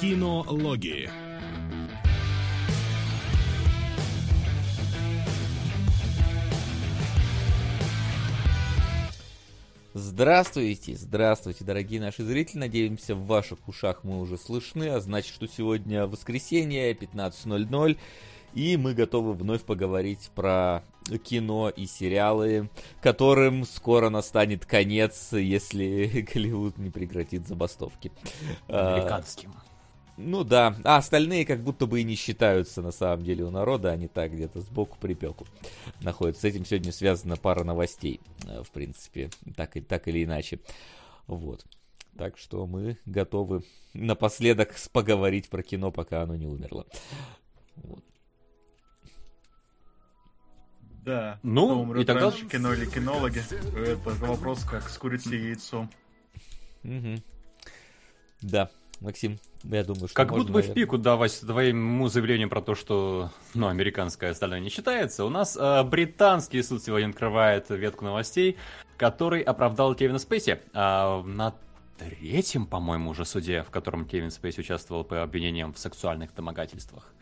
Кинологии. Здравствуйте, здравствуйте, дорогие наши зрители. Надеемся, в ваших ушах мы уже слышны, а значит, что сегодня воскресенье, 15.00, и мы готовы вновь поговорить про кино и сериалы, которым скоро настанет конец, если Голливуд не прекратит забастовки. Американским. Ну да, а остальные как будто бы и не считаются на самом деле у народа, они так где-то сбоку припеку находятся. С этим сегодня связана пара новостей, э, в принципе, так, так или иначе. Вот. Так что мы готовы напоследок поговорить про кино, пока оно не умерло. Вот. Да. Ну, и тогда... раньше, кино или кинологи? Это вопрос как с курицей и яйцом. Угу. Да, Максим, я думаю, что Как можно, будто бы наверное... в пику давать твоему заявлению про то, что ну, американская остальное не считается. У нас э, британский суд сегодня открывает ветку новостей, который оправдал Кевина Спейси. А на третьем, по-моему, уже суде, в котором Кевин Спейси участвовал по обвинениям в сексуальных домогательствах.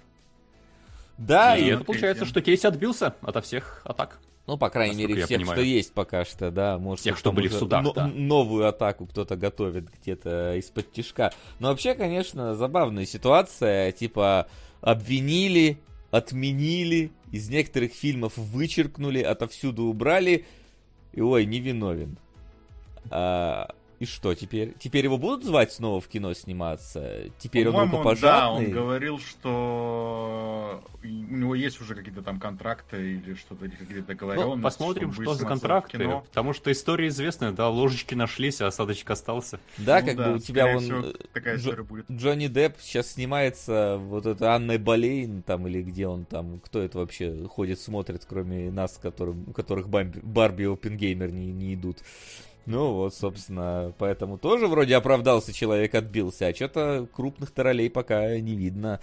Да, и и, это получается, что Кейси отбился ото всех атак. Ну, по крайней насколько мере, всех, понимаю. что есть пока что, да. Может, Всех, что были в судах, но- да. Новую атаку кто-то готовит где-то из-под тишка. Но вообще, конечно, забавная ситуация. Типа, обвинили, отменили, из некоторых фильмов вычеркнули, отовсюду убрали. И, ой, невиновен. А, и что теперь? Теперь его будут звать снова в кино сниматься? Теперь он По-моему, да, он рукопожатный? говорил, что у него есть уже какие-то там контракты или что-то, или какие-то договоренности. Ну, посмотрим, что за контракты. кино. Потому что история известная, да, ложечки нашлись, а осадочек остался. Да, Ну как да, бы у тебя он... всего, э, такая история будет. Джонни Депп сейчас снимается вот это Анной Болейн там или где он там, кто это вообще ходит, смотрит, кроме нас, которым, у которых Бамби- Барби и Опенгеймер не, не идут. Ну вот, собственно, поэтому тоже вроде оправдался человек, отбился, а что-то крупных троллей пока не видно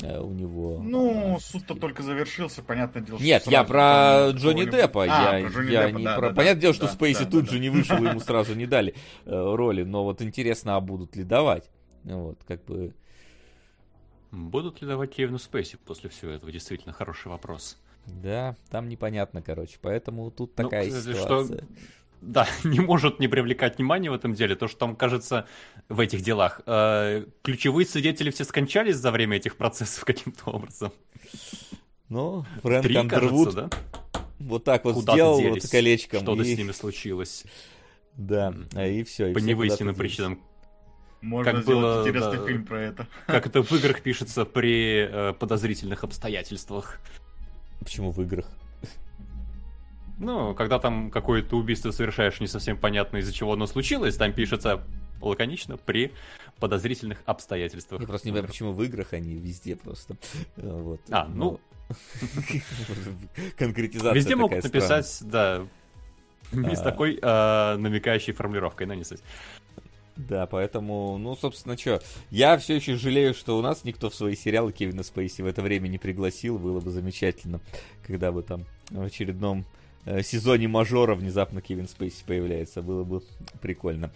э, у него. Ну, А, суд-то только завершился, понятное дело. что Нет, я про Джонни Деппа. А, я про Джонни я Деппа, не да, про... да, Понятное да, дело, что да, Спейси да, тут да, же да. не вышел, ему сразу не дали э, роли. Но вот интересно, а будут ли давать? Вот, как бы... Будут ли давать Кевину Спейси после всего этого? Действительно хороший вопрос. Да, там непонятно, короче. Поэтому тут Ну, такая ситуация. Что, да, не может не привлекать внимания в этом деле. То, что там, кажется, в этих делах э, ключевые свидетели все скончались за время этих процессов каким-то образом. Ну, Фрэнк Три, Андервуд кажется, да? вот так вот Куда-то сделал делись. вот колечком. Что-то и... с ними случилось. Да, а и все. По невыясненным причинам. Можно как сделать было, интересный да. фильм про это. Как это в играх пишется при э, подозрительных обстоятельствах. Почему в играх? Ну, когда там какое-то убийство совершаешь, не совсем понятно, из-за чего оно случилось, там пишется лаконично при подозрительных обстоятельствах. Я просто не понимаю, почему в играх они везде просто. Э, Вот. А, ну, Конкретизация Везде могут написать, да, не с А. такой э, намекающей формулировкой, но не суть. Да, поэтому, ну, собственно, что, я все еще жалею, что у нас никто в свои сериалы Кевина Спейси в это время не пригласил, было бы замечательно, когда бы там в очередном сезоне мажора внезапно Кевин Спейси появляется, было бы прикольно.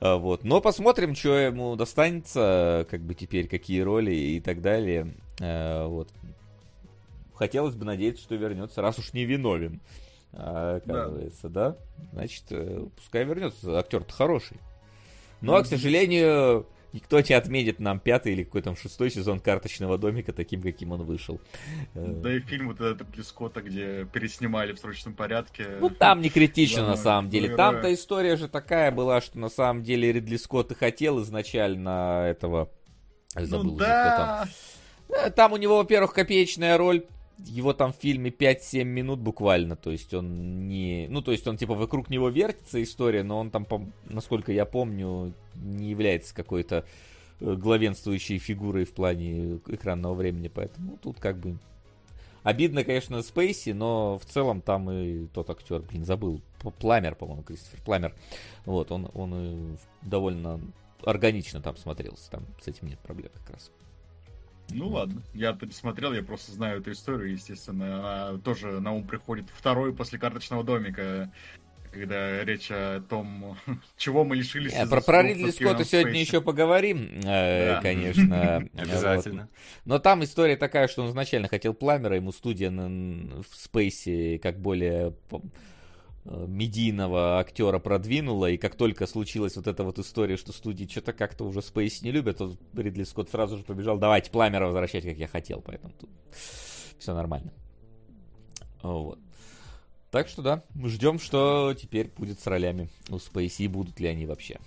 А, вот, но посмотрим, что ему достанется, как бы теперь, какие роли и так далее, А, вот. Хотелось бы надеяться, что вернется, раз уж не виновен, а, оказывается, да? Значит, э, пускай вернется, актер-то хороший. Но, к сожалению, никто не отметит нам пятый или какой там шестой сезон карточного домика таким, каким он вышел. Э, Да и фильм вот этот Ридли Скотта, где переснимали в срочном порядке. Ну, там не критично на Главного самом деле. героя. Там-то история же такая была, что на самом деле Ридли Скотт и хотел изначально этого... Я Забыл Ну уже, кто там. да. Э, Там у него, во-первых, копеечная роль. Его там в фильме 5-7 минут буквально. То есть он не... Ну, то есть он типа вокруг него вертится история, но он там, насколько я помню, не является какой-то э, главенствующей фигурой в плане экранного времени. Поэтому тут как бы... Обидно, конечно, Спейси, но в целом там и тот актер, блин, забыл. Пламер, по-моему, Кристофер Пламер. Вот, он, он и довольно органично там смотрелся. Там с этим нет проблем как раз. Ну ладно, я-то не смотрел, я просто знаю эту историю, естественно. Она тоже на ум приходит второй после карточного домика. когда речь о том, чего мы лишились. Не, про, про Ридли Скотта сегодня еще поговорим, э, да. конечно. Обязательно. Но там история такая, что он изначально хотел Пламера, ему студия в Спейсе как более Э, медийного актера продвинула, и как только случилась вот эта вот история, что студии что-то как-то уже Space не любят, то Ридли Скотт сразу же побежал, давайте Пламера возвращать, как я хотел, поэтому тут все нормально. Вот. Так что да, ждем, что теперь будет с ролями у Space, и будут ли они вообще.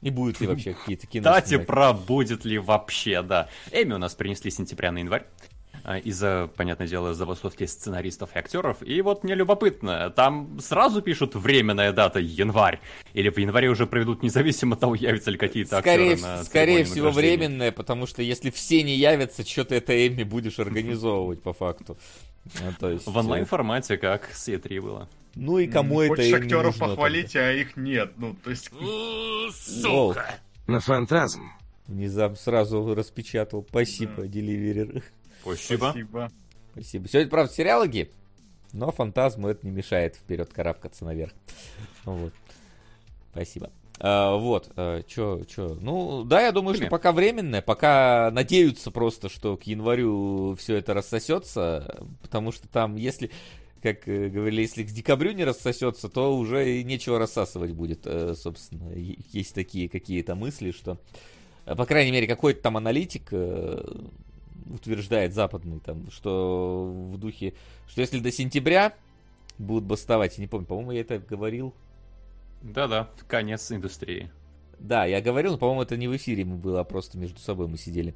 И будут ли вообще какие-то кино. Кстати, про будет ли вообще, да. Эми у нас принесли сентября на январь. А, из-за, понятное дело, забастовки сценаристов и актеров. И вот мне любопытно, там сразу пишут временная дата январь, или в январе уже проведут независимо от того, явятся ли какие-то скорее, актеры на Скорее всего временная, потому что если все не явятся, что ты это Эмми будешь организовывать по факту. Ну, есть, в онлайн-формате, как с E3 было. Ну и кому Хочешь это Хочешь актеров похвалить, тогда? а их нет. Ну, то есть... Сука! На фантазм. Внезапно сразу распечатал. Спасибо, да. деливерер. Спасибо. Спасибо. Спасибо. Сегодня, правда, сериалоги, но фантазму это не мешает вперед карабкаться наверх. Вот. Спасибо. А, вот, а, чё, чё. Ну, да, я думаю, что пока временное, пока надеются просто, что к январю все это рассосется, потому что там, если, как э, говорили, если к декабрю не рассосется, то уже и нечего рассасывать будет, э, собственно. Есть такие какие-то мысли, что, э, по крайней мере, какой-то там аналитик утверждает западный, там, что в духе, что если до сентября будут бастовать, я не помню, по-моему, я это говорил. Да-да, конец индустрии. Да, я говорил, но, по-моему, это не в эфире мы было, а просто между собой мы сидели.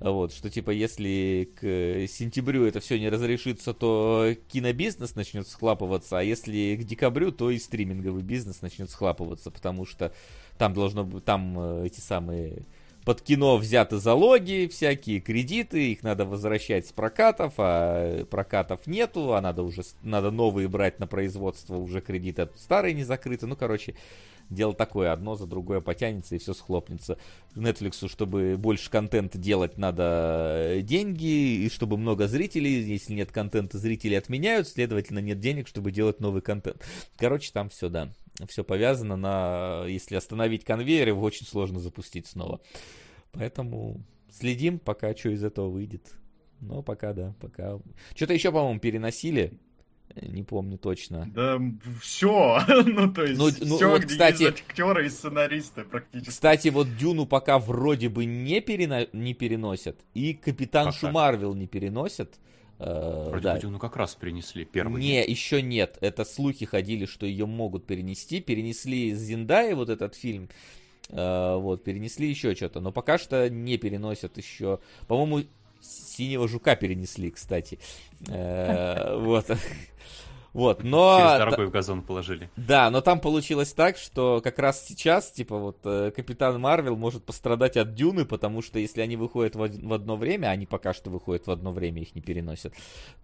Вот, что, типа, если к сентябрю это все не разрешится, то кинобизнес начнет схлапываться, а если к декабрю, то и стриминговый бизнес начнет схлапываться, потому что там должно быть, там э, эти самые под кино взяты залоги, всякие кредиты, их надо возвращать с прокатов, а прокатов нету, а надо уже надо новые брать на производство, уже кредиты старые не закрыты. Ну, короче, дело такое, одно за другое потянется и все схлопнется. Netflix, чтобы больше контента делать, надо деньги, и чтобы много зрителей, если нет контента, зрители отменяют, следовательно, нет денег, чтобы делать новый контент. Короче, там все, да все повязано на... Если остановить конвейер, его очень сложно запустить снова. Поэтому следим, пока что из этого выйдет. Но пока, да, пока... Что-то еще, по-моему, переносили. Не помню точно. Да, все. ну, то есть, ну, ну, все, вот, где кстати, есть актеры и сценаристы практически. Кстати, вот Дюну пока вроде бы не, перено... не переносят. И Капитаншу Марвел не переносят. Э, Вроде да. бы ну как раз перенесли первый. Не, еще нет. Это слухи ходили, что ее могут перенести. Перенесли из Зиндаи вот этот фильм. Э, вот, перенесли еще что-то. Но пока что не переносят еще. По-моему, синего жука перенесли, кстати. Э, вот. Вот, но... Через дорогой в газон положили. Да, но там получилось так, что как раз сейчас, типа, вот, э, Капитан Марвел может пострадать от Дюны, потому что если они выходят в, в одно время, они пока что выходят в одно время, их не переносят,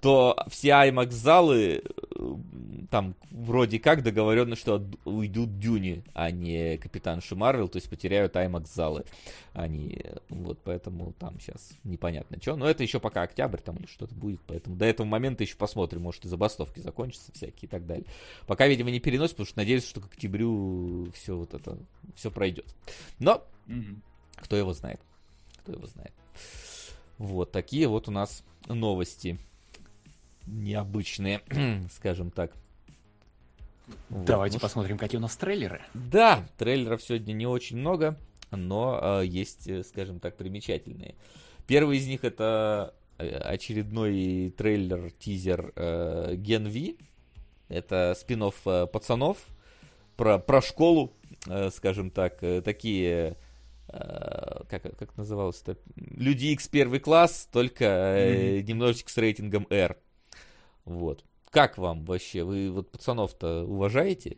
то все IMAX-залы э, там вроде как договорено, что уйдут Дюни, а не Капитанши Марвел, то есть потеряют IMAX-залы. Они, вот, поэтому там сейчас непонятно что. Но это еще пока октябрь там или что-то будет, поэтому до этого момента еще посмотрим, может и забастовки закончатся месяца всякие и так далее. Пока, видимо, не переносят, потому что надеюсь, что к октябрю все вот это, все пройдет. Но, угу. кто его знает, кто его знает. Вот такие вот у нас новости необычные, скажем так. Давайте вот. Ну, посмотрим, какие у нас трейлеры. Да, трейлеров сегодня не очень много, но э, есть, скажем так, примечательные. Первый из них это э, очередной трейлер, тизер э, Gen V, это спин э, пацанов про, про школу, э, скажем так, э, такие как, как называлось это? Люди X первый класс, только mm-hmm. немножечко с рейтингом R. Вот. Как вам вообще? Вы вот пацанов-то уважаете?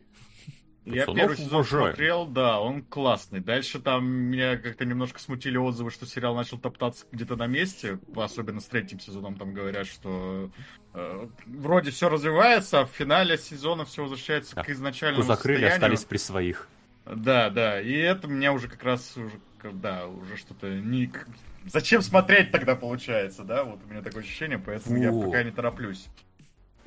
Я первый сезон уважаю. смотрел, да, он классный. Дальше там меня как-то немножко смутили отзывы, что сериал начал топтаться где-то на месте, особенно с третьим сезоном там говорят, что э, вроде все развивается, а в финале сезона все возвращается да. к изначальному Закрыли, состоянию. остались при своих. Да, да, и это меня уже как раз уже, да, уже что-то не... Зачем смотреть тогда получается, да? Вот у меня такое ощущение, поэтому Фу. я пока не тороплюсь.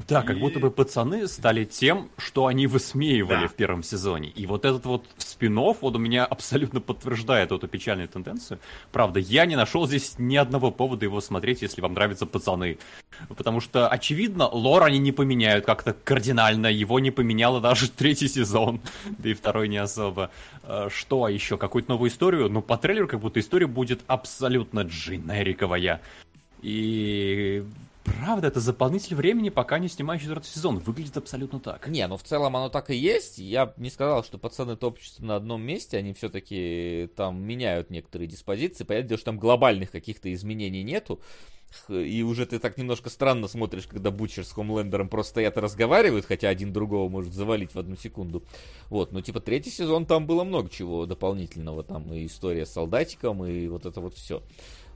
Да, и... как будто бы пацаны стали тем, что они высмеивали да. в первом сезоне. И вот этот вот спин вот у меня абсолютно подтверждает эту печальную тенденцию. Правда, я не нашел здесь ни одного повода его смотреть, если вам нравятся пацаны. Потому что, очевидно, лор они не поменяют как-то кардинально. Его не поменяло даже третий сезон, да и второй не особо. А, что еще? Какую-то новую историю? Ну, по трейлеру как будто история будет абсолютно дженериковая. И правда, это заполнитель времени, пока не снимаю четвертый сезон. Выглядит абсолютно так. Не, ну в целом оно так и есть. Я не сказал, что пацаны топчутся на одном месте. Они все-таки там меняют некоторые диспозиции. Понятно, что там глобальных каких-то изменений нету. И уже ты так немножко странно смотришь, когда Бучер с Хомлендером просто стоят и разговаривают, хотя один другого может завалить в одну секунду. Вот, ну типа третий сезон там было много чего дополнительного. Там и история с солдатиком, и вот это вот все.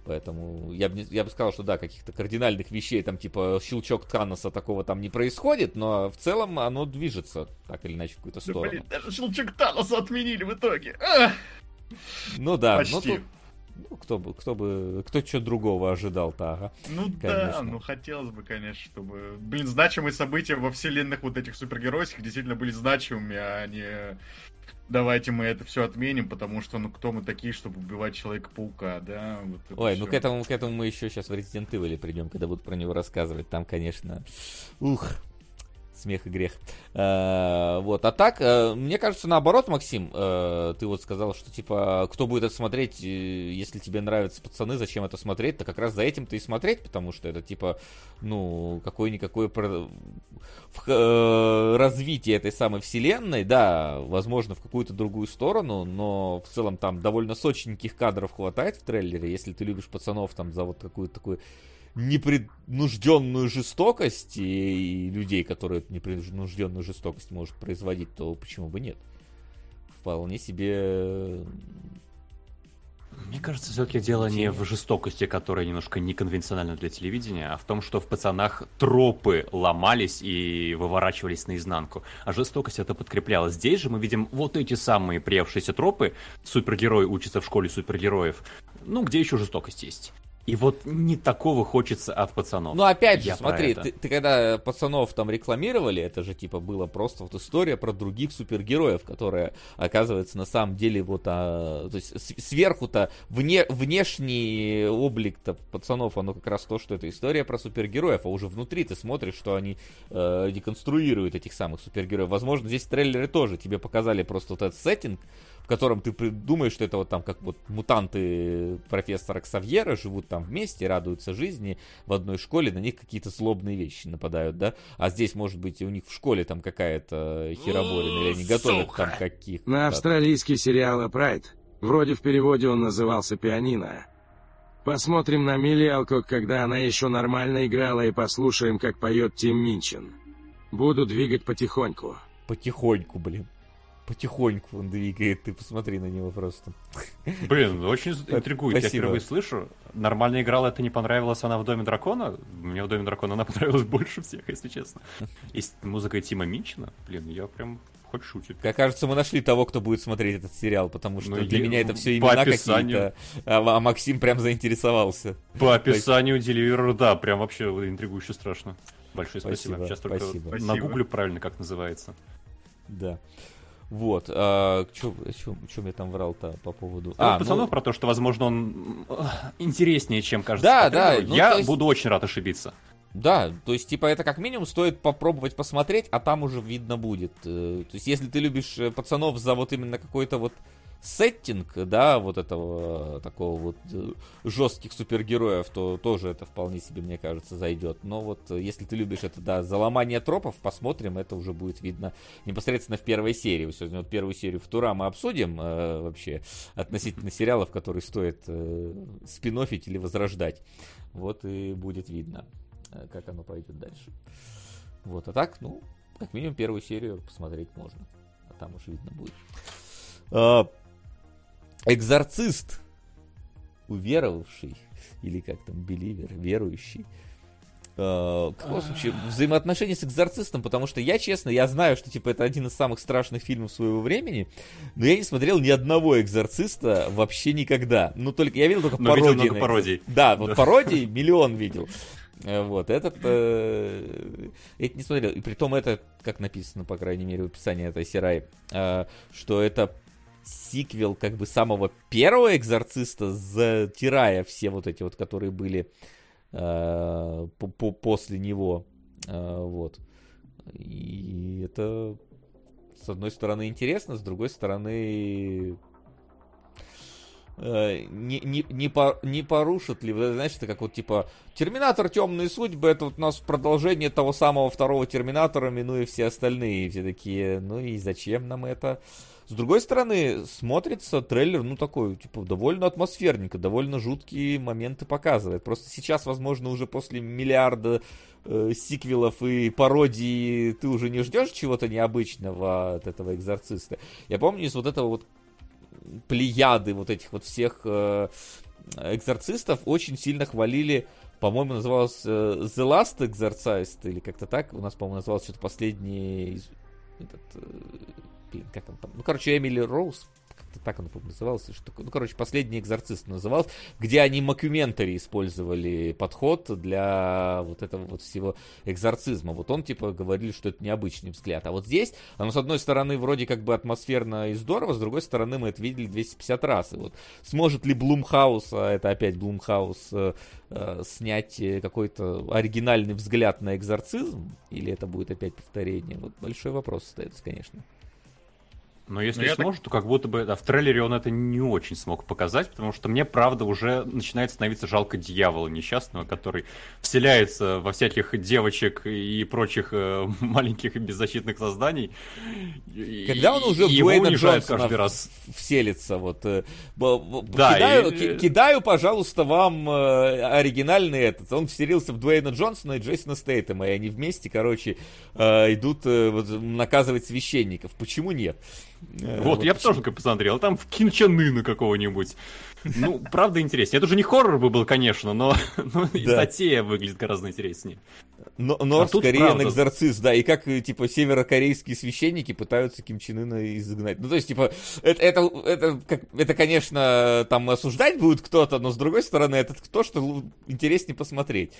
Поэтому я бы, я бы сказал, что да, каких-то кардинальных вещей, там типа щелчок Таноса такого там не происходит, но в целом оно движется так или иначе в какую-то сторону. Да, блин, даже щелчок Таноса отменили в итоге. Ну да, Почти. ну тут ну, кто бы, кто бы, кто что другого ожидал-то, ага. Ну конечно. да, ну хотелось бы, конечно, чтобы, блин, значимые события во вселенных вот этих супергеройских действительно были значимыми, а не давайте мы это все отменим, потому что, ну, кто мы такие, чтобы убивать Человека-паука, да? Вот Ой, все. ну к этому, к этому мы еще сейчас в Resident Evil придем, когда будут про него рассказывать. Там, конечно, ух, смех и грех. А, вот, а так, э, мне кажется, наоборот, Максим, э, ты вот сказал, что, типа, кто будет это смотреть, э, если тебе нравятся пацаны, зачем это смотреть, то как раз за этим-то и смотреть, потому что это, типа, ну, какое-никакое развитие этой самой вселенной, да, возможно, в какую-то другую сторону, но в целом там довольно сочненьких кадров хватает в трейлере, если ты любишь пацанов там за вот какую-то такую непринужденную жестокость и, и людей, которые эту непринужденную жестокость может производить, то почему бы нет? Вполне себе мне кажется, все-таки дело не в жестокости, которая немножко неконвенциональна для телевидения, а в том, что в пацанах тропы ломались и выворачивались наизнанку. А жестокость это подкреплялась. Здесь же мы видим вот эти самые приевшиеся тропы. Супергерой учится в школе супергероев. Ну, где еще жестокость есть? И вот не такого хочется от пацанов. Ну, опять же, Я смотри, ты, ты когда пацанов там рекламировали, это же типа было просто вот история про других супергероев, которая оказывается на самом деле вот, а, то есть сверху-то вне, внешний облик-то пацанов, оно как раз то, что это история про супергероев, а уже внутри ты смотришь, что они э, деконструируют этих самых супергероев. Возможно, здесь трейлеры тоже тебе показали просто вот этот сеттинг, котором ты думаешь, что это вот там как вот мутанты профессора Ксавьера живут там вместе, радуются жизни в одной школе, на них какие-то злобные вещи нападают, да? А здесь, может быть, у них в школе там какая-то хероборина, или они готовят Сука. там каких На австралийский сериал «Прайд». Вроде в переводе он назывался «Пианино». Посмотрим на Милиалку, когда она еще нормально играла, и послушаем, как поет Тим Минчин. Буду двигать потихоньку. Потихоньку, блин потихоньку он двигает, ты посмотри на него просто. Блин, очень интригует, Спасибо. я впервые слышу. Нормально играла, это не понравилось она в Доме Дракона? Мне в Доме Дракона она понравилась больше всех, если честно. Есть музыка Тима Минчина, блин, я прям хоть шутит. Как кажется, мы нашли того, кто будет смотреть этот сериал, потому что ну, для меня это все имена какие-то, а, а Максим прям заинтересовался. По описанию Деливера, да, прям вообще интригующе страшно. Большое спасибо. спасибо. Сейчас только спасибо. нагуглю правильно, как называется. Да. Вот. А, Чем я там врал-то по поводу... Ну, а, пацанов ну... про то, что, возможно, он э, интереснее, чем кажется. Да, да. Ну, я есть... буду очень рад ошибиться. Да, то есть, типа, это как минимум стоит попробовать посмотреть, а там уже видно будет. Э, то есть, если ты любишь э, пацанов за вот именно какой-то вот сеттинг, да, вот этого э, такого вот э, жестких супергероев, то тоже это вполне себе, мне кажется, зайдет. Но вот э, если ты любишь это, да, заломание тропов, посмотрим, это уже будет видно непосредственно в первой серии. Сегодня вот первую серию в Тура мы обсудим э, вообще относительно сериалов, которые стоит э, спин или возрождать. Вот и будет видно, как оно пойдет дальше. Вот, а так, ну, как минимум первую серию посмотреть можно. А там уж видно будет. Экзорцист, уверовавший, или как там, беливер, верующий, Uh, в каком случае, взаимоотношения с экзорцистом, потому что я, честно, я знаю, что, типа, это один из самых страшных фильмов своего времени, но я не смотрел ни одного экзорциста вообще никогда. Ну, только, я видел только но пародии. Видел много пародий. Да, вот пародий миллион видел. Э, вот, этот... Э, это не смотрел. И при том это, как написано, по крайней мере, в описании этой Сирай, э, что это сиквел как бы самого первого экзорциста, затирая все вот эти вот, которые были э, по -по после него. Э, вот. И это с одной стороны интересно, с другой стороны Э, не, не, не, по, не порушат ли, знаешь, это как вот типа Терминатор Темные судьбы, это вот у нас продолжение того самого второго Терминатора, минуя все остальные. Все такие, ну и зачем нам это? С другой стороны, смотрится трейлер, ну, такой, типа, довольно атмосферненько, довольно жуткие моменты показывает. Просто сейчас, возможно, уже после миллиарда э, сиквелов и пародий ты уже не ждешь чего-то необычного от этого экзорциста. Я помню из вот этого вот плеяды вот этих вот всех э, экзорцистов очень сильно хвалили по-моему, называлось э, The Last Exorcist, или как-то так. У нас, по-моему, называлось что-то последний... Этот, э, блин, как он там? Ну, короче, Эмили Роуз так он, назывался. Что, ну, короче, «Последний экзорцист» назывался, где они макюментари использовали подход для вот этого вот всего экзорцизма. Вот он, типа, говорили, что это необычный взгляд. А вот здесь, оно, с одной стороны, вроде как бы атмосферно и здорово, с другой стороны, мы это видели 250 раз. И вот сможет ли Blumhouse, а это опять Blumhouse, э, э, снять какой-то оригинальный взгляд на экзорцизм, или это будет опять повторение? Вот большой вопрос остается, конечно. Но если Но сможет, так... то как будто бы да, в трейлере он это не очень смог показать, потому что мне, правда, уже начинает становиться жалко дьявола несчастного, который вселяется во всяких девочек и прочих э, маленьких беззащитных созданий. Когда он уже и, в Дуэйна Джонсона каждый раз. вселится, вот. Э, да, кидаю, и... кидаю, пожалуйста, вам э, оригинальный этот. Он вселился в Дуэйна Джонсона и Джейсона Стейтема, и они вместе, короче, э, идут э, вот, наказывать священников. Почему нет? Э, вот, вот, я бы тоже посмотрел. Там в Ким на какого-нибудь. Ну, правда интереснее. Это уже не хоррор бы был, конечно, но, но да. и затея выглядит гораздо интереснее. Но, но а скорее правда... экзорцист, да, и как, типа, северокорейские священники пытаются Ким Чен Ына изгнать. Ну, то есть, типа, это, это, это, как, это, конечно, там осуждать будет кто-то, но, с другой стороны, это то, что интереснее посмотреть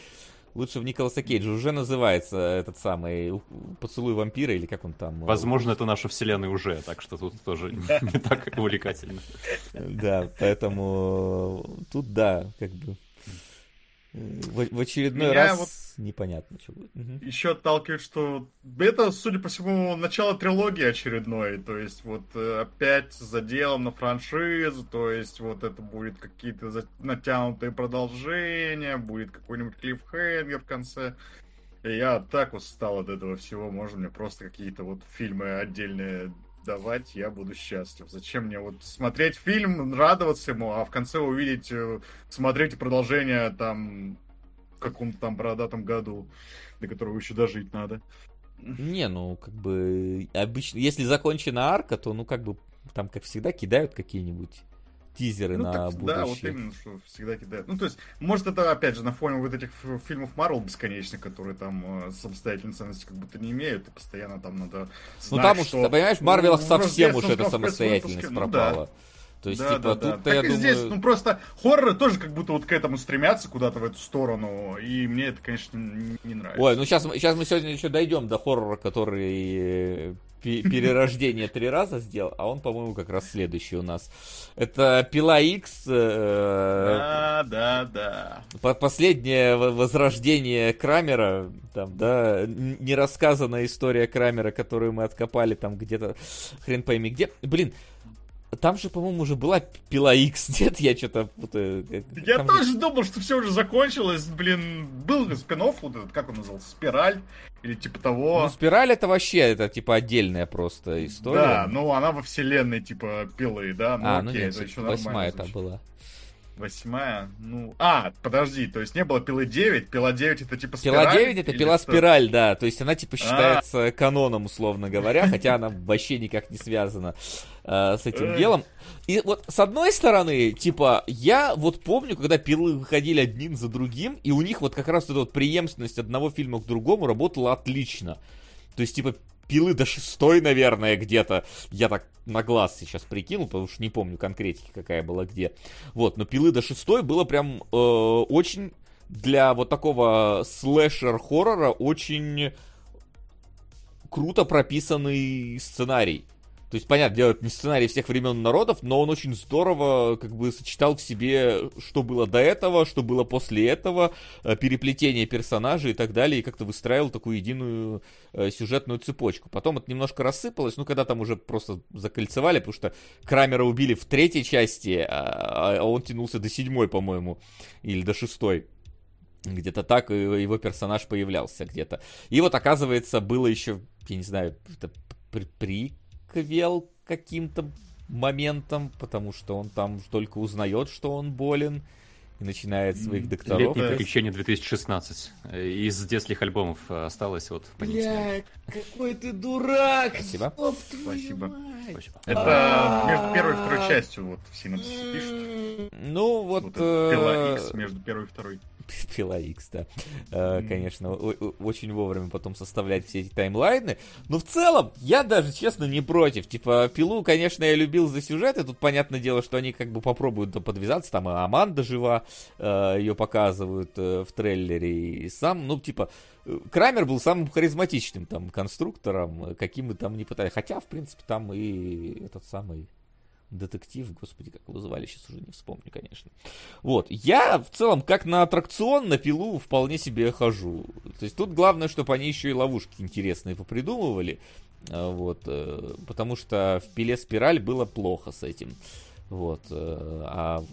лучше в Николаса Кейджа уже называется этот самый поцелуй вампира или как он там. Возможно, это наша вселенная уже, так что тут тоже не так увлекательно. Да, поэтому тут да, как бы в, в очередной Меня раз вот непонятно, что будет. Угу. Еще отталкивает, что это, судя по всему, начало трилогии очередной. То есть, вот э, опять за делом на франшизу. То есть, вот это будет какие-то натянутые продолжения, будет какой-нибудь клиффхенгер в конце. И я так устал от этого всего. Можно мне просто какие-то вот фильмы отдельные давать, я буду счастлив. Зачем мне вот смотреть фильм, радоваться ему, а в конце увидеть, э, смотреть продолжение там в каком-то там бородатом году, до которого еще дожить надо. Не, ну, как бы, обычно, если закончена арка, то, ну, как бы, там, как всегда, кидают какие-нибудь тизеры ну, на так, будущее. Да, вот именно, что всегда кидают. Ну, то есть, может, это, опять же, на фоне вот этих фильмов Марвел бесконечных, которые там э, самостоятельной ценности как будто не имеют, и постоянно там надо знать, Ну, там уж, что... понимаешь, в Марвелах ну, совсем уж эта самостоятельность пропала. Ну, да. То есть, да, типа, да, тут да. я думаю... здесь, ну, просто хорроры тоже как будто вот к этому стремятся куда-то в эту сторону, и мне это, конечно, не, не нравится. Ой, ну сейчас, сейчас мы сегодня еще дойдем до хоррора, который э, перерождение три раза сделал, а он, по-моему, как раз следующий у нас. Это Пила X. Э, да, да, да. Последнее возрождение Крамера, там, да, нерассказанная история Крамера, которую мы откопали там где-то, хрен пойми где. Блин, там же, по-моему, уже была пила X, нет? Я что-то путаю. Я Там тоже же... думал, что все уже закончилось. Блин, был спин вот этот, как он назывался, Спираль или типа того. Ну, Спираль это вообще, это типа отдельная просто история. Да, ну она во вселенной типа пилы, да? Ну, а, ну окей, ну нет, это еще восьмая это была. Восьмая? Ну... А, подожди, то есть не было пилы 9, пила 9 это типа спираль? Пила 9 это пила что? спираль, да, то есть она типа считается а каноном, условно говоря, хотя она вообще никак не связана э, с этим делом. И вот с одной стороны, типа, я вот помню, когда пилы выходили один за другим, и у них вот как раз эта вот преемственность одного фильма к другому работала отлично. То есть, типа, пилы до шестой, наверное, где-то. Я так на глаз сейчас прикинул, потому что не помню конкретики, какая была где. Вот, но пилы до шестой было прям э, очень для вот такого слэшер-хоррора очень круто прописанный сценарий. То есть, понятно, делать не сценарий всех времен народов, но он очень здорово как бы сочетал в себе, что было до этого, что было после этого, э, переплетение персонажей и так далее, и как-то выстраивал такую единую э, сюжетную цепочку. Потом это немножко рассыпалось, ну, когда там уже просто закольцевали, потому что Крамера убили в третьей части, а, а он тянулся до седьмой, по-моему, или до шестой. Где-то так его персонаж появлялся где-то. И вот, оказывается, было еще, я не знаю, это при приквел каким-то моментом, потому что он там только узнает, что он болен, и начинает своих докторов. Летние приключения 2016. Из детских альбомов осталось вот Бля, какой ты дурак! Спасибо. Оп, Спасибо. Спасибо. Это между первой и второй частью вот в синопсисе пишут. Ну вот... вот Пила X между первой и второй. Пила X, да. Mm. Конечно, очень вовремя потом составлять все эти таймлайны. Но в целом, я даже, честно, не против. Типа, Пилу, конечно, я любил за сюжеты. Тут, понятное дело, что они как бы попробуют подвязаться. Там и Аманда жива, э, ее показывают э, в трейлере. И сам, ну, типа, Крамер был самым харизматичным там конструктором, каким мы там не пытались. Хотя, в принципе, там и этот самый детектив, господи, как его звали, сейчас уже не вспомню, конечно. Вот, я в целом как на аттракцион, на пилу вполне себе хожу. То есть тут главное, чтобы они еще и ловушки интересные попридумывали, а, вот, э, потому что в пиле спираль было плохо с этим. Вот, э, а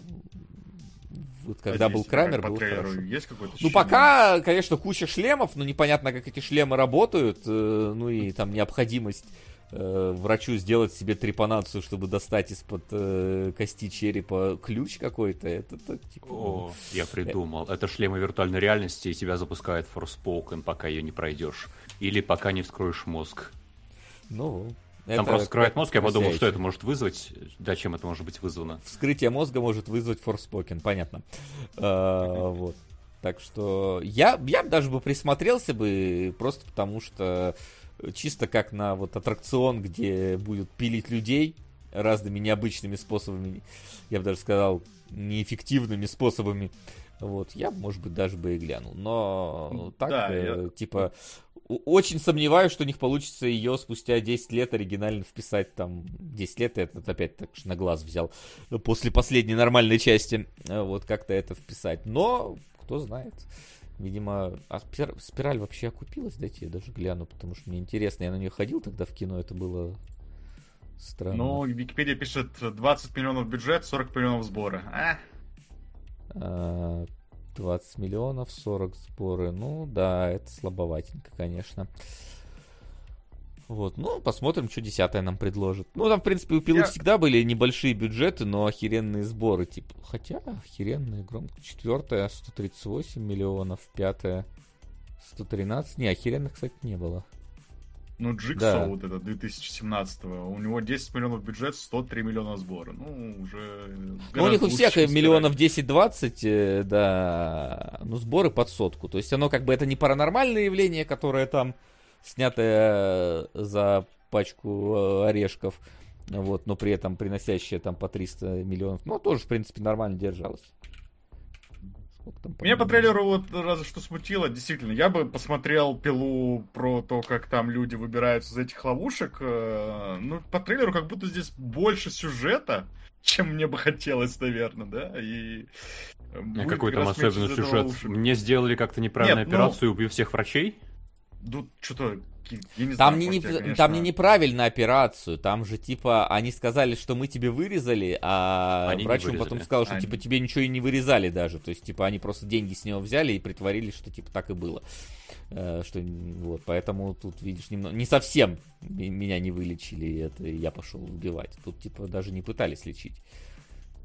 вот когда а был Крамер, был хорошо. Есть какой-то ну, пока, конечно, куча шлемов, но непонятно, как эти шлемы работают, э, ну и там необходимость э, врачу сделать себе трепанацию, чтобы достать из-под э, кости черепа ключ какой-то. Это так, типа... О, я придумал. Это шлемы виртуальной реальности, и тебя запускает Forspoken, пока ее не пройдешь. Или пока не вскроешь мозг. Ну, там это просто вскрывает мозг, я подумал, что это может вызвать, да, чем это может быть вызвано. Вскрытие мозга может вызвать Forspoken, понятно. А, вот. Так что я, я даже бы присмотрелся бы, просто потому что чисто как на вот аттракцион, где будут пилить людей разными необычными способами, я бы даже сказал, неэффективными способами. Вот, я, может быть, даже бы и глянул. Но так, да, э, я... типа, очень сомневаюсь, что у них получится ее спустя 10 лет оригинально вписать там. 10 лет это опять так на глаз взял. После последней нормальной части. Э, вот как-то это вписать. Но, кто знает. Видимо, а спираль вообще окупилась, дайте я даже гляну, потому что мне интересно, я на нее ходил тогда в кино, это было странно. Ну, Википедия пишет 20 миллионов бюджет, 40 миллионов сборы. А? А, 20 миллионов, 40 сборы, ну да, это слабоватенько, конечно. Вот, ну, посмотрим, что десятое нам предложит. Ну, там, в принципе, у Пилы Я... всегда были небольшие бюджеты, но охеренные сборы, типа. Хотя, охеренные, громко. Четвертое, 138 миллионов, пятое, 113. Не, охеренных, кстати, не было. Ну, Джиксо, да. вот это 2017 у него 10 миллионов бюджет, 103 миллиона сбора. Ну, уже... Ну, у них у всех миллионов 10-20, э, да, ну, сборы под сотку. То есть оно как бы это не паранормальное явление, которое там снятая э, за пачку э, орешков, вот, но при этом приносящая там по 300 миллионов, ну, тоже, в принципе, нормально держалась. Меня по трейлеру вот разве что смутило, действительно, я бы посмотрел пилу про то, как там люди выбираются из этих ловушек. Э, ну, по трейлеру как будто здесь больше сюжета, чем мне бы хотелось, наверное, да, и... А какой там особенный сюжет? Ловушек. Мне сделали как-то неправильную Нет, ну, операцию, ну... убив всех врачей? Ну, что-то я не там, знаю, не, не, конечно... там не неправильно операцию, там же типа они сказали, что мы тебе вырезали, а они врач потом сказал, что они... типа тебе ничего и не вырезали даже, то есть типа они просто деньги с него взяли и притворились, что типа так и было, э, что вот, поэтому тут видишь немного, не совсем меня не вылечили, это я пошел убивать, тут типа даже не пытались лечить.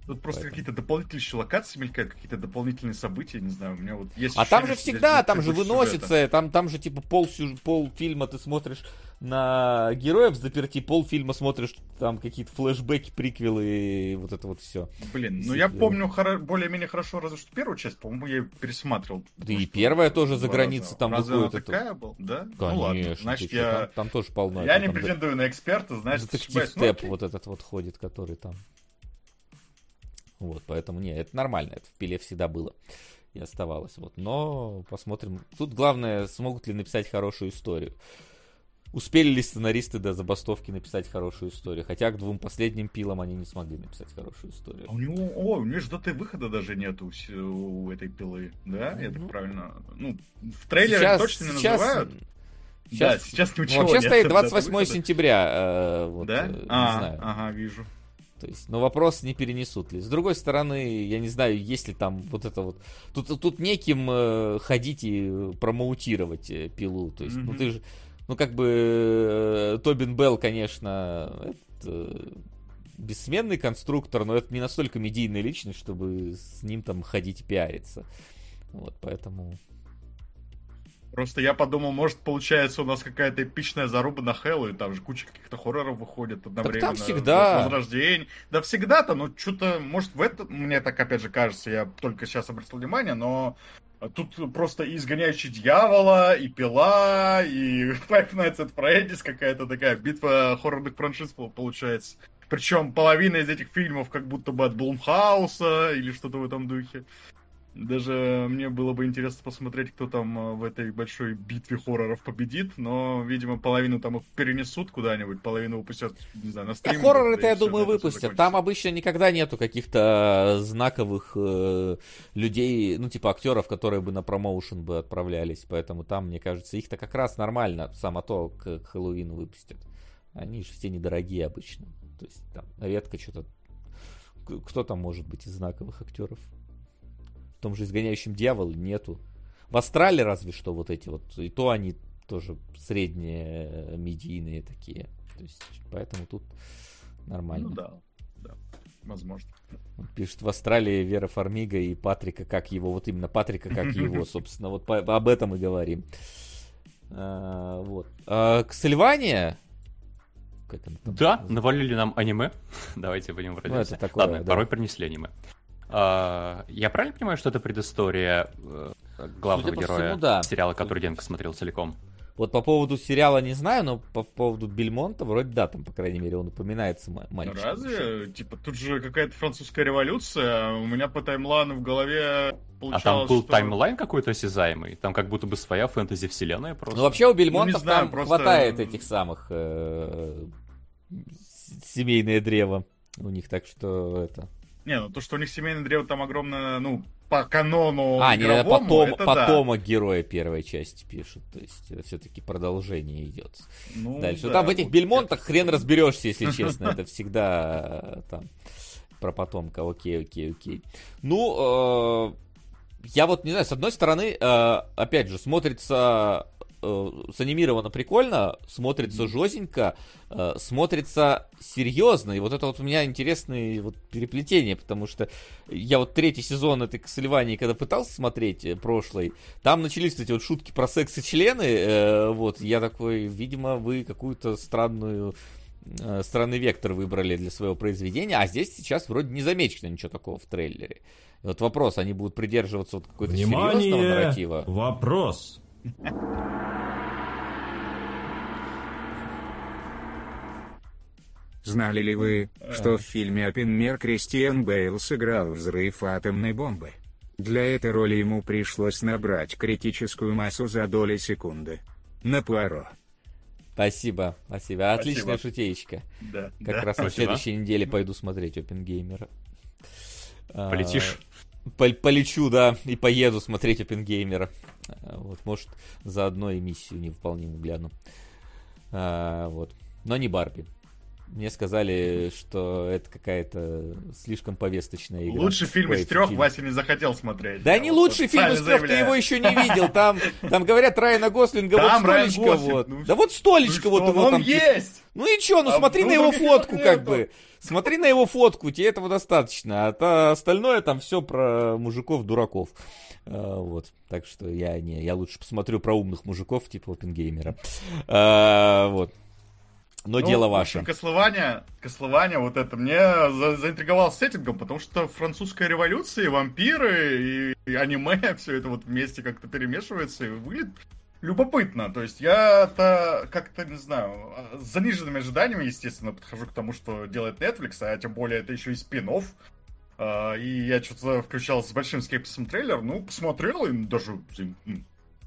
Тут просто Поэтому. какие-то дополнительные еще локации мелькают, какие-то дополнительные события, не знаю, у меня вот есть... А там же всегда, там же выносится, там, там же типа пол, пол фильма ты смотришь на героев заперти, пол фильма смотришь там какие-то флешбеки, приквелы и вот это вот все. Блин, ну я помню хоро- более-менее хорошо, разве что первую часть, по-моему, я пересматривал. Да и первая тоже за границей там разве. Разве такая была? Да? Конечно, ну ладно, значит я... Там, там тоже полно. Я не претендую на эксперта, значит... Детектив Степ вот этот вот ходит, который там... Вот, поэтому, не, это нормально, это в пиле всегда было. и оставалось. Вот. Но посмотрим. Тут главное, смогут ли написать хорошую историю. Успели ли сценаристы до забастовки написать хорошую историю? Хотя к двум последним пилам они не смогли написать хорошую историю. А у него, о, у него же даты выхода даже нету у этой пилы, да? Я так ну, правильно... Ну, в трейлере сейчас, точно не сейчас, называют. Сейчас, да, сейчас ничего Вообще нет, стоит 28 сентября. Э, вот, да? Э, а, не знаю. ага, вижу. То есть, но вопрос, не перенесут ли. С другой стороны, я не знаю, есть ли там вот это вот... Тут, тут неким э, ходить и промоутировать э, пилу. То есть, mm-hmm. ну ты же ну, как бы, э, Тобин Белл, конечно, это бессменный конструктор, но это не настолько медийная личность, чтобы с ним там ходить и пиариться. Вот, поэтому... Просто я подумал, может, получается, у нас какая-то эпичная заруба на Хэллоу, и там же куча каких-то хорроров выходит одновременно. Так там всегда. Возрождение. Да всегда-то, но что-то, может, в этом, мне так опять же кажется, я только сейчас обратил внимание, но тут просто и изгоняющий дьявола, и пила, и Five Nights at Freddy's какая-то такая битва хоррорных франшиз получается. Причем половина из этих фильмов как будто бы от Блумхауса или что-то в этом духе. Даже мне было бы интересно посмотреть, кто там э, в этой большой битве хорроров победит, но, видимо, половину там их перенесут куда-нибудь, половину выпустят, не знаю, на стрим. А хорроры-то, я думаю, выпустят. Там обычно никогда нету каких-то знаковых э, людей, ну, типа актеров, которые бы на промоушен бы отправлялись, поэтому там, мне кажется, их-то как раз нормально, само то, к, к Хэллоуину выпустят. Они же все недорогие обычно. То есть там редко что-то... Кто там может быть из знаковых актеров? Том же изгоняющем дьявол нету. В Астрале разве что вот эти вот, и то они тоже средние э, медийные такие. То есть, поэтому тут нормально. Ну да, да, возможно. Он пишет в Австралии Вера Фармига и Патрика как его, вот именно Патрика как его, собственно, вот по, об этом и говорим. А, вот. А, Ксельвания, да, навалили нам аниме. Давайте будем вроде. Ну, это такое, Ладно, да. порой принесли аниме. А, я правильно понимаю, что это предыстория э, главного героя всему, да. сериала, который Денка смотрел целиком? Вот по поводу сериала не знаю, но по поводу Бельмонта вроде да, там, по крайней мере, он упоминается мальчик. Разве? Типа, тут же какая-то французская революция, у меня по таймлайну в голове получалось, А там был что... таймлайн какой-то осязаемый? Там как будто бы своя фэнтези-вселенная просто? Ну, вообще у Бельмонта ну, знаю, там просто... хватает этих самых э, семейное древо у них, так что это... Не, ну то, что у них семейное древо там огромное, ну, по канону А, не, это потом, это потомок да. героя первой части пишут. То есть это все-таки продолжение идет. Ну, Дальше. Да, там в этих вот бельмонтах это... хрен разберешься, если честно. Это всегда там про потомка. Окей, окей, окей. Ну, э, я вот не знаю, с одной стороны, э, опять же, смотрится э, санимировано прикольно, смотрится жестенько, э, смотрится серьезно. И вот это вот у меня интересное вот переплетение, потому что я вот третий сезон этой Кассельвании, когда пытался смотреть э, прошлый, там начались эти вот шутки про секс и члены. Э, вот, я такой, видимо, вы какую-то странную э, странный вектор выбрали для своего произведения, а здесь сейчас вроде не замечено ничего такого в трейлере. И вот вопрос, они будут придерживаться вот какой-то серьезного нарратива? Вопрос. Знали ли вы, что в фильме «Оппенмер» Кристиан Бейл сыграл взрыв атомной бомбы? Для этой роли ему пришлось набрать критическую массу за доли секунды. На Пуаро. Спасибо, спасибо. Отличная спасибо. шутеечка. Да, как да. раз спасибо. на следующей неделе пойду смотреть Опенгеймера. Полетишь? Полечу, да, и поеду смотреть Опенгеймера. Вот, может, заодно и миссию невыполнимую гляну. А, вот. Но не Барби. Мне сказали, что это какая-то слишком повесточная игра. Лучший фильм из трех фильм. Вася не захотел смотреть. Да не вот лучший фильм из трех, ты его еще не видел. Там, там говорят Райана Гослинга, там вот столечко Гослинг, вот. Ну, да вот столечко ну, вот его там. есть! Ну и что, ну а смотри на его фотку как бы. Смотри на его фотку, тебе этого достаточно. А то остальное там все про мужиков-дураков. А, вот. Так что я не, я лучше посмотрю про умных мужиков, типа Опенгеймера. А, вот. Но ну, дело ваше. Кослование, Кослование, вот это мне за, заинтриговал сеттингом, потому что французская революция, и вампиры, и, и аниме, все это вот вместе как-то перемешивается, и выглядит любопытно. То есть я-то как-то, не знаю, с заниженными ожиданиями, естественно, подхожу к тому, что делает Netflix, а тем более это еще и спин А, и я что-то включал с большим скепсисом трейлер, ну, посмотрел, и даже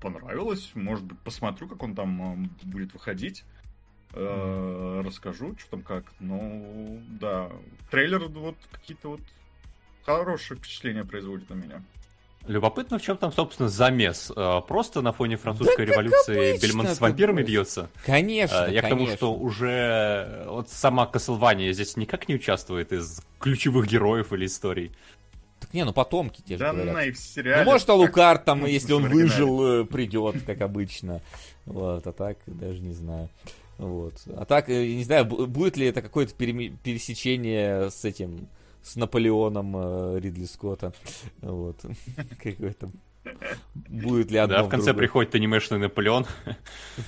понравилось. Может быть, посмотрю, как он там будет выходить. Mm. Расскажу, что там как. Ну, да. Трейлер вот какие-то вот хорошие впечатления производит на меня. Любопытно, в чем там, собственно, замес. А, просто на фоне французской да революции Бельмонт с вампирами бьется. Конечно. Я конечно. к тому, что уже вот сама Каслвания здесь никак не участвует из ключевых героев или историй. Так не, ну потомки те же да, говорят. на и в сериале. Ну, может, Алукард там, ну, если он выжил, э, придет, как обычно. Вот, а так даже не знаю. Вот. А так, э, не знаю, будет ли это какое-то пересечение с этим с Наполеоном э, Ридли Скотта. Вот. Какой-то Будет ли одно Да, в конце в приходит анимешный Наполеон.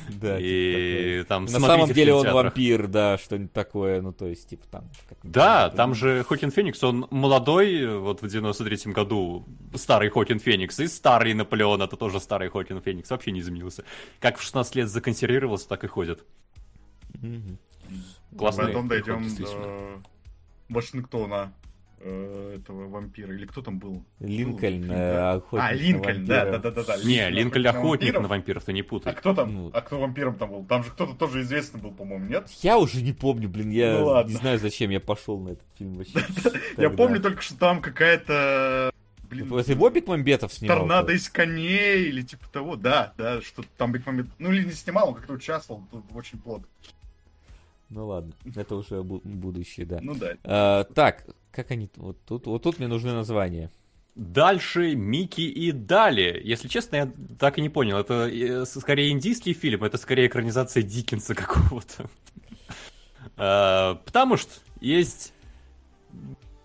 Да, и типа там На самом деле он вампир, да, что-нибудь такое, ну то есть, типа там... Да, там же Хокин Феникс, он молодой, вот в 93-м году старый Хокин Феникс, и старый Наполеон, это тоже старый Хокин Феникс, вообще не изменился. Как в 16 лет законсервировался, так и ходит. Классно. Потом дойдем до Вашингтона. Э, этого вампира. Или кто там был? Линкольн, ну, э, охотник А, Линкольн, да, да, да, да, да. Не, Линкольн охотник на вампиров, ты не путай. А кто там? Ну. А кто вампиром там был? Там же кто-то тоже известный был, по-моему, нет? Я уже не помню, блин, я ну, не знаю, зачем я пошел на этот фильм вообще. Я помню только, что там какая-то Блин, это его Бекмамбетов снимал? Торнадо из коней или типа того, да, да, что там Бекмамбетов, ну или не снимал, он как-то участвовал, тут очень плохо. Ну ладно, это уже будущее, да. Ну да. А, так, как они... Вот тут, вот тут мне нужны названия. Дальше Микки и Дали. Если честно, я так и не понял. Это э, скорее индийский фильм, это скорее экранизация Диккенса какого-то. А, потому что есть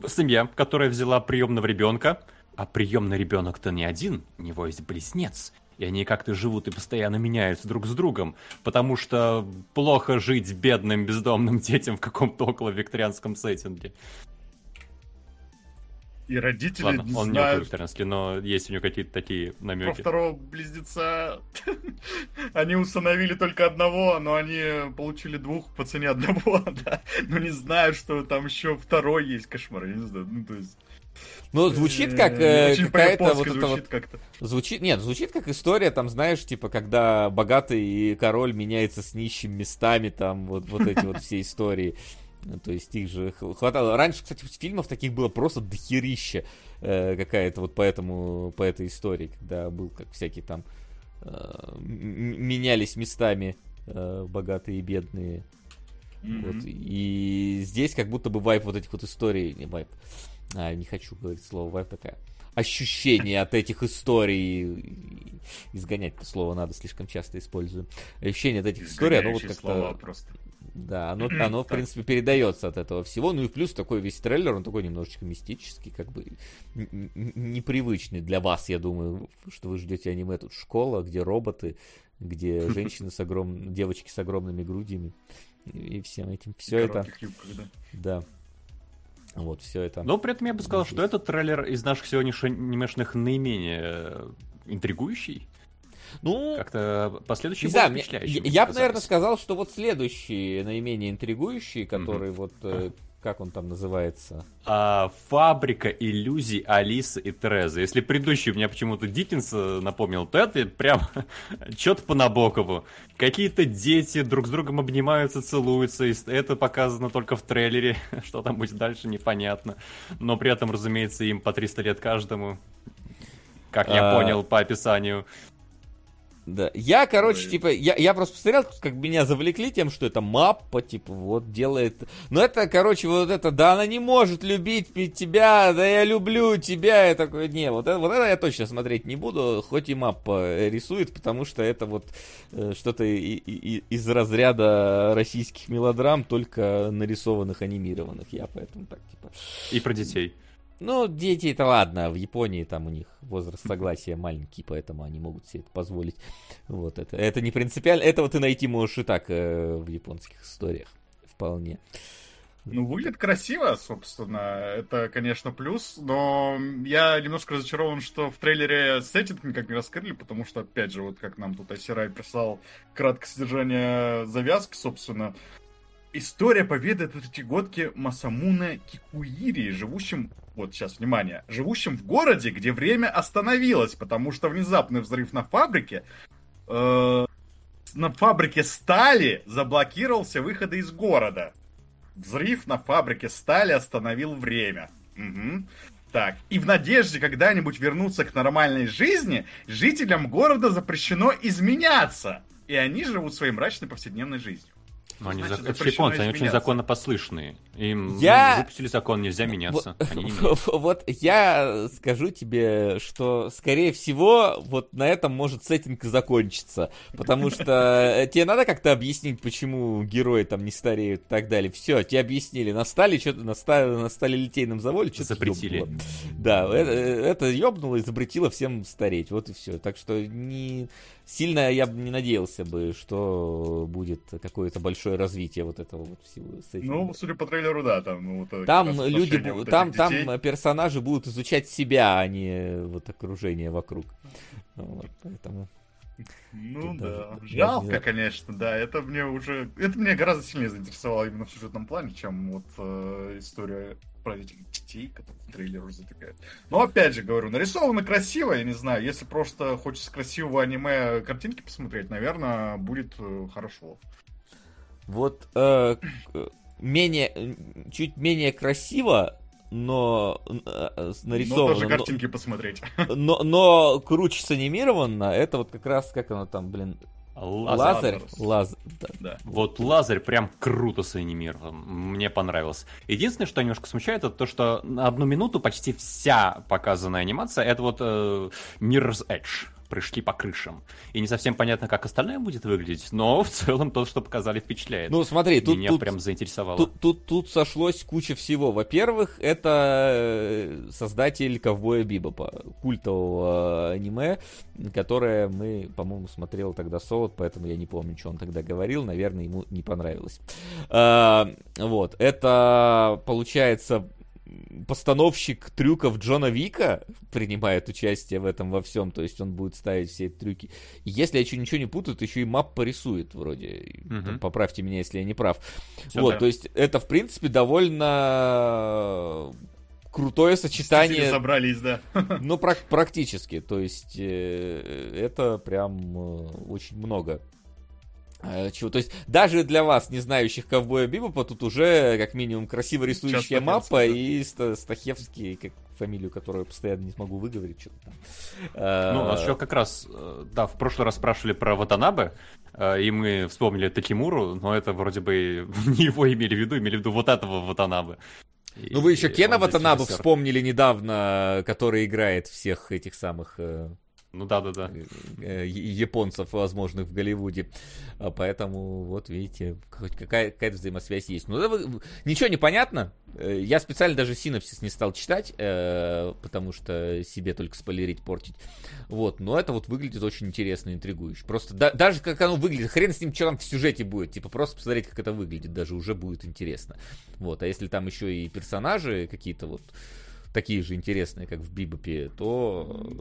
семья, которая взяла приемного ребенка, а приемный ребенок-то не один, у него есть близнец. И они как-то живут и постоянно меняются друг с другом, потому что плохо жить бедным бездомным детям в каком-то около викторианском сеттинге. И родители Ладно, не он знают... не викторианский, но есть у него какие-то такие намеки. Про второго близнеца они установили только одного, но они получили двух по цене одного, да. Но не знаю, что там еще второй есть кошмар, я не знаю. Ну, то есть... Ну, звучит как э, какая-то вот это вот... Как-то. Звучит, нет, звучит как история, там, знаешь, типа, когда богатый король меняется с нищим местами, там, вот, вот эти вот все истории. То есть их же хватало. Раньше, кстати, фильмов таких было просто дохерища э, какая-то вот по этому, по этой истории, когда был как всякие там э, менялись местами э, богатые и бедные. Mm-hmm. Вот. И здесь как будто бы вайп вот этих вот историй, не вайп, а, не хочу говорить слово такая. Ощущение от этих историй. Изгонять это слово надо, слишком часто использую. Ощущение от этих историй, оно вот как-то... Да, оно, оно в принципе, передается от этого всего. Ну и плюс такой весь трейлер, он такой немножечко мистический, как бы непривычный для вас, я думаю, что вы ждете аниме. Тут школа, где роботы, где женщины с огромными, девочки с огромными грудями и всем этим. Все это... Юбках, да. да. Вот, все это. Но при этом я бы сказал, что этот трейлер из наших сегодняшних наименее интригующий. Ну, как-то последующий мне, я, я бы, наверное, сказал, что вот следующий наименее интригующий, который mm-hmm. вот э, как он там называется? А, фабрика иллюзий Алисы и Терезы. Если предыдущий меня почему-то Диккенс напомнил, то это прям что-то по Набокову. Какие-то дети друг с другом обнимаются, целуются, и это показано только в трейлере. Что там будет дальше, непонятно. Но при этом, разумеется, им по 300 лет каждому. Как я а... понял по описанию. Да. Я, короче, Ой. типа, я, я просто посмотрел, как меня завлекли тем, что это маппа, типа, вот делает. Но это, короче, вот это, да, она не может любить тебя, да я люблю тебя. Я такой, не, вот это, вот это я точно смотреть не буду, хоть и маппа рисует, потому что это вот э, что-то и, и, из разряда российских мелодрам, только нарисованных, анимированных. Я поэтому так, типа. И про детей. Ну, дети это ладно, в Японии там у них возраст согласия маленький, поэтому они могут себе это позволить. Вот это, это не принципиально. Этого ты найти можешь и так э, в японских историях вполне. Ну, выглядит красиво, собственно. Это, конечно, плюс, но я немножко разочарован, что в трейлере сеттинг никак не раскрыли, потому что, опять же, вот как нам тут Асирай прислал краткое содержание завязки, собственно, история победы третьегодки Масамуна Кикуири, живущим, вот сейчас, внимание, живущим в городе, где время остановилось, потому что внезапный взрыв на фабрике э, на фабрике стали заблокировал все выходы из города. Взрыв на фабрике стали остановил время. Угу. Так, и в надежде когда-нибудь вернуться к нормальной жизни, жителям города запрещено изменяться. И они живут своей мрачной повседневной жизнью. Но они Значит, это японцы, они очень законопослушные. Им я... выпустили закон, нельзя меняться. Они не вот я скажу тебе, что, скорее всего, вот на этом может сеттинг закончиться. Потому что тебе надо как-то объяснить, почему герои там не стареют и так далее. Все, тебе объяснили. Настали что-то на, стали, на стали литейном заводе что-то Запретили. Ёбнуло. Да, это, это ёбнуло и запретило всем стареть. Вот и все. Так что не сильно я бы не надеялся бы, что будет какое-то большое развитие вот этого вот всего. С этим. Ну, судя по трейлеру, да, там вот Там люди, вот там, там персонажи будут изучать себя, а не вот окружение вокруг. Вот, поэтому... Ну да, жалко, конечно, да, это мне уже, это меня гораздо сильнее заинтересовало именно в сюжетном плане, чем вот э, история про этих детей, которые в трейлер уже затыкают. Но опять же говорю, нарисовано красиво, я не знаю, если просто хочется красивого аниме картинки посмотреть, наверное, будет э, хорошо. Вот э, менее, чуть менее красиво, но э, нарисовано. Но тоже картинки но, посмотреть. Но, но круче санимировано, это вот как раз, как оно там, блин, Лазарь? Лазарь. Да. да. Вот Лазарь прям круто санимирован. Мне понравилось. Единственное, что немножко смущает, это то, что на одну минуту почти вся показанная анимация это вот э, Mirror's Edge прыжки по крышам. И не совсем понятно, как остальное будет выглядеть, но в целом то, что показали, впечатляет. Ну, смотри, тут... Меня тут, прям заинтересовало. Тут, тут, тут сошлось куча всего. Во-первых, это э, создатель Ковбоя Бибопа, культового аниме, которое мы, по-моему, смотрел тогда Солод, поэтому я не помню, что он тогда говорил. Наверное, ему не понравилось. А, вот. Это, получается, постановщик трюков Джона Вика принимает участие в этом во всем, то есть он будет ставить все эти трюки. И если я еще ничего не путаю, то еще и мап порисует вроде. Угу. Поправьте меня, если я не прав. Все вот, да. то есть это, в принципе, довольно крутое сочетание. Стили собрались, да. Ну, прак- практически. То есть э, это прям э, очень много чего. То есть даже для вас, не знающих ковбоя Бибопа, тут уже как минимум красиво рисующая мапа да. и Стахевский, как фамилию, которую я постоянно не смогу выговорить, что-то там. Ну, у нас еще как раз, э, да, в прошлый раз спрашивали про Ватанабе, э, и мы вспомнили Такимуру, но это вроде бы не его имели в виду, имели в виду вот этого Ватанабе. Ну, вы еще Кена Ватанабе вспомнили недавно, который играет всех этих самых ну да, да, да. Японцев, возможных в Голливуде. А поэтому, вот видите, хоть какая- какая-то взаимосвязь есть. Ну, да, ничего не понятно. Э, я специально даже синопсис не стал читать, э, потому что себе только спойлерить, портить. Вот, но это вот выглядит очень интересно, интригующе. Просто да, даже как оно выглядит, хрен с ним, что там в сюжете будет. Типа просто посмотреть, как это выглядит, даже уже будет интересно. Вот, а если там еще и персонажи какие-то вот такие же интересные, как в Бибопе, то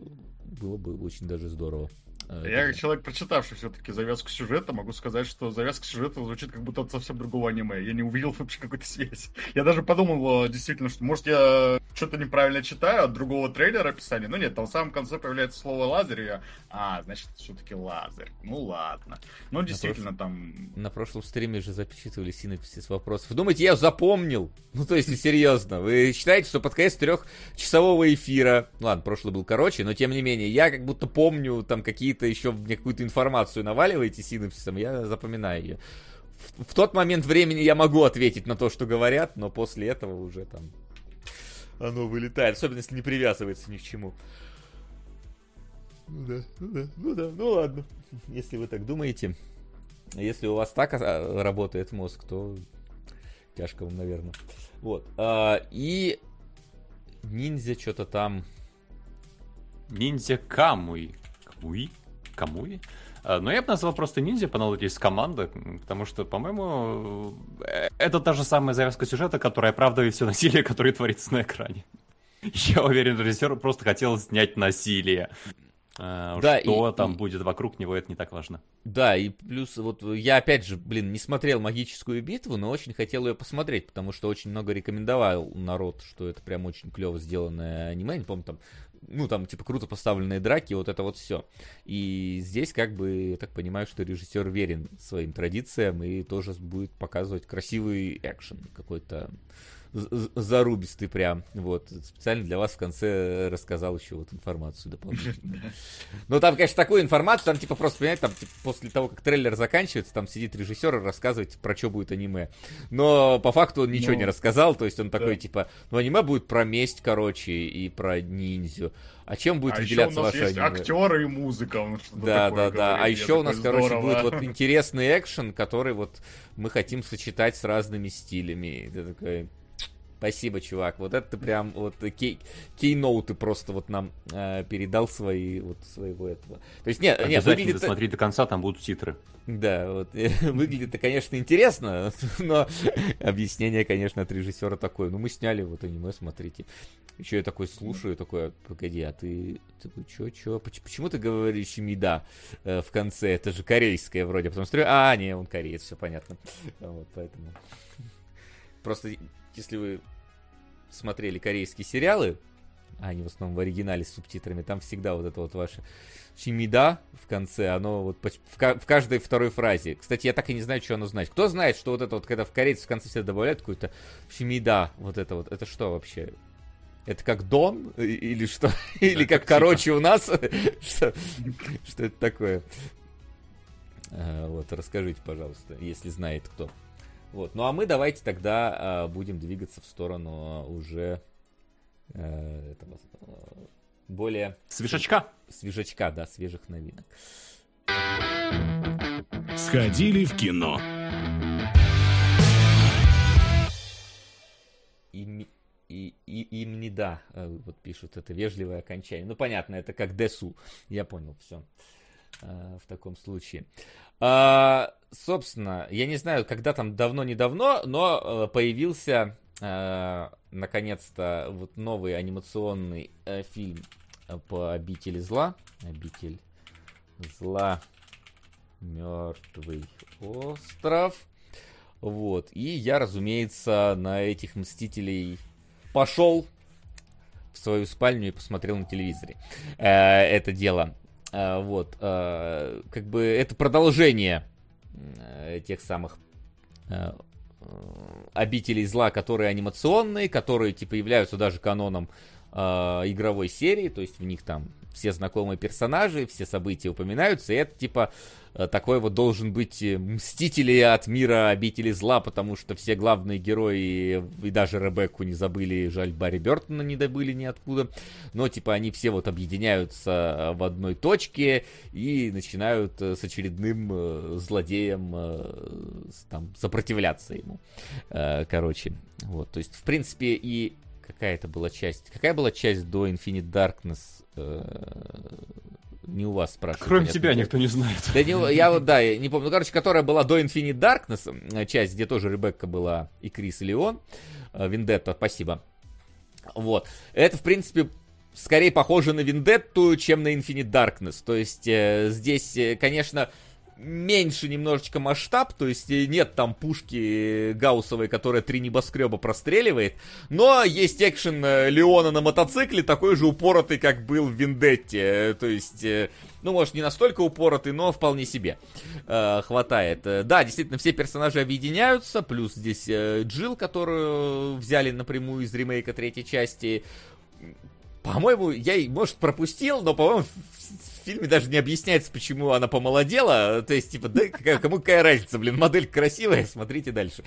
было бы очень даже здорово. А, Я, как человек, прочитавший все-таки завязку сюжета, могу сказать, что завязка сюжета звучит как будто от совсем другого аниме. Я не увидел вообще какой-то связь. Я даже подумал, действительно, что может я что-то неправильно читаю от другого трейлера описания. Но нет, там в самом конце появляется слово лазер, и я, а, значит, все-таки лазер. Ну ладно. Ну, действительно, на там... На прошлом стриме же записывали синопсис вопросов. Думаете, я запомнил? Ну, то есть, серьезно. Вы считаете, что под конец трехчасового эфира... Ладно, прошлый был короче, но тем не менее, я как будто помню там какие-то какие-то еще мне какую-то информацию наваливаете синапсисом, я запоминаю ее. В, в тот момент времени я могу ответить на то, что говорят, но после этого уже там оно вылетает, особенно если не привязывается ни к чему. Ну да, ну да, ну да, ну ладно. Если вы так думаете, если у вас так а, работает мозг, то тяжко вам, наверное. Вот. А, и ниндзя что-то там. Ниндзя Камуй. Камуй? Камуи. А, но я бы назвал просто ниндзя по аналогии с командой, потому что, по-моему, э, это та же самая завязка сюжета, которая оправдывает все насилие, которое творится на экране. Я уверен, режиссер просто хотел снять насилие. А, да, что и, там и, будет вокруг него, это не так важно. Да, и плюс вот я опять же, блин, не смотрел «Магическую битву», но очень хотел ее посмотреть, потому что очень много рекомендовал народ, что это прям очень клево сделанное аниме. Не помню, там ну, там, типа, круто поставленные драки, вот это вот все. И здесь, как бы, я так понимаю, что режиссер верен своим традициям и тоже будет показывать красивый экшен какой-то зарубистый прям. Вот. Специально для вас в конце рассказал еще вот информацию дополнительную. Ну, там, конечно, такую информацию, там, типа, просто, понимаете, там, типа, после того, как трейлер заканчивается, там сидит режиссер и рассказывает, про что будет аниме. Но по факту он ничего ну, не рассказал, то есть он такой, типа, ну, аниме будет про месть, короче, и про ниндзю. А чем будет а выделяться ваше есть аниме? актеры и музыка. да, да, да. А еще у нас, здорово. короче, будет вот интересный экшен, который вот мы хотим сочетать с разными стилями. Ты такой, Спасибо, чувак. Вот это ты прям вот кей, кейноуты просто вот нам э, передал свои вот своего этого. То есть нет, нет, выглядит... смотри до конца, там будут титры. Да, вот выглядит это, конечно, интересно, но объяснение, конечно, от режиссера такое. Ну мы сняли вот аниме, смотрите. Еще я такой слушаю, такой, погоди, а ты такой, чё, чё, почему ты говоришь Мида э, в конце? Это же корейское вроде. Потом смотрю, а, не, он кореец, все понятно. Вот, поэтому. Просто если вы смотрели корейские сериалы, а они в основном в оригинале с субтитрами, там всегда вот это вот ваше чимида в конце, оно вот в, в каждой второй фразе. Кстати, я так и не знаю, что оно значит. Кто знает, что вот это вот, когда в корейце в конце все добавляют какую-то чимида, вот это вот, это что вообще? Это как Дон или что? Или как короче у нас? Что это такое? А, вот, расскажите, пожалуйста, если знает кто. Вот. Ну а мы давайте тогда э, будем двигаться в сторону уже э, этого, э, более... Свежачка. Свежачка, да, свежих новинок. Сходили в кино. И, и, и, им не да, э, вот пишут, это вежливое окончание. Ну, понятно, это как десу. Я понял, все. Э, в таком случае. А, собственно, я не знаю, когда там давно-недавно, но э, появился э, наконец-то вот новый анимационный э, фильм по обители зла. Обитель зла. Мертвый остров. Вот. И я, разумеется, на этих мстителей пошел в свою спальню и посмотрел на телевизоре э, это дело. Э, вот. Э, как бы это продолжение Э, тех самых э, обителей зла, которые анимационные, которые типа являются даже каноном э, игровой серии, то есть в них там все знакомые персонажи, все события упоминаются, и это типа Э, такой вот должен быть э, мстители от мира обители зла, потому что все главные герои, и даже Ребекку не забыли, жаль, Барри Бертона не добыли ниоткуда, но типа они все вот объединяются э, в одной точке и начинают с очередным злодеем там сопротивляться ему. Короче, вот, то есть, в принципе, и какая это была часть? Какая была часть до Infinite Darkness? не у вас спрашивают. Кроме тебя никто не знает. Да не, я вот, да, я не помню. Ну, короче, которая была до Infinite Darkness, часть, где тоже Ребекка была и Крис, и Леон. Э, Вендетта, спасибо. Вот. Это, в принципе, скорее похоже на Вендетту, чем на Infinite Darkness. То есть э, здесь, э, конечно, меньше немножечко масштаб, то есть э, нет там пушки Гауссовой, которая три небоскреба простреливает, но есть экшен э, Леона на мотоцикле, такой же упоротый, как был в Виндетте, то есть, э, ну, может, не настолько упоротый, но вполне себе э, хватает. Да, действительно, все персонажи объединяются, плюс здесь э, Джилл, которую взяли напрямую из ремейка третьей части, по-моему, я, может, пропустил, но, по-моему, в фильме даже не объясняется, почему она помолодела. То есть, типа, да, какая, кому какая разница, блин, модель красивая, смотрите дальше.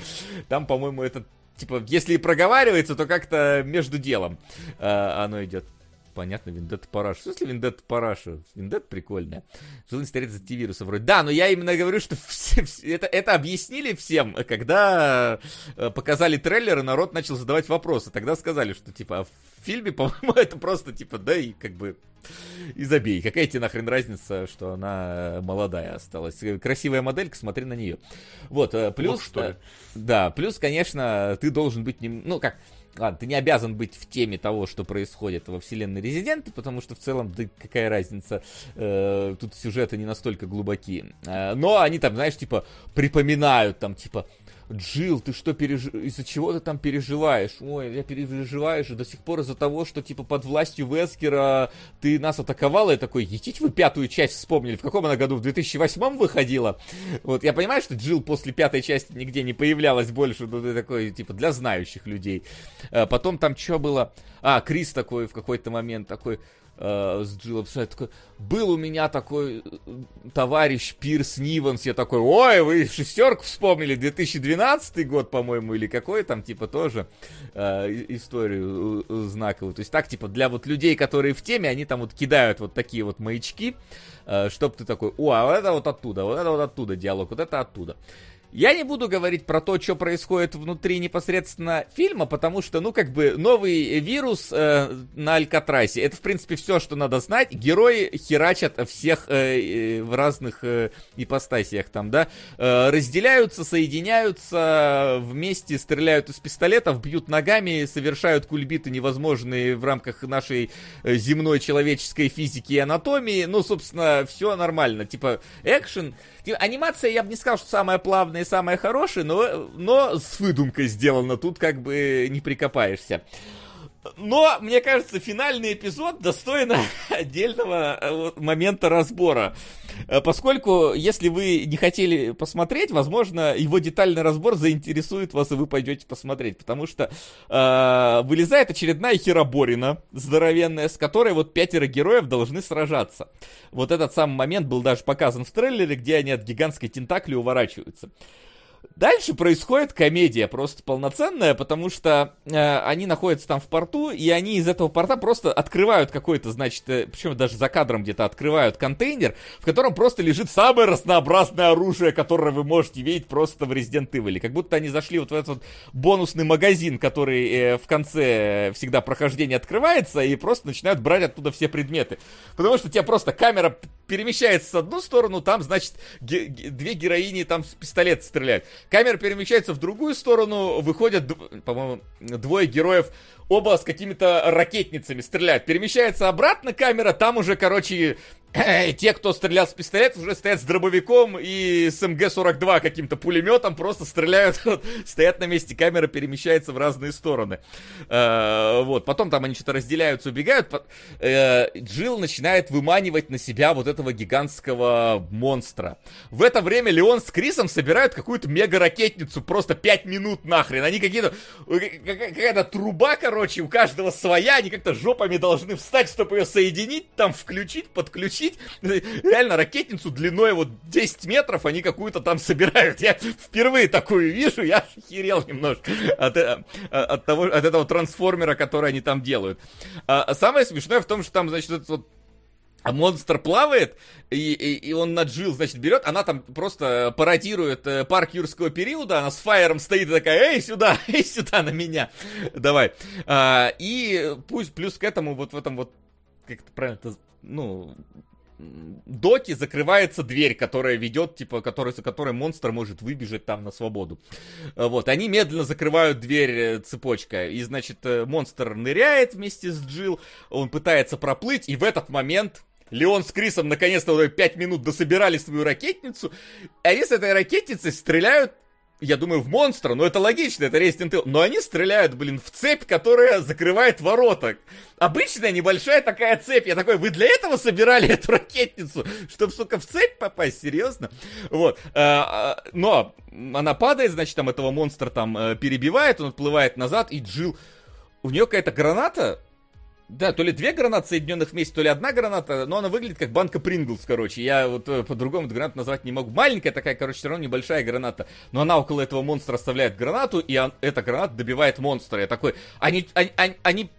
Там, по-моему, это, типа, если и проговаривается, то как-то между делом э, оно идет. Понятно, Виндетта Параша. В смысле Виндетта Параша? Виндетта прикольная. Желание стареть за вируса вроде. Да, но я именно говорю, что все, все, это, это объяснили всем, когда э, показали трейлер, и народ начал задавать вопросы. Тогда сказали, что, типа, в фильме, по-моему, это просто, типа, да, и как бы и забей. Какая тебе нахрен разница, что она молодая осталась? Красивая моделька, смотри на нее. Вот, э, плюс... Вот, что ли? Да, плюс, конечно, ты должен быть... Нем... Ну, как ладно, ты не обязан быть в теме того, что происходит во вселенной Резидента, потому что в целом, да какая разница, э, тут сюжеты не настолько глубокие. Э, но они там, знаешь, типа, припоминают там, типа, Джил, ты что переж... из-за чего ты там переживаешь? Ой, я переживаю же до сих пор из-за того, что типа под властью Вескера ты нас атаковала. И такой, едите вы пятую часть вспомнили. В каком она году? В 2008 выходила? Вот, я понимаю, что Джил после пятой части нигде не появлялась больше, но ты такой, типа, для знающих людей. А потом там что было? А, Крис такой в какой-то момент такой, э, с Джилом такой, был у меня такой э, товарищ Пирс Ниванс, я такой, ой, вы шестерку вспомнили, 2012 год, по-моему, или какой там, типа, тоже э, историю знаковую. То есть так, типа, для вот людей, которые в теме, они там вот кидают вот такие вот маячки, э, чтоб ты такой, о, а вот это вот оттуда, вот это вот оттуда диалог, вот это оттуда. Я не буду говорить про то, что происходит внутри непосредственно фильма, потому что, ну, как бы, новый вирус э, на Алькатрасе, это, в принципе, все, что надо знать. Герои херачат всех э, э, в разных э, ипостасиях там, да, э, разделяются, соединяются, вместе стреляют из пистолетов, бьют ногами, совершают кульбиты невозможные в рамках нашей э, земной человеческой физики и анатомии. Ну, собственно, все нормально. Типа, экшен Типа, анимация, я бы не сказал, что самая плавная и самая хорошая, но, но с выдумкой сделана, тут как бы не прикопаешься. Но, мне кажется, финальный эпизод достоин отдельного э, момента разбора. Э, поскольку, если вы не хотели посмотреть, возможно, его детальный разбор заинтересует вас, и вы пойдете посмотреть. Потому что э, вылезает очередная хероборина здоровенная, с которой вот пятеро героев должны сражаться. Вот этот самый момент был даже показан в трейлере, где они от гигантской тентакли уворачиваются. Дальше происходит комедия просто полноценная, потому что э, они находятся там в порту, и они из этого порта просто открывают какой-то, значит, э, причем даже за кадром где-то открывают контейнер, в котором просто лежит самое разнообразное оружие, которое вы можете видеть просто в Resident Evil. Как будто они зашли вот в этот вот бонусный магазин, который э, в конце всегда прохождения открывается, и просто начинают брать оттуда все предметы. Потому что тебе просто камера перемещается с одну сторону, там, значит, ге- две героини там с пистолета стреляют. Камера перемещается в другую сторону, выходят, по-моему, двое героев оба с какими-то ракетницами стреляют. Перемещается обратно камера, там уже, короче, те, кто стрелял с пистолета, уже стоят с дробовиком и с МГ-42 каким-то пулеметом, просто стреляют, стоят на месте, камера перемещается в разные стороны. Э, вот, потом там они что-то разделяются, убегают. Э, Джилл начинает выманивать на себя вот этого гигантского монстра. В это время Леон с Крисом собирают какую-то мега-ракетницу, просто 5 минут нахрен. Они какие-то, какая-то труба, короче, у каждого своя, они как-то жопами должны встать, чтобы ее соединить, там включить, подключить. Реально ракетницу длиной вот 10 метров они какую-то там собирают. Я впервые такую вижу, я охерел немножко от, э, от, того, от этого трансформера, который они там делают. А самое смешное в том, что там, значит, этот вот а монстр плавает, и, и, и он наджил, значит, берет, она там просто пародирует э, парк юрского периода, она с фаером стоит и такая, эй, сюда, эй, сюда на меня, давай. А, и пусть плюс к этому вот в этом вот, как это правильно, ну, доки закрывается дверь, которая ведет, типа, который, за которой монстр может выбежать там на свободу. Вот, они медленно закрывают дверь э, цепочка, и, значит, э, монстр ныряет вместе с Джил, он пытается проплыть, и в этот момент Леон с Крисом наконец-то 5 минут дособирали свою ракетницу, и они с этой ракетницей стреляют я думаю, в монстра, но это логично, это Resident Evil. Но они стреляют, блин, в цепь, которая закрывает ворота. Обычная небольшая такая цепь. Я такой, вы для этого собирали эту ракетницу? Чтобы, сука, в цепь попасть? Серьезно? Вот. А, а, но она падает, значит, там этого монстра там э, перебивает, он отплывает назад, и Джил... У нее какая-то граната, да, то ли две гранаты соединенных вместе, то ли одна граната, но она выглядит как банка Принглс, короче. Я вот э, по-другому эту гранату назвать не могу. Маленькая такая, короче, все равно небольшая граната. Но она около этого монстра оставляет гранату, и он, эта граната добивает монстра. Я такой, они, они, они, они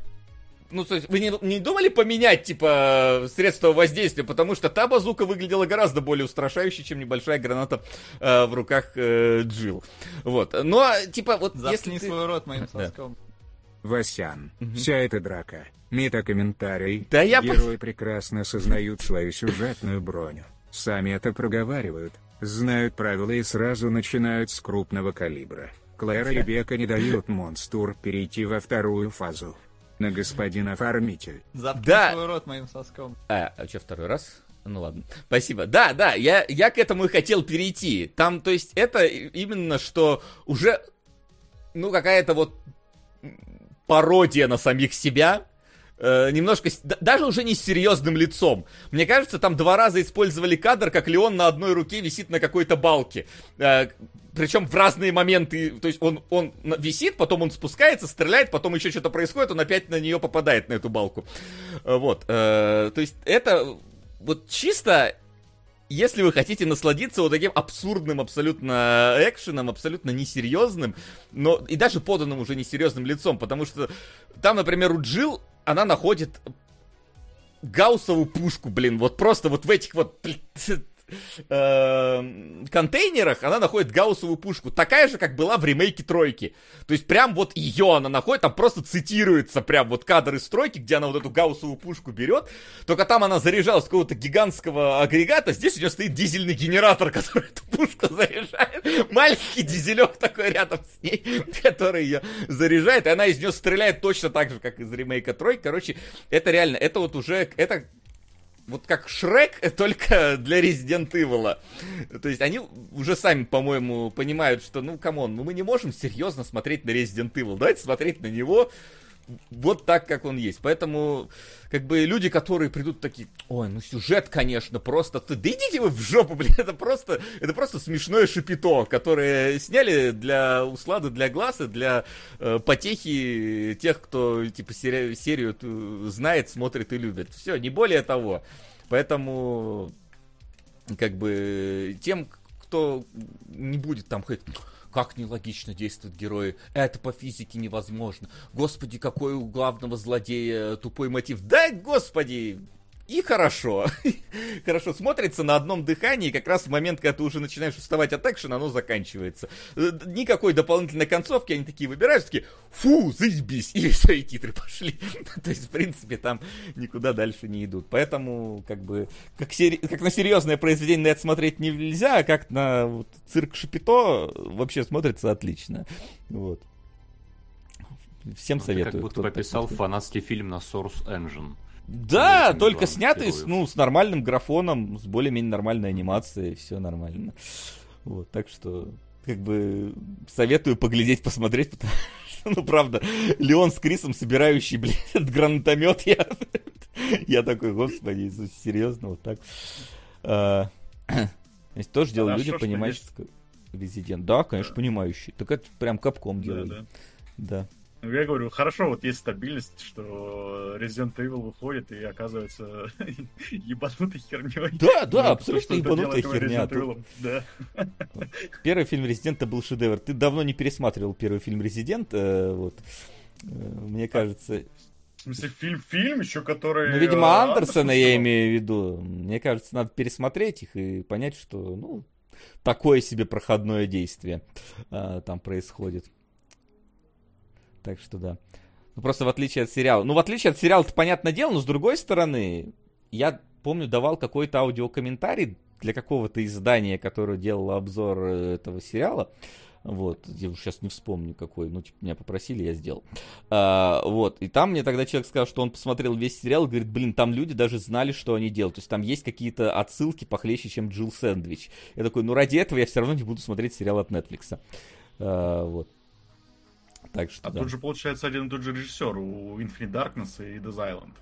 ну, то есть, вы не, не думали поменять, типа, средства воздействия? Потому что та базука выглядела гораздо более устрашающе, чем небольшая граната э, в руках э, Джил. Вот. Но, типа, вот Заткни если ты... свой рот моим соском. Да. Васян, угу. вся эта драка, метакомментарий, да я... герои прекрасно сознают свою сюжетную броню, сами это проговаривают, знают правила и сразу начинают с крупного калибра. Клэр и Бека не дают монстр перейти во вторую фазу. На господин оформитель. Заткни Да. свой рот моим соском. А, а что, второй раз? Ну ладно, спасибо. Да, да, я, я к этому и хотел перейти. Там, то есть, это именно что уже, ну, какая-то вот пародия на самих себя. Э, немножко, даже уже не с серьезным лицом. Мне кажется, там два раза использовали кадр, как Леон на одной руке висит на какой-то балке. Э, причем в разные моменты, то есть он, он висит, потом он спускается, стреляет, потом еще что-то происходит, он опять на нее попадает, на эту балку. Э, Вот, э, то есть это вот чисто, если вы хотите насладиться вот таким абсурдным абсолютно экшеном, абсолютно несерьезным, но и даже поданным уже несерьезным лицом, потому что там, например, у Джилл, она находит гауссовую пушку, блин, вот просто вот в этих вот э, контейнерах она находит гауссовую пушку, такая же, как была в ремейке тройки. То есть прям вот ее она находит, там просто цитируется прям вот кадр из тройки, где она вот эту гауссовую пушку берет, только там она заряжалась с какого-то гигантского агрегата, здесь у нее стоит дизельный генератор, который эту пушку заряжает. Маленький дизелек такой рядом с ней, который ее заряжает, и она из нее стреляет точно так же, как из ремейка тройки. Короче, это реально, это вот уже, это вот как Шрек, только для Resident Evil. То есть они уже сами, по-моему, понимают, что, ну, come on, ну мы не можем серьезно смотреть на Resident Evil. Давайте смотреть на него вот так, как он есть. Поэтому, как бы, люди, которые придут такие, ой, ну сюжет, конечно, просто... Да идите вы в жопу, блин, это просто, это просто смешное шапито, которое сняли для услады, для глаз и для э, потехи тех, кто, типа, сери- серию знает, смотрит и любит. Все, не более того. Поэтому, как бы, тем, кто не будет там хоть как нелогично действуют герои. Это по физике невозможно. Господи, какой у главного злодея тупой мотив. Да, господи, и хорошо. хорошо смотрится на одном дыхании, как раз в момент, когда ты уже начинаешь уставать от экшена, оно заканчивается. Э, Никакой дополнительной концовки, они такие выбирают, такие, фу, заебись, и все, и титры пошли. То есть, в принципе, там никуда дальше не идут. Поэтому, как бы, как, сери- как на серьезное произведение на это смотреть нельзя, а как на вот, цирк Шапито вообще смотрится отлично. Вот. Всем Ну, Ты советую. как будто пописал фанатский фильм на Source Engine. Да, Очень только снятый с, ну, с нормальным графоном, с более-менее нормальной анимацией, все нормально. Вот, так что, как бы, советую поглядеть, посмотреть, потому что, ну, правда, Леон с Крисом, собирающий, блин, этот гранатомет, я, я такой, господи, Иисус, серьезно, вот так. А, то есть тоже делают Хорошо, люди, что понимающие, резидент. Да, конечно, понимающий. Так это прям капком Да, делает. да. Да. Ну, Я говорю, хорошо, вот есть стабильность, что Resident Evil выходит и оказывается ебанутой херней. Да, да, Ну, абсолютно ебанутая херня. Да. Первый фильм Резидента был шедевр. Ты давно не пересматривал первый фильм Резидент, э, вот. Э, Мне кажется, В смысле, фильм-фильм еще, который... ну, видимо, э, Андерсона я имею в виду. Мне кажется, надо пересмотреть их и понять, что, ну, такое себе проходное действие а, там происходит. Так что да. Ну, просто в отличие от сериала. Ну, в отличие от сериала, это понятное дело, но с другой стороны, я помню, давал какой-то аудиокомментарий для какого-то издания, которое делало обзор э, этого сериала. Вот, я уж сейчас не вспомню какой, ну, типа, меня попросили, я сделал. А, вот, и там мне тогда человек сказал, что он посмотрел весь сериал, и говорит, блин, там люди даже знали, что они делают. То есть там есть какие-то отсылки похлеще, чем Джилл Сэндвич. Я такой, ну, ради этого я все равно не буду смотреть сериал от Netflix. А, вот. Так что, А да. тут же, получается, один и тот же режиссер у Infinite Darkness и Dead Island.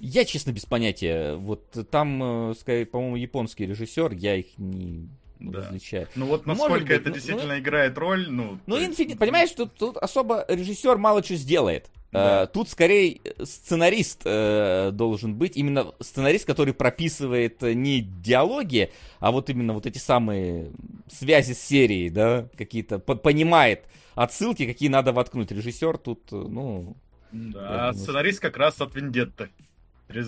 Я, честно, без понятия. Вот там, э, скорее, по-моему, японский режиссер, я их не Да. различаю. Ну вот Может насколько быть, это ну, действительно играет роль, ну... Ну, есть- Infinite, понимаешь, тут, тут особо режиссер мало что сделает. Да. Э, тут скорее сценарист э, должен быть, именно сценарист, который прописывает не диалоги, а вот именно вот эти самые связи с серией, да, какие-то, по- понимает отсылки, какие надо воткнуть. Режиссер тут, э, ну... Да, думаю, сценарист как раз от Вендетты.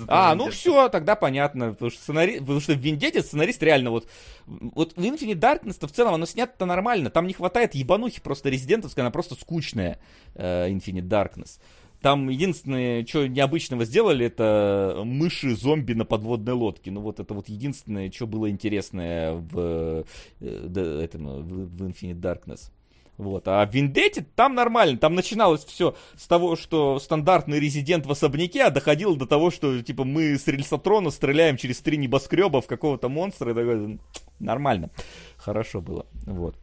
А, ну все, тогда понятно, потому что, сценари... потому что в Вендете сценарист реально вот... Вот в Infinite Darkness в целом оно снято нормально, там не хватает ебанухи просто резидентовской, она просто скучная, э, Infinite Darkness. Там единственное, что необычного сделали, это мыши-зомби на подводной лодке. Ну вот это вот единственное, что было интересное в, э, этом, в Infinite Darkness. Вот. А в Виндете там нормально. Там начиналось все с того, что стандартный резидент в особняке, а доходило до того, что типа мы с рельсотрона стреляем через три небоскреба в какого-то монстра. И такой, нормально. Хорошо было. Вот.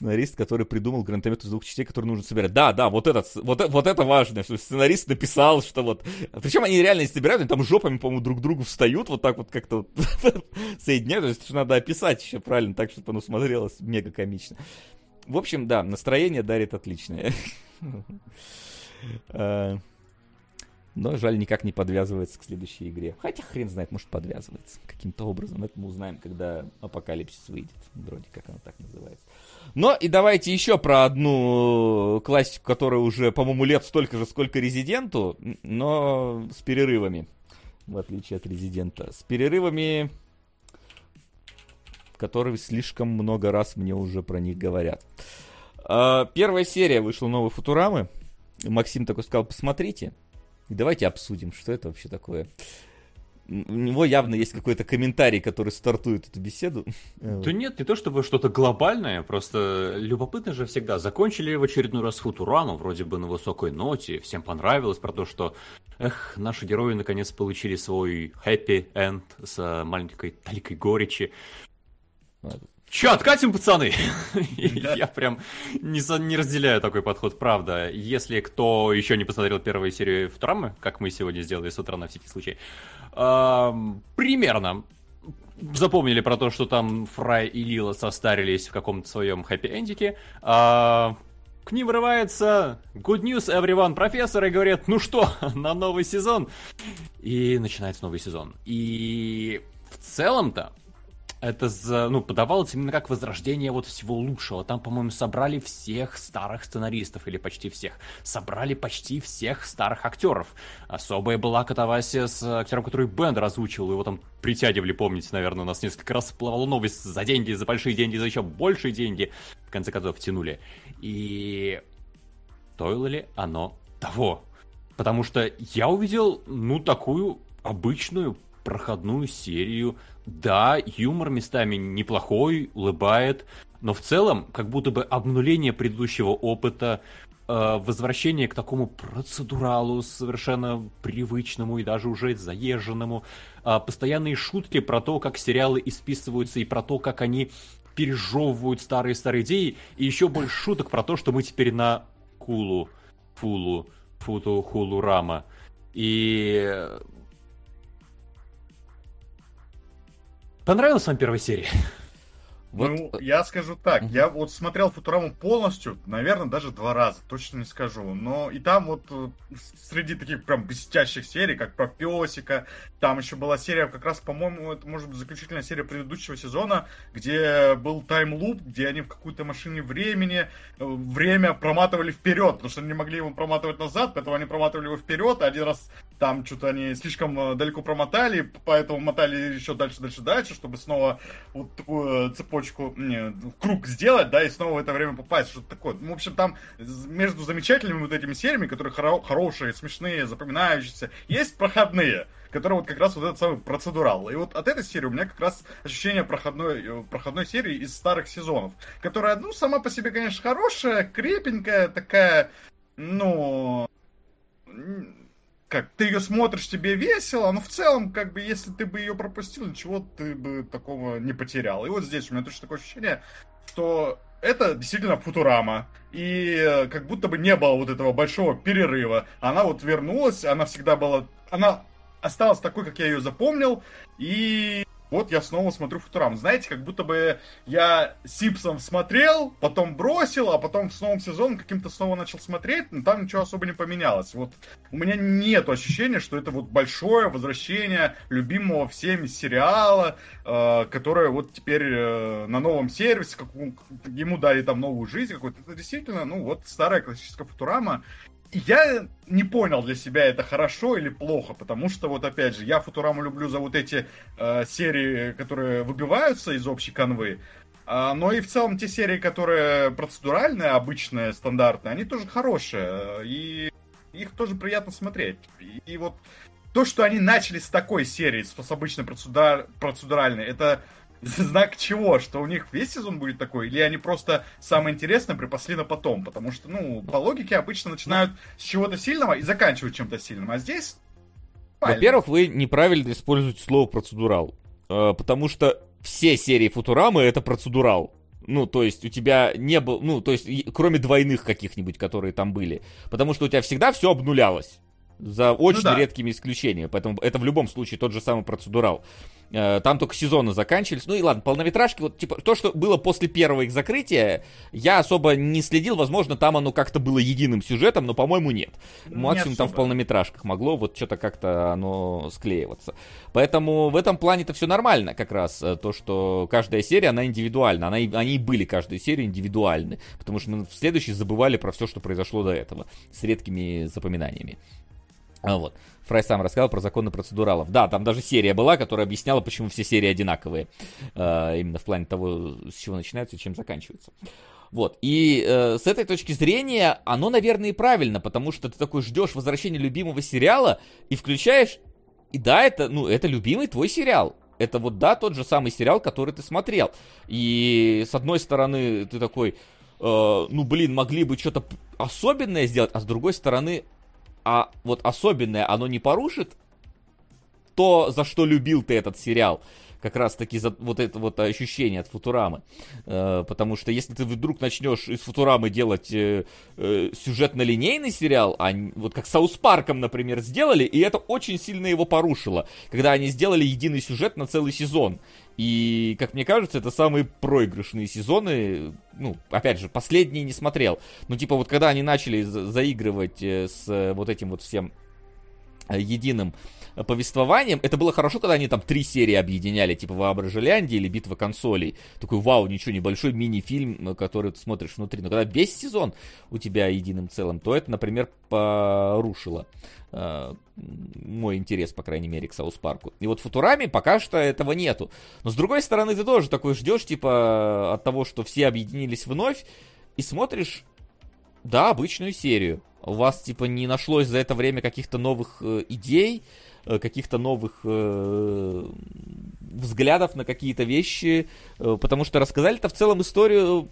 Сценарист, который придумал гранатомет из двух частей, который нужно собирать. Да, да, вот, этот, вот, вот это важно, что сценарист написал, что вот... Причем они реально не собирают, они там жопами, по-моему, друг к другу встают, вот так вот как-то вот соединяют. То есть надо описать еще правильно, так, чтобы оно смотрелось мега комично. В общем, да, настроение дарит отличное. А, но жаль, никак не подвязывается к следующей игре. Хотя хрен знает, может подвязывается каким-то образом. Это мы узнаем, когда Апокалипсис выйдет. Вроде как оно так называется. Но и давайте еще про одну классику, которая уже, по-моему, лет столько же, сколько Резиденту, но с перерывами. В отличие от Резидента. С перерывами, которые слишком много раз мне уже про них говорят. А, первая серия вышла новой Футурамы. Максим такой сказал, посмотрите. Давайте обсудим, что это вообще такое. У него явно есть какой-то комментарий, который стартует эту беседу. Да нет, не то чтобы что-то глобальное, просто любопытно же всегда. Закончили в очередной раз Футураму, вроде бы на высокой ноте, всем понравилось про то, что, эх, наши герои наконец получили свой happy end с маленькой таликой горечи. Че, откатим, пацаны? Я прям не, не разделяю такой подход, правда. Если кто еще не посмотрел первую серию Футурамы, как мы сегодня сделали с утра на всякий случай, примерно запомнили про то, что там Фрай и Лила состарились в каком-то своем хэппи-эндике. А, к ним врывается Good News Everyone профессор и говорит, ну что, на новый сезон. И начинается новый сезон. И в целом-то это за, ну, подавалось именно как возрождение вот всего лучшего. Там, по-моему, собрали всех старых сценаристов, или почти всех. Собрали почти всех старых актеров. Особая была катавасия с актером, который Бендер озвучивал. Его там притягивали, помните, наверное, у нас несколько раз всплывала новость за деньги, за большие деньги, за еще большие деньги. В конце концов, тянули. И стоило ли оно того? Потому что я увидел, ну, такую обычную проходную серию да, юмор местами неплохой, улыбает, но в целом как будто бы обнуление предыдущего опыта, э, возвращение к такому процедуралу совершенно привычному и даже уже заезженному, э, постоянные шутки про то, как сериалы исписываются и про то, как они пережевывают старые-старые идеи, и еще больше шуток про то, что мы теперь на Кулу, Фулу, Футу, Хулу, Рама. И Понравилась вам первая серия? Вот. Ну, я скажу так, я вот смотрел Футураму полностью, наверное, даже два раза, точно не скажу. Но и там вот э, среди таких прям блестящих серий, как про песика, там еще была серия, как раз, по-моему, это может быть заключительная серия предыдущего сезона, где был таймлуп, где они в какой-то машине времени э, время проматывали вперед, потому что они не могли его проматывать назад, поэтому они проматывали его вперед, один раз там что-то они слишком э, далеко промотали, поэтому мотали еще дальше, дальше, дальше, чтобы снова вот такую цепочку цепочку, не, круг сделать, да, и снова в это время попасть, что-то такое. Ну, в общем, там между замечательными вот этими сериями, которые хоро- хорошие, смешные, запоминающиеся, есть проходные, которые вот как раз вот этот самый процедурал. И вот от этой серии у меня как раз ощущение проходной, э, проходной серии из старых сезонов, которая, ну, сама по себе, конечно, хорошая, крепенькая, такая, ну, как ты ее смотришь, тебе весело, но в целом, как бы, если ты бы ее пропустил, ничего ты бы такого не потерял. И вот здесь у меня точно такое ощущение, что это действительно Футурама. И э, как будто бы не было вот этого большого перерыва. Она вот вернулась, она всегда была... Она осталась такой, как я ее запомнил. И вот я снова смотрю Футурам. Знаете, как будто бы я Сипсом смотрел, потом бросил, а потом с новым сезоном каким-то снова начал смотреть, но там ничего особо не поменялось. Вот у меня нет ощущения, что это вот большое возвращение любимого всеми сериала, э, которое вот теперь э, на новом сервисе, как, ему дали там новую жизнь какую-то. Это действительно, ну вот старая классическая Футурама я не понял для себя, это хорошо или плохо, потому что, вот опять же, я Футураму люблю за вот эти э, серии, которые выбиваются из общей канвы, э, но и в целом те серии, которые процедуральные, обычные, стандартные, они тоже хорошие, и их тоже приятно смотреть. И, и вот то, что они начали с такой серии, с, обычной процедура, процедуральной, это знак чего? Что у них весь сезон будет такой? Или они просто самое интересное припасли на потом? Потому что, ну, по логике обычно начинают с чего-то сильного и заканчивают чем-то сильным. А здесь... Во-первых, вы неправильно используете слово процедурал. Э, потому что все серии Футурамы это процедурал. Ну, то есть у тебя не было, ну, то есть кроме двойных каких-нибудь, которые там были. Потому что у тебя всегда все обнулялось. За очень ну, да. редкими исключениями. Поэтому это в любом случае тот же самый процедурал. Э, там только сезоны заканчивались. Ну и ладно, полнометражки, вот типа то, что было после первого их закрытия, я особо не следил. Возможно, там оно как-то было единым сюжетом, но, по-моему, нет. Максимум не там в полнометражках могло вот что-то как-то оно склеиваться. Поэтому в этом плане это все нормально, как раз э, то, что каждая серия, она индивидуальна. Она, они и были каждую серию индивидуальны. Потому что мы в следующей забывали про все, что произошло до этого. С редкими запоминаниями. А вот. Фрай сам рассказал про законы процедуралов. Да, там даже серия была, которая объясняла, почему все серии одинаковые. Э, именно в плане того, с чего начинаются и чем заканчиваются. Вот. И э, с этой точки зрения оно, наверное, и правильно, потому что ты такой ждешь возвращения любимого сериала и включаешь. И да, это, ну, это любимый твой сериал. Это вот, да, тот же самый сериал, который ты смотрел. И с одной стороны, ты такой, э, ну, блин, могли бы что-то особенное сделать, а с другой стороны, а вот особенное оно не порушит то, за что любил ты этот сериал. Как раз таки за вот это вот ощущение от Футурамы. Э, потому что если ты вдруг начнешь из Футурамы делать э, э, сюжетно-линейный сериал, а вот как Саус Парком, например, сделали, и это очень сильно его порушило, когда они сделали единый сюжет на целый сезон. И, как мне кажется, это самые проигрышные сезоны. Ну, опять же, последние не смотрел. Но, типа, вот когда они начали заигрывать э, с э, вот этим вот всем э, единым повествованием. Это было хорошо, когда они там три серии объединяли, типа Воображеляндия или Битва консолей. Такой, вау, ничего, небольшой мини-фильм, который ты смотришь внутри. Но когда весь сезон у тебя единым целым, то это, например, порушило э, мой интерес, по крайней мере, к Саус Парку. И вот в Футураме пока что этого нету. Но с другой стороны, ты тоже такой ждешь, типа, от того, что все объединились вновь, и смотришь, да, обычную серию. У вас, типа, не нашлось за это время каких-то новых э, идей, Э, каких-то новых э, взглядов на какие-то вещи, э, потому что рассказали-то в целом историю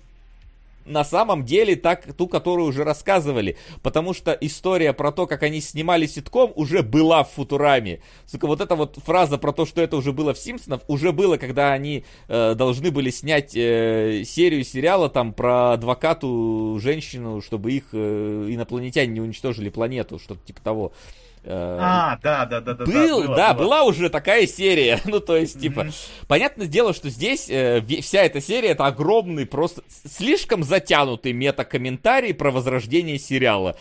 на самом деле так, ту, которую уже рассказывали. Потому что история про то, как они снимали ситком, уже была в Футураме. Сука, вот эта вот фраза про то, что это уже было в Симпсонах, уже было, когда они э, должны были снять э, серию сериала там про адвокату женщину, чтобы их э, инопланетяне не уничтожили планету, что-то типа того. Э, а, да, да, да, да. Был, да, было, да было. была уже такая серия. ну, то есть, типа, mm-hmm. понятное дело, что здесь э, вся эта серия это огромный, просто слишком затянутый мета-комментарий про возрождение сериала.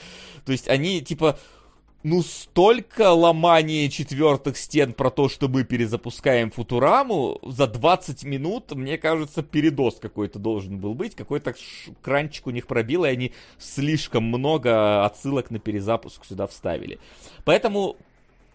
То есть они, типа, ну, столько ломания четвертых стен про то, что мы перезапускаем Футураму, за 20 минут, мне кажется, передоз какой-то должен был быть, какой-то кранчик у них пробил, и они слишком много отсылок на перезапуск сюда вставили. Поэтому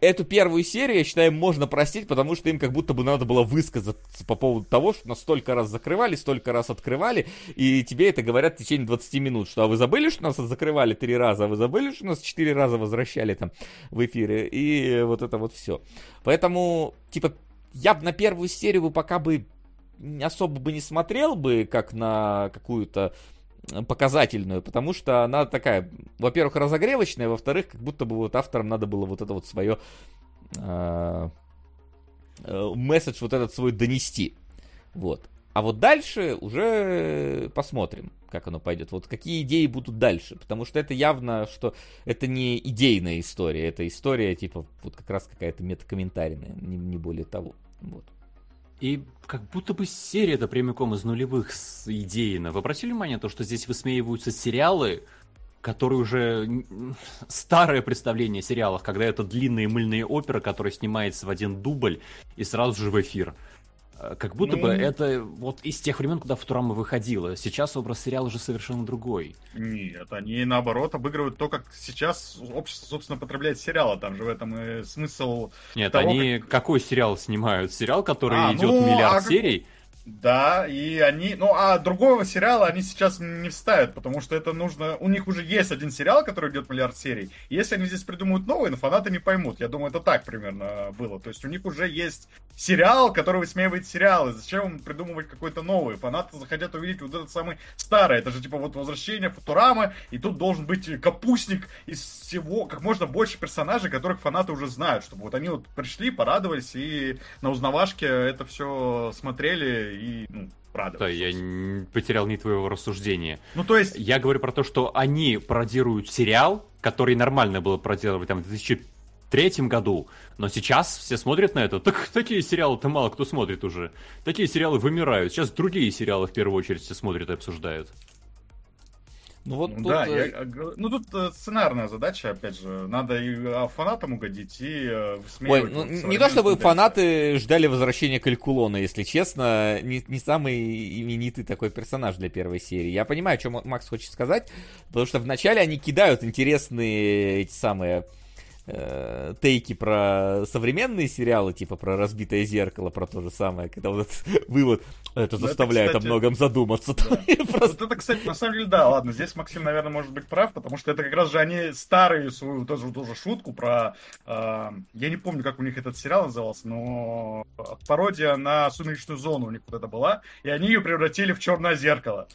эту первую серию, я считаю, можно простить, потому что им как будто бы надо было высказаться по поводу того, что нас столько раз закрывали, столько раз открывали, и тебе это говорят в течение 20 минут, что а вы забыли, что нас закрывали три раза, а вы забыли, что нас четыре раза возвращали там в эфире, и вот это вот все. Поэтому, типа, я бы на первую серию бы пока бы особо бы не смотрел бы, как на какую-то показательную, потому что она такая, во-первых, разогревочная, во-вторых, как будто бы вот авторам надо было вот это вот свое э, э, месседж вот этот свой донести. Вот. А вот дальше уже посмотрим, как оно пойдет. Вот какие идеи будут дальше. Потому что это явно, что это не идейная история. Это история, типа, вот как раз какая-то метакомментарийная, не, не более того. Вот. И как будто бы серия это прямиком из нулевых с идейно. Вы обратили внимание на то, что здесь высмеиваются сериалы, которые уже старое представление о сериалах, когда это длинные мыльные оперы, которые снимается в один дубль и сразу же в эфир. Э, как будто ну... бы это вот из тех времен, когда Футурама выходила. Сейчас образ сериала уже совершенно другой. Нет, они наоборот обыгрывают то, как сейчас общество, собственно, потребляет сериалы. Там же в этом и смысл Нет, того, они как... какой сериал снимают? Сериал, который а, идет ну, миллиард а серий? Да, и они... Ну, а другого сериала они сейчас не вставят, потому что это нужно... У них уже есть один сериал, который идет миллиард серий. если они здесь придумают новый, но фанаты не поймут. Я думаю, это так примерно было. То есть у них уже есть сериал, который высмеивает сериалы. Зачем им придумывать какой-то новый? Фанаты захотят увидеть вот этот самый старый. Это же типа вот возвращение Футурамы, и тут должен быть капустник из всего, как можно больше персонажей, которых фанаты уже знают, чтобы вот они вот пришли, порадовались и на узнавашке это все смотрели и ну, радоваться. Да, я не потерял ни твоего рассуждения. Ну, то есть... Я говорю про то, что они пародируют сериал, который нормально было пародировать там, в 2003 году, но сейчас все смотрят на это. Так такие сериалы-то мало кто смотрит уже. Такие сериалы вымирают. Сейчас другие сериалы в первую очередь все смотрят и обсуждают. Ну вот ну, тут... Да, я, э, ну тут э, сценарная задача, опять же, надо и а, фанатам угодить, и э, Ой, ну, не то чтобы фанаты ждали возвращения Калькулона, если честно, не, не самый именитый такой персонаж для первой серии. Я понимаю, что Макс хочет сказать, потому что вначале они кидают интересные эти самые э, тейки про современные сериалы, типа про разбитое зеркало, про то же самое, когда вот этот вывод, это ну, заставляет это, кстати, о многом задуматься. Да. Просто... Вот это, кстати, на самом деле, да, ладно, здесь Максим, наверное, может быть прав, потому что это как раз же они старые свою тоже, тоже шутку про... Э, я не помню, как у них этот сериал назывался, но пародия на «Сумеречную зону» у них вот это была, и они ее превратили в «Черное зеркало».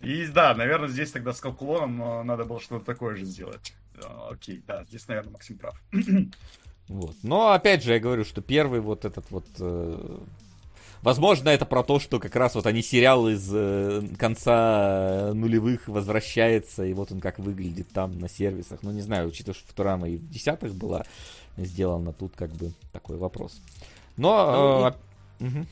И да, наверное, здесь тогда с Калкулоном э, надо было что-то такое же сделать. А, окей, да, здесь, наверное, Максим прав. Вот. Но опять же, я говорю, что первый вот этот вот. Э, возможно, это про то, что как раз вот они сериал из э, конца нулевых возвращается, и вот он как выглядит там на сервисах. Ну, не знаю, учитывая, что Футурама и в десятых была сделана, тут как бы такой вопрос. Но... Ну, э, и... угу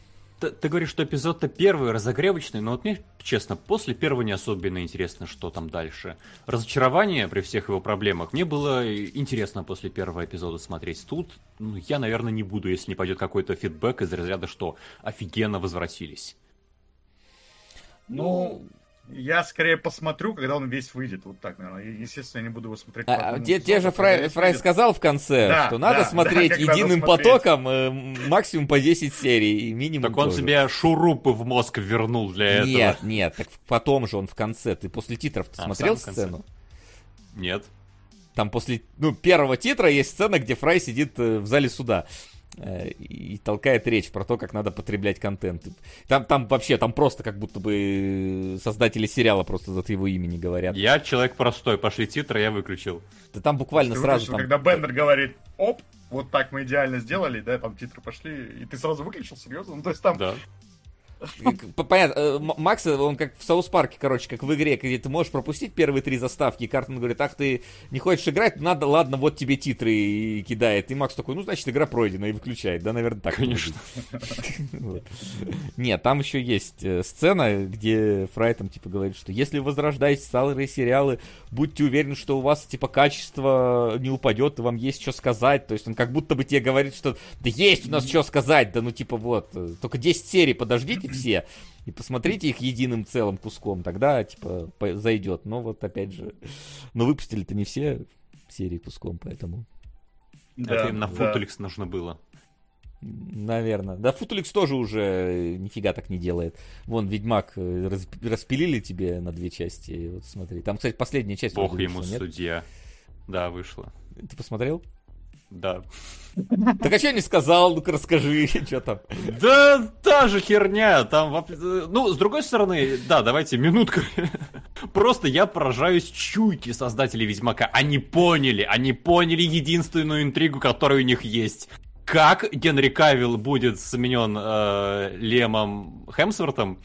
ты, говоришь, что эпизод-то первый, разогревочный, но вот мне, честно, после первого не особенно интересно, что там дальше. Разочарование при всех его проблемах. Мне было интересно после первого эпизода смотреть. Тут ну, я, наверное, не буду, если не пойдет какой-то фидбэк из разряда, что офигенно возвратились. Ну, я скорее посмотрю, когда он весь выйдет. Вот так, наверное. Естественно, я не буду его смотреть. А, те, те же Фрай, Фрай сказал в конце, да, что надо да, смотреть да, единым надо потоком, э, максимум по 10 серий, минимум. Так он тоже. себе шурупы в мозг вернул для нет, этого. Нет, нет, так потом же он в конце. Ты после титров а, смотрел сцену? Нет. Там после ну, первого титра есть сцена, где Фрай сидит э, в зале суда. Э, и толкает речь про то, как надо потреблять контент. Там, там вообще, там просто как будто бы создатели сериала просто за его имени говорят. Я человек простой, пошли титры, я выключил. Да там буквально ты сразу... Выключил, там... Когда Бендер говорит, оп, вот так мы идеально сделали, да, там титры пошли, и ты сразу выключил, серьезно? Ну, то есть там да. Понятно, э, Макс, он как в Соус Парке, короче, как в игре, где ты можешь пропустить первые три заставки, и Картон говорит, ах, ты не хочешь играть, надо, ладно, вот тебе титры и кидает. И Макс такой, ну, значит, игра пройдена, и выключает. Да, наверное, так. Конечно. Нет, там еще есть э, сцена, где Фрай там, типа, говорит, что если вы возрождаете старые сериалы, будьте уверены, что у вас, типа, качество не упадет, и вам есть что сказать. То есть он как будто бы тебе говорит, что да есть у нас что сказать, да ну, типа, вот, э, только 10 серий подождите, все. И посмотрите их единым целым куском, тогда, типа, зайдет. Но вот, опять же, но выпустили-то не все серии куском, поэтому... Да, Это им на да. нужно было. Наверное. Да, Футуликс тоже уже нифига так не делает. Вон, Ведьмак э, распилили тебе на две части. Вот смотри. Там, кстати, последняя часть. Бог ему вышла, судья. Да, вышла. Ты посмотрел? Да. Так а что не сказал? Ну-ка расскажи, что там. Да та же херня, там... Ну, с другой стороны, да, давайте минутку. Просто я поражаюсь чуйки создателей Ведьмака. Они поняли, они поняли единственную интригу, которая у них есть. Как Генри Кавилл будет заменен э, Лемом Хемсвортом,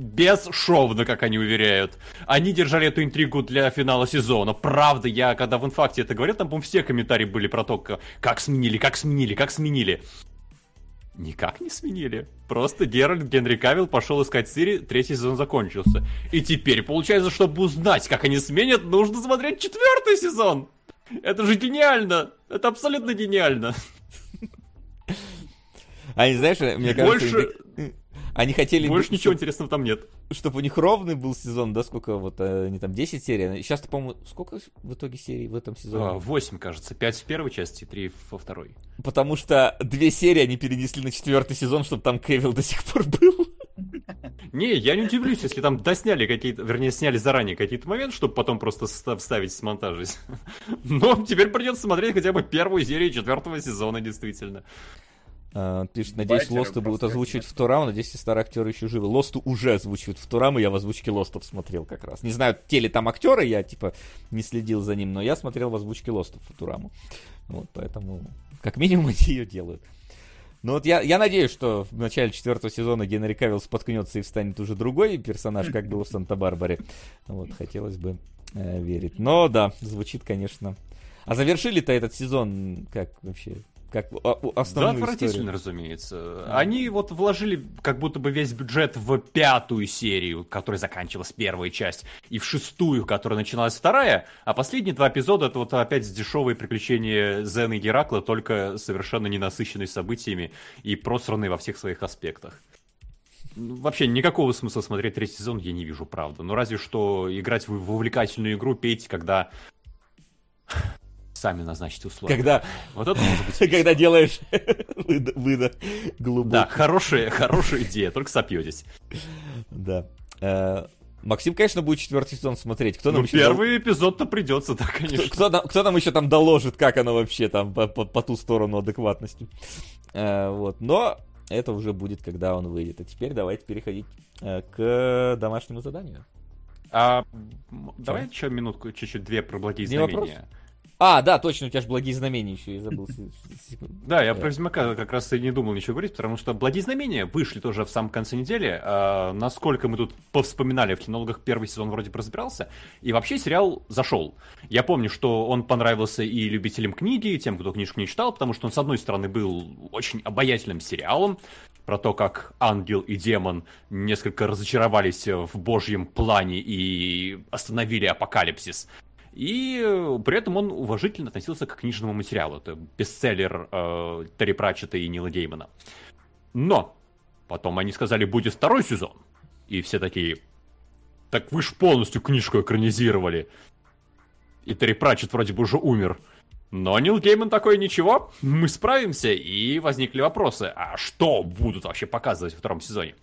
бесшовно, как они уверяют. Они держали эту интригу для финала сезона. Правда, я, когда в инфакте это говорил, там, по все комментарии были про то, как сменили, как сменили, как сменили. Никак не сменили. Просто Геральт Генри Кавилл пошел искать Сири, третий сезон закончился. И теперь, получается, чтобы узнать, как они сменят, нужно смотреть четвертый сезон. Это же гениально! Это абсолютно гениально. А не знаешь, мне кажется... Больше... Они хотели... Больше ничего интересного там нет. Чтобы у них ровный был сезон, да, сколько вот, э, они там, 10 серий. Сейчас, по-моему, сколько в итоге серий в этом сезоне? А, 8, кажется. 5 в первой части, 3 во второй. Потому что две серии они перенесли на четвертый сезон, чтобы там Кевилл до сих пор был. Не, я не удивлюсь, если там досняли какие-то, вернее, сняли заранее какие-то моменты, чтобы потом просто вставить с монтажа. Но теперь придется смотреть хотя бы первую серию четвертого сезона, действительно. Uh, пишет, надеюсь, Лосты будут озвучивать в Турам, надеюсь, старые актеры еще живы. Лосту уже озвучивают в Турам, и я в озвучке Лостов смотрел как раз. Не знаю, те ли там актеры, я типа не следил за ним, но я смотрел в озвучке Лостов в Тураму. Вот, поэтому, как минимум, они ее делают. Ну вот я, я надеюсь, что в начале четвертого сезона Генри Кавилл споткнется и встанет уже другой персонаж, как было в Санта-Барбаре. Вот, хотелось бы э, верить. Но да, звучит, конечно. А завершили-то этот сезон как вообще? Как основную Да, отвратительно, историю. разумеется. Они вот вложили как будто бы весь бюджет в пятую серию, которая заканчивалась первая часть, и в шестую, которая начиналась вторая, а последние два эпизода это вот опять дешевые приключения Зена и Геракла, только совершенно не насыщенные событиями и просранные во всех своих аспектах. Вообще никакого смысла смотреть третий сезон я не вижу, правда. Ну разве что играть в, в увлекательную игру, петь, когда сами назначить условия. Когда, вот это может быть когда делаешь выдох глубокий. Да, хорошая, хорошая идея, только сопьетесь. Да. Э, Максим, конечно, будет четвертый сезон смотреть. Кто нам ну, первый дол... эпизод-то придется, да, конечно. Кто, кто, кто нам еще там доложит, как оно вообще там по, по, по ту сторону адекватности. Э, вот. Но это уже будет, когда он выйдет. А теперь давайте переходить э, к домашнему заданию. А, давай еще минутку, чуть-чуть две про благие Не знамения. Вопрос? А, да, точно, у тебя же благие знамения еще, я забыл. Да, я про Ведьмака как раз и не думал ничего говорить, потому что благие знамения вышли тоже в самом конце недели. А, насколько мы тут повспоминали, в кинологах первый сезон вроде разбирался, и вообще сериал зашел. Я помню, что он понравился и любителям книги, и тем, кто книжку не читал, потому что он, с одной стороны, был очень обаятельным сериалом, про то, как ангел и демон несколько разочаровались в божьем плане и остановили апокалипсис. И э, при этом он уважительно относился к книжному материалу. Это бестселлер э, Терри Пратчета и Нила Геймана. Но потом они сказали, будет второй сезон. И все такие, так вы ж полностью книжку экранизировали. И Терри Пратчет вроде бы уже умер. Но Нил Гейман такой, ничего, мы справимся. И возникли вопросы, а что будут вообще показывать во втором сезоне?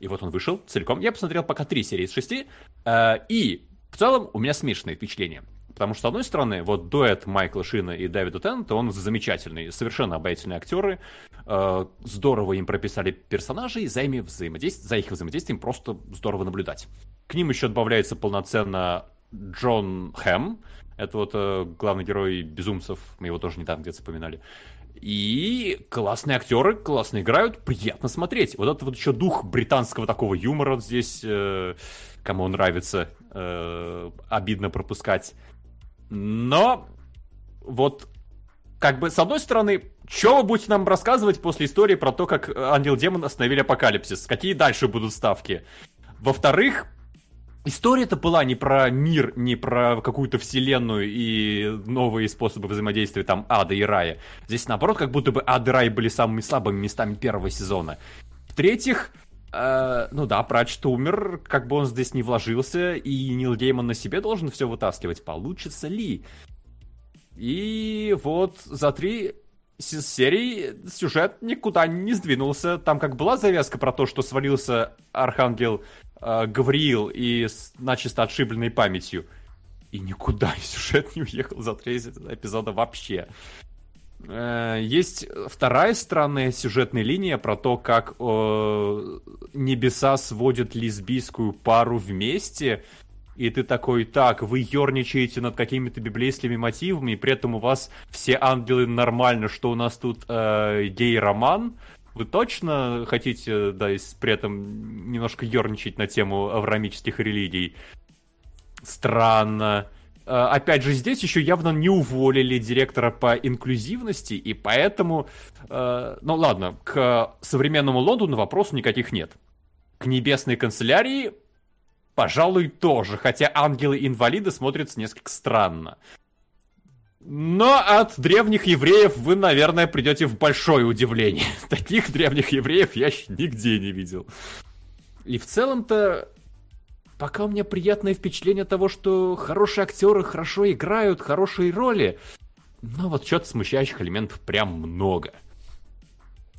И вот он вышел целиком. Я посмотрел пока три серии из шести. Э, и в целом, у меня смешанные впечатления. Потому что, с одной стороны, вот дуэт Майкла Шина и Дэвида Теннета, он замечательный, совершенно обаятельные актеры, э, здорово им прописали персонажей, за, ими взаимодействие, за их взаимодействием просто здорово наблюдать. К ним еще добавляется полноценно Джон Хэм, это вот э, главный герой «Безумцев», мы его тоже недавно где-то вспоминали. И классные актеры, классно играют, приятно смотреть. Вот это вот еще дух британского такого юмора здесь, э, кому нравится, э, обидно пропускать. Но вот как бы, с одной стороны, что вы будете нам рассказывать после истории про то, как Ангел Демон остановили апокалипсис? Какие дальше будут ставки? Во-вторых, История-то была не про мир, не про какую-то вселенную и новые способы взаимодействия там ада и рая. Здесь наоборот, как будто бы ад и рай были самыми слабыми местами первого сезона. В-третьих, э, ну да, Пратчет умер, как бы он здесь не вложился, и Нил Гейман на себе должен все вытаскивать. Получится ли? И вот за три серии сюжет никуда не сдвинулся. Там как была завязка про то, что свалился Архангел э, Гавриил и с начисто отшибленной памятью. И никуда сюжет не уехал за три эпизода вообще. Э, есть вторая странная сюжетная линия про то, как э, небеса сводят лесбийскую пару вместе, и ты такой, так, вы ерничаете над какими-то библейскими мотивами, и при этом у вас все ангелы нормально, что у нас тут э, гей-роман, вы точно хотите, да, при этом немножко ерничать на тему авраамических религий? Странно. Э, опять же, здесь еще явно не уволили директора по инклюзивности, и поэтому... Э, ну ладно, к современному Лондону вопросов никаких нет. К небесной канцелярии, пожалуй, тоже, хотя ангелы-инвалиды смотрятся несколько странно. Но от древних евреев вы, наверное, придете в большое удивление. Таких древних евреев я нигде не видел. И в целом-то пока у меня приятное впечатление того, что хорошие актеры хорошо играют, хорошие роли. Но вот что-то смущающих элементов прям много.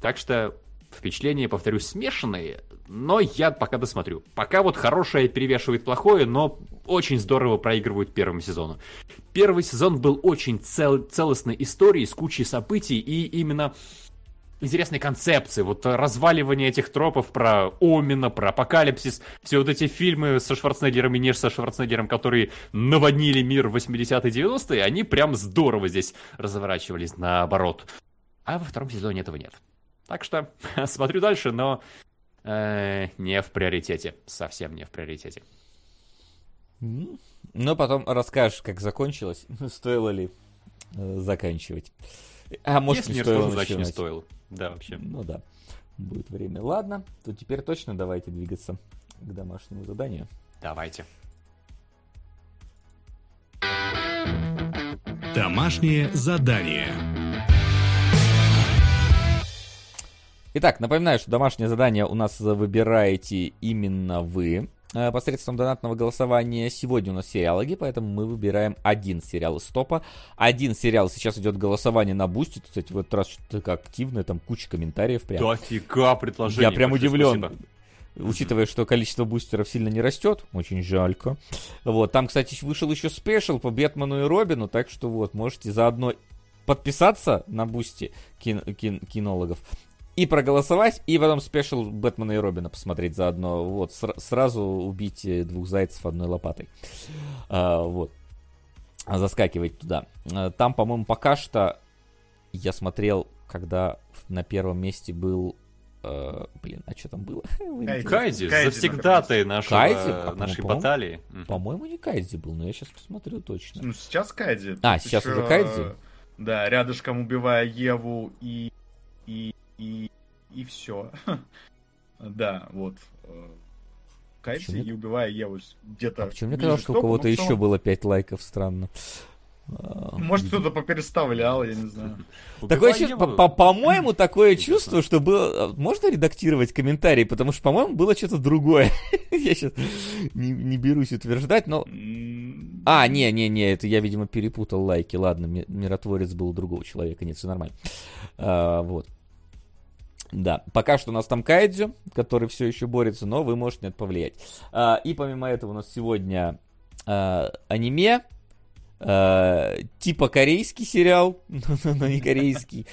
Так что впечатления, повторюсь, смешанные, но я пока досмотрю. Пока вот хорошее перевешивает плохое, но очень здорово проигрывают первому сезону. Первый сезон был очень цел целостной историей с кучей событий и именно интересной концепции, вот разваливание этих тропов про Омина, про Апокалипсис, все вот эти фильмы со Шварценеггером и не со Шварценеггером, которые наводнили мир в 80-е 90-е, они прям здорово здесь разворачивались наоборот. А во втором сезоне этого нет. Так что смотрю дальше, но э, не в приоритете. Совсем не в приоритете. Ну, потом расскажешь, как закончилось, стоило ли э, заканчивать. А может, Если не, не стоило значит, не стоило. Да, вообще. Ну да, будет время. Ладно, то теперь точно давайте двигаться к домашнему заданию. Давайте. Домашнее задание. Итак, напоминаю, что домашнее задание у нас выбираете именно вы. Э, посредством донатного голосования. Сегодня у нас сериалоги, поэтому мы выбираем один сериал из топа. Один сериал сейчас идет голосование на бусте. Кстати, в этот раз что-то активное, там куча комментариев. Прям. Да фига предложений. Я прям удивлен. Спасибо. Учитывая, что количество бустеров сильно не растет, очень жалько. Вот, там, кстати, вышел еще special по Бетману и Робину, так что вот, можете заодно подписаться на Boosty кин- кин- кинологов и проголосовать, и потом special Бэтмена и Робина посмотреть заодно. Вот, ср- сразу убить э, двух зайцев одной лопатой. А, вот. Заскакивать туда. А, там, по-моему, пока что я смотрел, когда на первом месте был Uh, блин, а что там было? Кайдзи, Кайдзи завсегдатай нашего, Кайдзи? А, нашей по баталии. По-моему, не Кайдзи был, но я сейчас посмотрю точно. Ну, сейчас Кайдзи. А, сейчас еще... уже Кайдзи? Да, рядышком убивая Еву и, и и, и все. да, вот. Э, Кайдзи и убивая Еву где-то. А почему мне казалось, что у кого-то еще было 5 лайков, странно. А, Может, кто-то попереставлял, я не знаю. Такое чувство, по-моему, такое чувство, что было... Можно редактировать комментарии, потому что, по-моему, было что-то другое. я сейчас не, не берусь утверждать, но... А, не-не-не, это я, видимо, перепутал лайки. Ладно, миротворец был у другого человека, нет, все нормально. А, вот. Да, пока что у нас там Кайдзю, который все еще борется, но вы можете на это повлиять. А, и помимо этого у нас сегодня а, аниме, а, типа корейский сериал, но не корейский,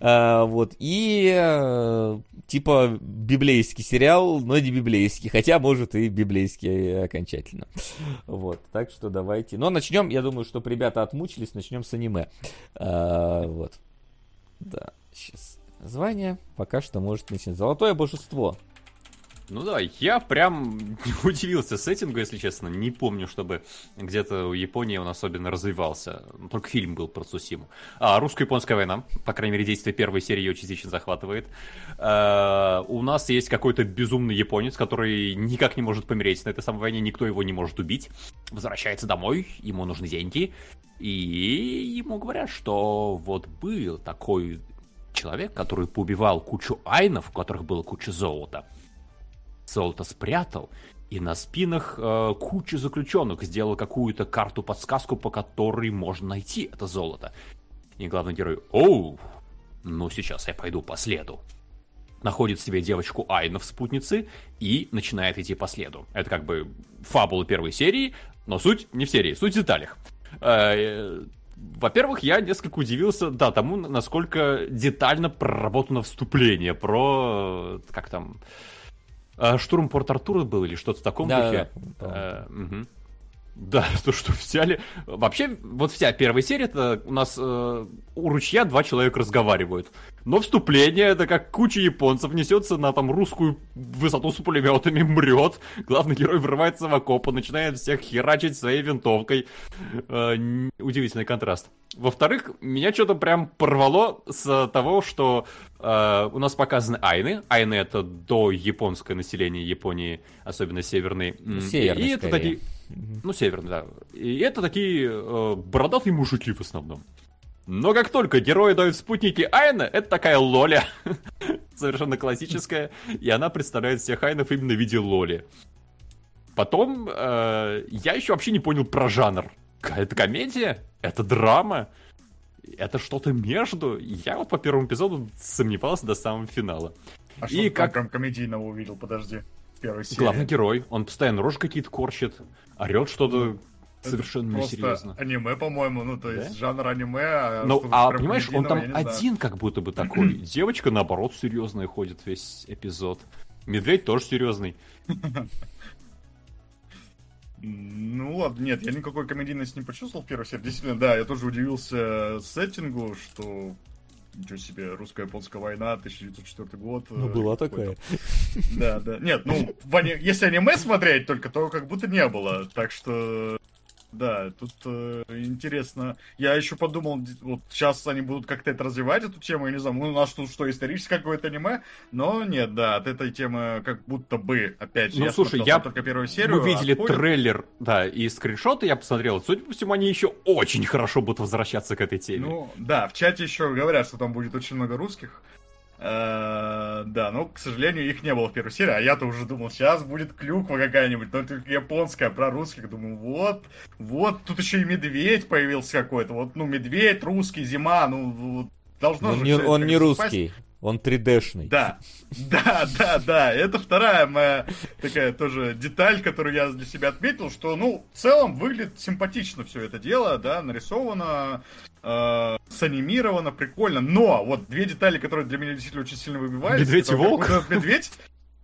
а, вот, и а, типа библейский сериал, но не библейский, хотя может и библейский окончательно. Вот, так что давайте. Но начнем, я думаю, что ребята отмучились, начнем с аниме. А, вот, да, сейчас Звание пока что может начать. Золотое божество. Ну да, я прям удивился сеттингу, если честно. Не помню, чтобы где-то у Японии он особенно развивался. Только фильм был про Цусиму. А, русско-японская война. По крайней мере, действие первой серии ее частично захватывает. А, у нас есть какой-то безумный японец, который никак не может помереть на этой самой войне. Никто его не может убить. Возвращается домой, ему нужны деньги. И ему говорят, что вот был такой человек, который поубивал кучу айнов, у которых было куча золота. Золото спрятал, и на спинах э, куча заключенных сделал какую-то карту-подсказку, по которой можно найти это золото. И главный герой, оу, ну сейчас я пойду по следу. Находит себе девочку Айна в спутнице и начинает идти по следу. Это как бы фабула первой серии, но суть не в серии, суть в деталях. Э, во-первых, я несколько удивился, да, тому, насколько детально проработано вступление про, как там, э, штурм Порт-Артура был или что-то в таком да, духе. Да, да. Э, угу. Да, то, что взяли... Вообще, вот вся первая серия, это у нас э, у ручья два человека разговаривают. Но вступление, это как куча японцев несется на там русскую высоту с пулеметами, мрет. Главный герой врывается в окопы, начинает всех херачить своей винтовкой. Э, удивительный контраст. Во-вторых, меня что-то прям порвало с того, что э, у нас показаны айны. Айны это до японское население Японии, особенно северной. Северный, и это такие ну, северный, да. И это такие э, бородатые мужики в основном. Но как только герои дают спутники Айна, это такая лоля. Совершенно классическая. И она представляет всех Айнов именно в виде лоли. Потом э, я еще вообще не понял про жанр. Это комедия? Это драма? Это что-то между? Я вот по первому эпизоду сомневался до самого финала. А и что как... прям комедийного увидел, подожди, первой серии? Главный герой, он постоянно рожи какие-то корчит, орет что-то совершенно просто несерьезно. аниме, по-моему, ну, то есть да? жанр аниме. А, ну, а понимаешь, он там один как будто бы такой. Девочка, наоборот, серьезная ходит весь эпизод. Медведь тоже серьезный. Ну ладно, нет, я никакой комедийности не почувствовал в первой серии. Действительно, да, я тоже удивился сеттингу, что Ничего себе, русско-японская война, 1904 год. Ну, э, была такая. Да, да. Нет, ну, если аниме смотреть только, то как будто не было. Так что да, тут э, интересно. Я еще подумал, вот сейчас они будут как-то это развивать, эту тему, я не знаю, ну, у нас тут что, историческое какое-то аниме, но нет, да, от этой темы как будто бы, опять же, ну, я слушай, я... только первую серию. Мы видели отходит. трейлер, да, и скриншоты я посмотрел, судя по всему, они еще очень хорошо будут возвращаться к этой теме. Ну, да, в чате еще говорят, что там будет очень много русских, да, но, к сожалению, их не было в первой серии, а я-то уже думал, сейчас будет клюква какая-нибудь, но это японская, про русских, думаю, вот, вот, тут еще и медведь появился какой-то, вот, ну, медведь, русский, зима, ну, должно он же... Он не русский. Он 3D-шный. Да, да, да, да. Это вторая моя такая тоже деталь, которую я для себя отметил, что, ну, в целом выглядит симпатично все это дело, да, нарисовано, э, санимировано, прикольно. Но вот две детали, которые для меня действительно очень сильно выбивались. Медведь и волк? Медведь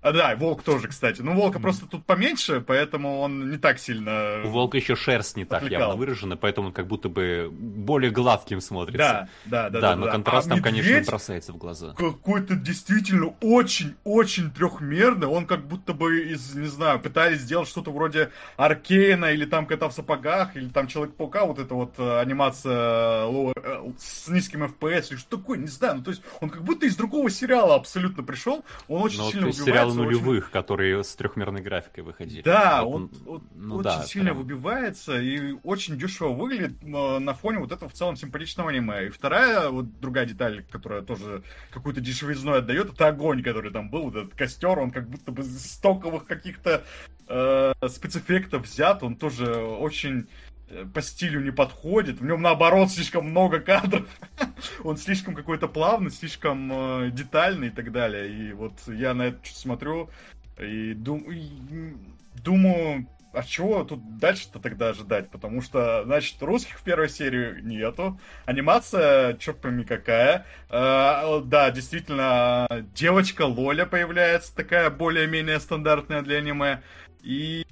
а, да, волк тоже, кстати. Ну, волка mm. просто тут поменьше, поэтому он не так сильно... У волка еще шерсть не так явно выражена, поэтому он как будто бы более гладким смотрится. Да, да, да. Да, да но да. контраст а там, конечно, бросается в глаза. Какой-то действительно очень-очень трехмерный. Он как будто бы из, не знаю, пытались сделать что-то вроде Аркейна, или там Кота в сапогах, или там Человек-паука, вот эта вот э, анимация э, э, с низким FPS, или что такое, не знаю. Ну, то есть он как будто из другого сериала абсолютно пришел. Он очень но, сильно убивает сериалы нулевых, очень... которые с трехмерной графикой выходили. Да, вот, он, он ну, очень да, сильно прям... выбивается и очень дешево выглядит на фоне вот этого в целом симпатичного аниме. И вторая, вот другая деталь, которая тоже какую-то дешевизну отдает, это огонь, который там был, вот этот костер, он как будто бы из стоковых каких-то э, спецэффектов взят, он тоже очень Э, по стилю не подходит. В нем, наоборот, слишком много кадров. Он слишком какой-то плавный, слишком э, детальный и так далее. И вот я на это смотрю и, дум... и думаю, а чего тут дальше-то тогда ожидать? Потому что, значит, русских в первой серии нету. Анимация, черт пойми, какая. Э, да, действительно, девочка Лоля появляется, такая более-менее стандартная для аниме. И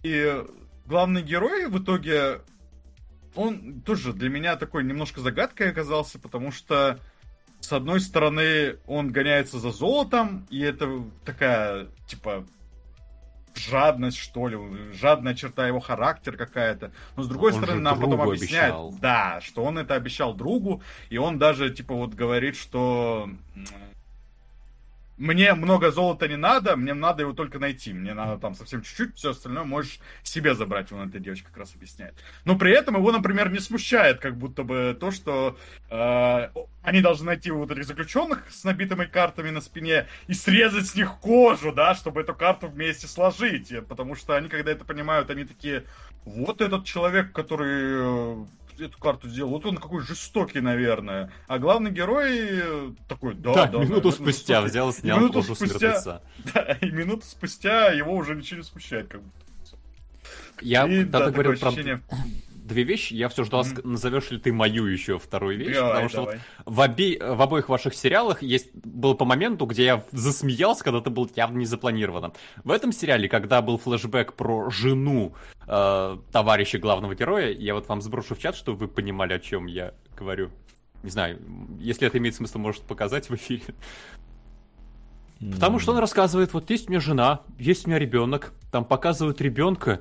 главный герой в итоге он тоже для меня такой немножко загадкой оказался, потому что с одной стороны он гоняется за золотом, и это такая, типа, жадность, что ли, жадная черта его характера какая-то. Но с другой он стороны, нам потом объясняет, обещал. да, что он это обещал другу, и он даже, типа, вот говорит, что мне много золота не надо, мне надо его только найти. Мне надо там совсем чуть-чуть, все остальное можешь себе забрать, он эта девочка как раз объясняет. Но при этом его, например, не смущает, как будто бы то, что э, они должны найти вот этих заключенных с набитыми картами на спине и срезать с них кожу, да, чтобы эту карту вместе сложить. Потому что они, когда это понимают, они такие, вот этот человек, который э, эту карту сделал. Вот он какой жестокий, наверное. А главный герой э, такой, да, да. да минуту спустя жестокий. взял, снял минуту кожу спустя, с Да, и минуту спустя его уже ничего не смущает, как будто. Я, и, да, говорил про две вещи. Я все ждал, mm-hmm. назовешь ли ты мою еще вторую вещь. Давай, потому что давай. вот в, обе... в обоих ваших сериалах есть был по моменту, где я засмеялся, когда это было явно не запланировано. В этом сериале, когда был флешбэк про жену э, товарища главного героя, я вот вам сброшу в чат, чтобы вы понимали, о чем я говорю. Не знаю, если это имеет смысл, может показать в эфире. Потому что он рассказывает, вот есть у меня жена, есть у меня ребенок, там показывают ребенка,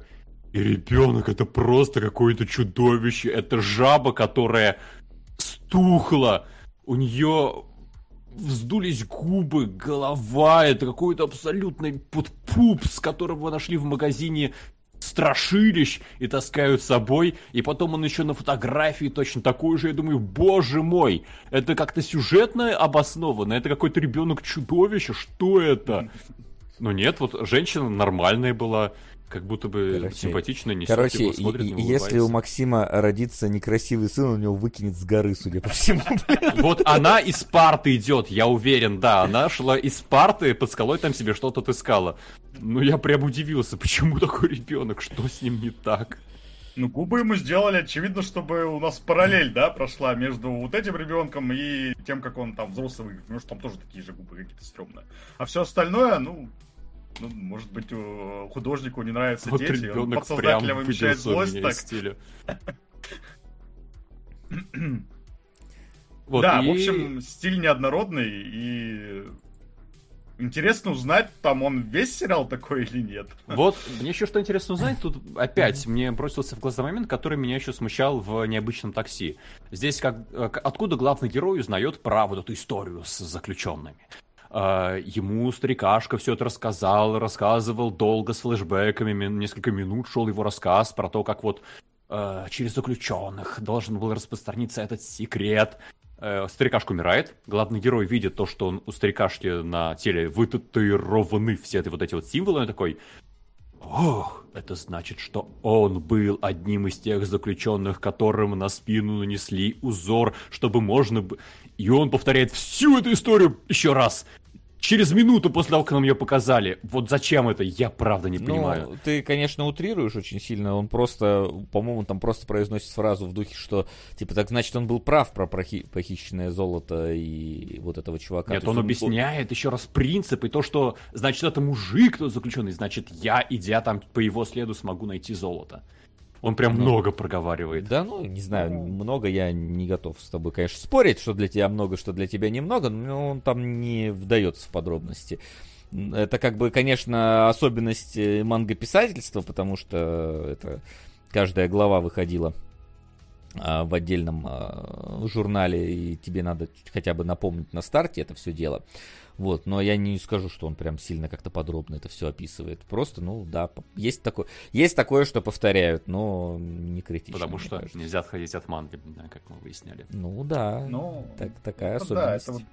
и ребенок это просто какое-то чудовище. Это жаба, которая стухла. У нее вздулись губы, голова, это какой-то абсолютный с которого нашли в магазине страшилищ и таскают с собой, и потом он еще на фотографии точно такой же, я думаю, боже мой, это как-то сюжетно обосновано, это какой-то ребенок чудовище, что это? Ну нет, вот женщина нормальная была, как будто бы Короче, симпатично несет Короче, его, смотрит и- и если у. Максима родится некрасивый сын, он его выкинет с горы, судя по всему. Вот она из парты идет, я уверен, да. Она шла из парты, под скалой там себе что-то отыскала. Ну, я прям удивился, почему такой ребенок, что с ним не так? Ну, губы ему сделали, очевидно, чтобы у нас параллель, да, прошла между вот этим ребенком и тем, как он там взрослый выглядит. Потому что там тоже такие же губы какие-то стрёмные. А все остальное, ну, ну, может быть, у художнику не нравятся Вот дети, он подсознательно вымещает злость, так. стиля. Вот, да, и- в общем, стиль неоднородный, и интересно узнать, там он весь сериал такой или нет. Вот, мне еще что интересно узнать, тут опять мне бросился в глаза момент, который меня еще смущал в необычном такси. Здесь как, э, откуда главный герой узнает про вот эту историю с заключенными. А, Ему старикашка все это рассказал, рассказывал долго с флешбэками, мин- несколько минут шел его рассказ про то, как вот э, через заключенных должен был распространиться этот секрет. Э, Старикашка умирает, главный герой видит то, что он, у старикашки на теле вытатуированы все эти вот эти вот символы, он такой, Ох, это значит, что он был одним из тех заключенных, которым на спину нанесли узор, чтобы можно... И он повторяет всю эту историю еще раз. Через минуту после того, как нам ее показали. Вот зачем это, я правда не понимаю. Ну, ты, конечно, утрируешь очень сильно. Он просто, по-моему, там просто произносит фразу в духе, что, типа, так значит, он был прав про похищенное золото и вот этого чувака. Нет, есть он объясняет еще раз принцип и то, что, значит, это мужик тот заключенный, значит, я, идя там по его следу, смогу найти золото. Он прям Ну, много проговаривает. Да, ну, не знаю, много я не готов с тобой, конечно, спорить, что для тебя много, что для тебя немного, но он там не вдается в подробности. Это как бы, конечно, особенность э, манго-писательства, потому что это каждая глава выходила а, в отдельном а, журнале, и тебе надо хотя бы напомнить на старте это все дело. Вот, но я не скажу, что он прям сильно как-то подробно это все описывает. Просто, ну да, есть такое, есть такое, что повторяют, но не критично. Потому что кажется. нельзя отходить от манги, да, как мы выясняли. Ну да, Ну, так, такая Ну да, особенность. это вот,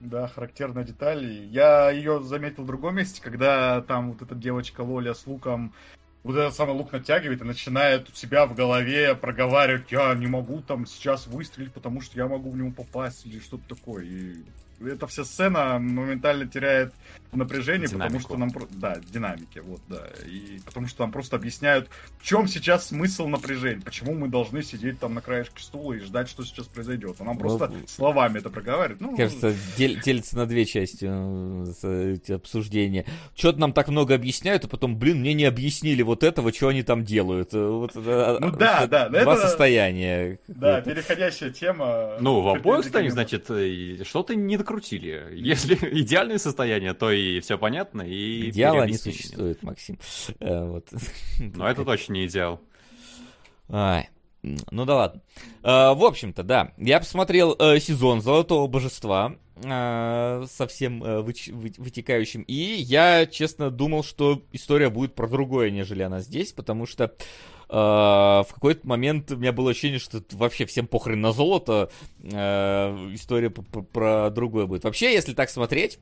да, характерная деталь. Я ее заметил в другом месте, когда там вот эта девочка Лоля с луком вот этот самый лук натягивает и начинает у себя в голове проговаривать, я не могу там сейчас выстрелить, потому что я могу в него попасть или что-то такое. И эта вся сцена моментально теряет напряжение, потому Динамику. что нам... про- Да, динамики, вот, да. И потому что нам просто объясняют, в чем сейчас смысл напряжения, почему мы должны сидеть там на краешке стула и ждать, что сейчас произойдет. А нам Ну, просто словами это проговаривают. Ну, Кажется, дел- делится на две части с- эти обсуждения. Что-то нам так много объясняют, а потом, блин, мне не объяснили вот этого, что они там делают. Э, Вот, э, Ну да, да, Два это- состояния. Да, переходящая тема. Ну, в обоих состояниях, значит, э, что-то не докрутили. Если идеальное состояние, то и все понятно, и Идеала не существует, Максим. Э, Вот. Но это точно не идеал. Ай, ну да ладно. Э, в общем-то, да, я посмотрел э, сезон Золотого Божества э, со всем э, выч- вы- вытекающим, и я, честно, думал, что история будет про другое, нежели она здесь, потому что в какой-то момент у меня было ощущение, что вообще всем похрен на золото, э, история про другое будет. Вообще, если так смотреть,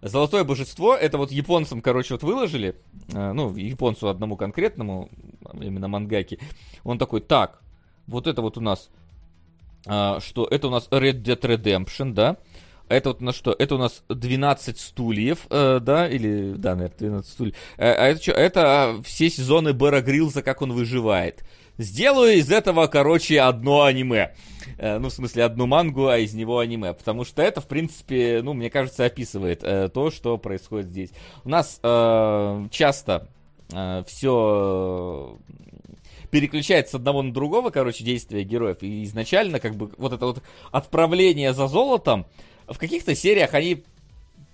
Золотое божество, это вот японцам, короче, вот выложили, э, ну, японцу одному конкретному, именно мангаки, он такой, так, вот это вот у нас, а, что, это у нас Red Dead Redemption, да, это вот у нас что? Это у нас 12 стульев, э, да, или, да, наверное, 12 стульев. Э, а это что? Это а, все сезоны Бэра Грилза, как он выживает. Сделаю из этого, короче, одно аниме. Э, ну, в смысле, одну мангу, а из него аниме. Потому что это, в принципе, ну, мне кажется, описывает э, то, что происходит здесь. У нас э, часто все переключается с одного на другого, короче, действия героев. И изначально, как бы, вот это вот отправление за золотом, в каких-то сериях они,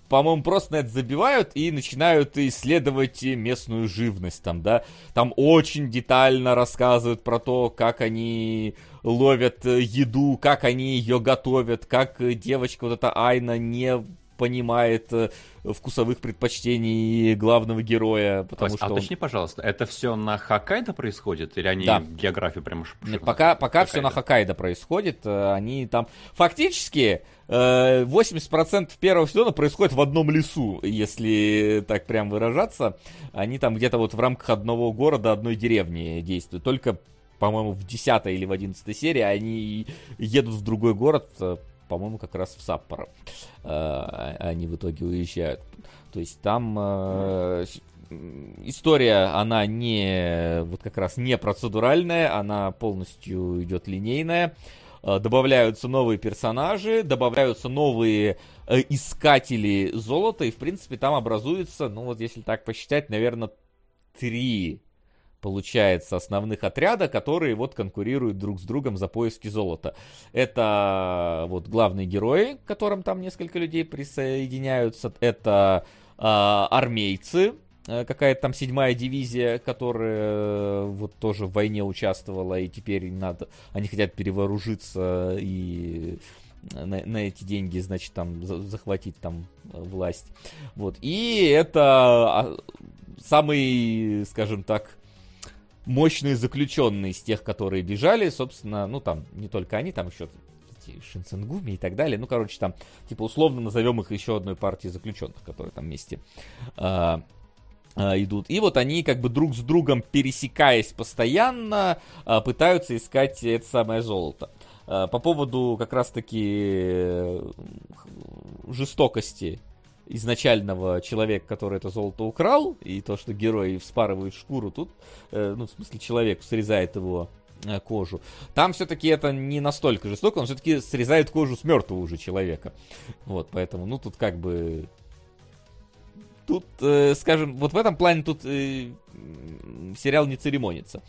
по-моему, просто на это забивают и начинают исследовать местную живность там, да. Там очень детально рассказывают про то, как они ловят еду, как они ее готовят, как девочка вот эта Айна не понимает э, вкусовых предпочтений главного героя, потому Вась, что а он... уточни, пожалуйста, это все на Хоккайдо происходит, или они Да. географию прямо ш- Нет, ш- пока, пока Хоккайдо? все на Хоккайдо происходит. э, Они там... Фактически, э, 80% первого сезона происходит в одном лесу, если так прям выражаться. Они там где-то вот в рамках одного города, одной деревни действуют. Только, по-моему, в 10 или в 11 серии они едут в другой город, э, по-моему, как раз в Саппоро. Э, Они в итоге уезжают. То есть там э, история, она не вот как раз не процедуральная, она полностью идет линейная. Э, Добавляются новые персонажи, добавляются новые искатели золота, и в принципе там образуется, ну вот если так посчитать, наверное, три получается основных отряда, которые вот конкурируют друг с другом за поиски золота. Это вот главные герои, к которым там несколько людей присоединяются. Это а, армейцы, э, какая-то там седьмая дивизия, которая э, вот тоже в войне участвовала, и теперь надо, они хотят перевооружиться и на, на эти деньги, значит, там за- захватить там э, власть. Вот. И это а, самый, скажем так, мощные заключенные из тех, которые бежали, собственно, ну там не только они, там еще эти Шинсенгуми и так далее. Ну, короче, там, типа, условно назовем их еще одной партией заключенных, которые там вместе а, а, идут. И вот они как бы друг с другом пересекаясь постоянно, а, пытаются искать это самое золото. По поводу как раз-таки э, жестокости изначального человека, который это золото украл, и то, что герой вспарывает шкуру, тут, э, ну, в смысле, человек срезает его э, кожу. Там все-таки это не настолько жестоко, он все-таки срезает кожу с мертвого уже человека. Вот, поэтому, ну, тут как бы... Тут, э, скажем, вот в этом плане тут э, сериал не церемонится.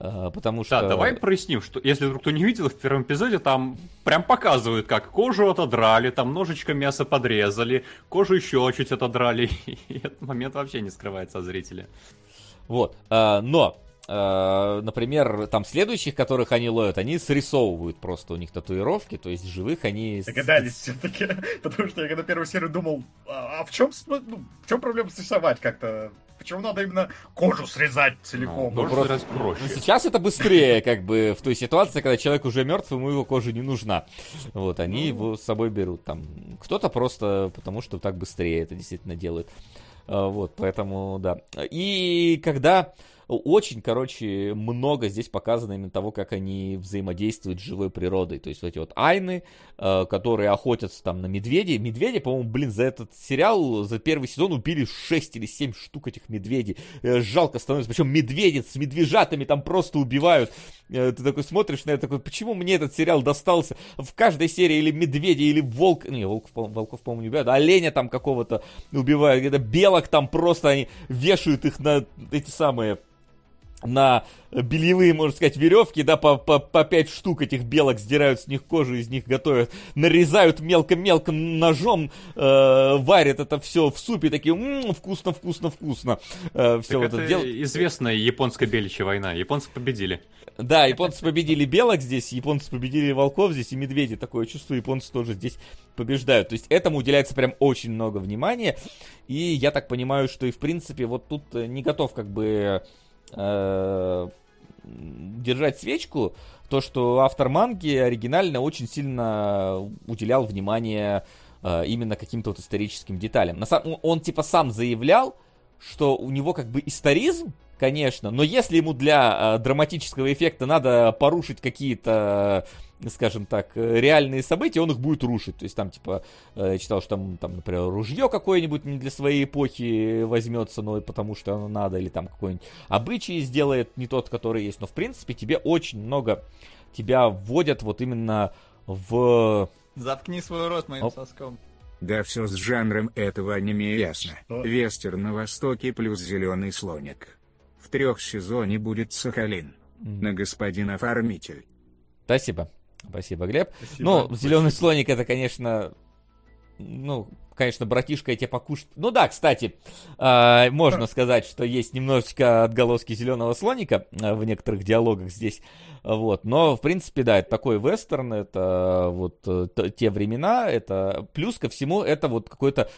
Э, потому что... Да, давай проясним, что если вдруг кто не видел, в первом эпизоде там прям показывают, как кожу отодрали, там ножичком мясо подрезали, кожу еще чуть отодрали, и этот момент вообще не скрывается от зрителя. Вот. э, но, э, например, там следующих, которых они ловят, они срисовывают просто у них татуировки, то есть живых они... Догадались все-таки. Потому что я когда первую серию думал, а, а в чем ну, в чем проблема срисовать как-то? Почему надо именно кожу срезать целиком? Ну, Ну, просто- проще. Ну, сейчас это быстрее, как бы, в той ситуации, когда человек уже мертв, ему его кожа не нужна. Вот, они его с собой берут там. Кто-то просто потому, что так быстрее это действительно делают. А, Вот, поэтому, да. И когда очень, короче, много здесь показано именно того, как они взаимодействуют с живой природой. То есть вот эти вот айны, э, которые охотятся там на медведей. Медведи, по-моему, блин, за этот сериал, за первый сезон убили 6 или 7 штук этих медведей. Э, Жалко становится. Причем медведец с медвежатами там просто убивают. Э, Ты такой смотришь на это, такой, почему мне этот сериал достался? В каждой серии или медведя, или волк, не, волков, по- волков по-моему, не убивают, а оленя там какого-то убивают, где-то белок там просто они вешают их на эти самые на бельевые, можно сказать, веревки, да, по, по, по 5 штук этих белок сдирают с них кожу, из них готовят, нарезают мелко-мелко ножом, э, варят это все в супе, такие, «М, вкусно, вкусно, вкусно, э, все Так вот это это делают. известная японская беличья война. Японцы победили. Да, японцы победили белок здесь, японцы победили волков здесь, и медведи. Такое чувство, японцы тоже здесь побеждают. То есть этому уделяется прям очень много внимания. И я так понимаю, что и в принципе вот тут э, не готов как бы э, держать свечку. То, что автор манги оригинально очень сильно уделял внимание э, именно каким-то вот историческим деталям. На сам, он, типа сам заявлял, что у него как бы историзм, конечно, но если ему для э, драматического эффекта надо порушить какие-то, э, скажем так, э, реальные события, он их будет рушить. То есть там, типа, э, я читал, что там, там, например, ружье какое-нибудь не для своей эпохи возьмется, но и потому что оно надо, или там какой-нибудь обычай сделает не тот, который есть. Но, в принципе, тебе очень много, тебя вводят вот именно в... Заткни свой рот моим Оп. соском. Да все с жанром этого аниме ясно. Что? Вестерн на востоке плюс зеленый слоник. В трех сезоне будет Сахалин. На господин оформитель. Спасибо. Спасибо, Глеб. Спасибо. Ну, зеленый слоник это, конечно, ну, конечно, братишка, я тебе покушать. Ну да, кстати, э, можно сказать, что есть немножечко отголоски зеленого слоника э, в некоторых диалогах здесь. Вот, но, в принципе, да, это такой вестерн, это вот э, те времена, это плюс ко всему, это вот какой-то,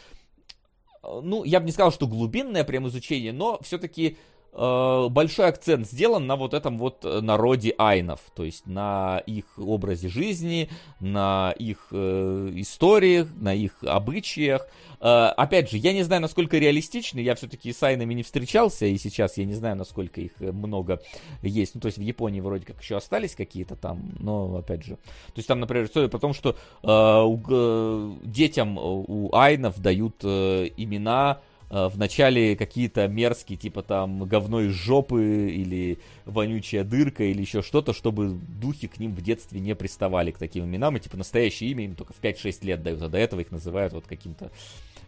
ну, я бы не сказал, что глубинное прям изучение, но все-таки Э, большой акцент сделан на вот этом вот э, народе айнов, то есть на их образе жизни, на их э, историях, на их обычаях. Э, опять же, я не знаю, насколько реалистичны, я все-таки с айнами не встречался, и сейчас я не знаю, насколько их э, много есть. Ну, то есть в Японии вроде как еще остались какие-то там, но опять же. То есть там, например, история про то, что э, у, э, детям у айнов дают э, имена Э, вначале какие-то мерзкие, типа там говно из жопы или вонючая дырка или еще что-то, чтобы духи к ним в детстве не приставали к таким именам, и типа настоящее имя им только в 5-6 лет дают, а до этого их называют вот каким-то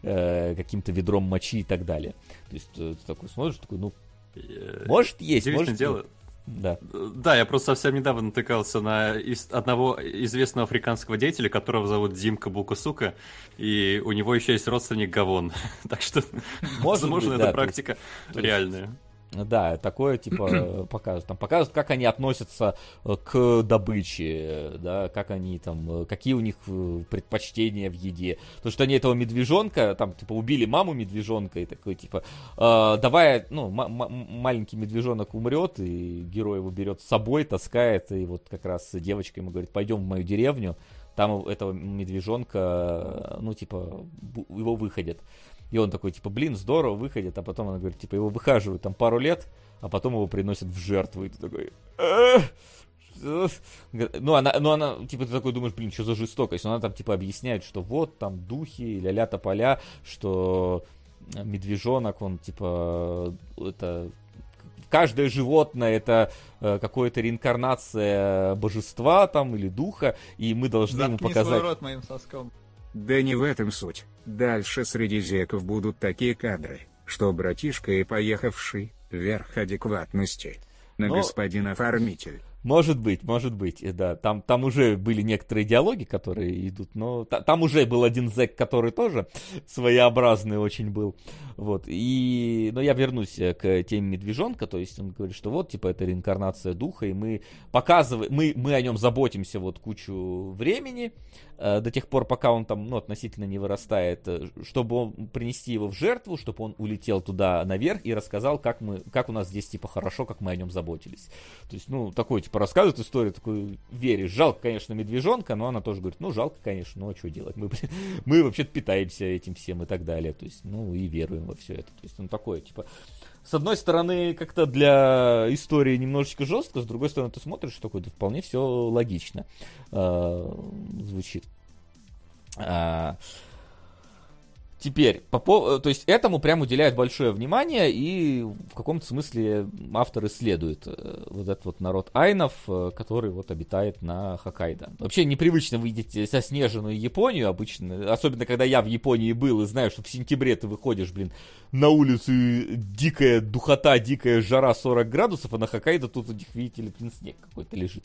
э, каким-то ведром мочи и так далее. То есть э, ты такой смотришь, такой, ну, э, может есть, может дело. Нет. Да. Да, я просто совсем недавно натыкался на из, одного известного африканского деятеля, которого зовут Димка Букасука, и у него еще есть родственник Гавон. так что, Может возможно, быть, эта да, практика есть, реальная. Да, такое типа показывают. Там показывают, как они относятся э, к добыче, да, как они там, э, какие у них э, предпочтения в еде. То, что они этого медвежонка, там, типа, убили маму медвежонка, и такой, типа, э, давай, ну, маленький медвежонок умрет, и герой его берет с собой, таскает, и вот как раз девочка ему говорит, пойдем в мою деревню, там этого медвежонка, ну, типа, его выходят. И он такой, типа, блин, здорово, выходит. А потом она говорит, типа, его выхаживают там пару лет, а потом его приносят в жертву. И ты такой... Ну, она, ну, она, типа, ты такой думаешь, блин, что за жестокость? Но она там, типа, объясняет, что вот, там, духи, ля-ля тополя, что медвежонок, он, типа, это каждое животное это э, какая-то реинкарнация божества там или духа, и мы должны Заткни ему показать. Свой рот моим соском. Да не в этом суть. Дальше среди зеков будут такие кадры, что братишка и поехавший, верх адекватности. На Но... господин оформитель. Может быть, может быть, да. Там, там уже были некоторые диалоги, которые идут, но та, там уже был один зэк, который тоже своеобразный очень был. Вот. И, но я вернусь э, к теме медвежонка, то есть он говорит, что вот, типа, это реинкарнация духа, и мы показываем, мы, мы о нем заботимся вот кучу времени, э, до тех пор, пока он там, ну, относительно не вырастает, э, чтобы он, принести его в жертву, чтобы он улетел туда наверх и рассказал, как мы, как у нас здесь, типа, хорошо, как мы о нем заботились. То есть, ну, такой, типа, рассказывает историю, такой, веришь. Жалко, конечно, медвежонка, но она тоже говорит, ну, жалко, конечно, ну, а что делать? Мы, мы вообще-то питаемся этим всем и так далее. То есть, ну, и веруем во все это. То есть, он такой, типа, с одной стороны, как-то для истории немножечко жестко, с другой стороны, ты смотришь, такой, да вполне все логично э, звучит. А, Теперь, по, то есть этому прям уделяют большое внимание, и в каком-то смысле автор исследует э, вот этот вот народ айнов, э, который вот обитает на Хоккайдо. Вообще непривычно видеть соснеженную Японию обычно, особенно когда я в Японии был и знаю, что в сентябре ты выходишь, блин, на улицу дикая духота, дикая жара 40 градусов, а на Хоккайдо тут у них, видите ли, блин, снег какой-то лежит.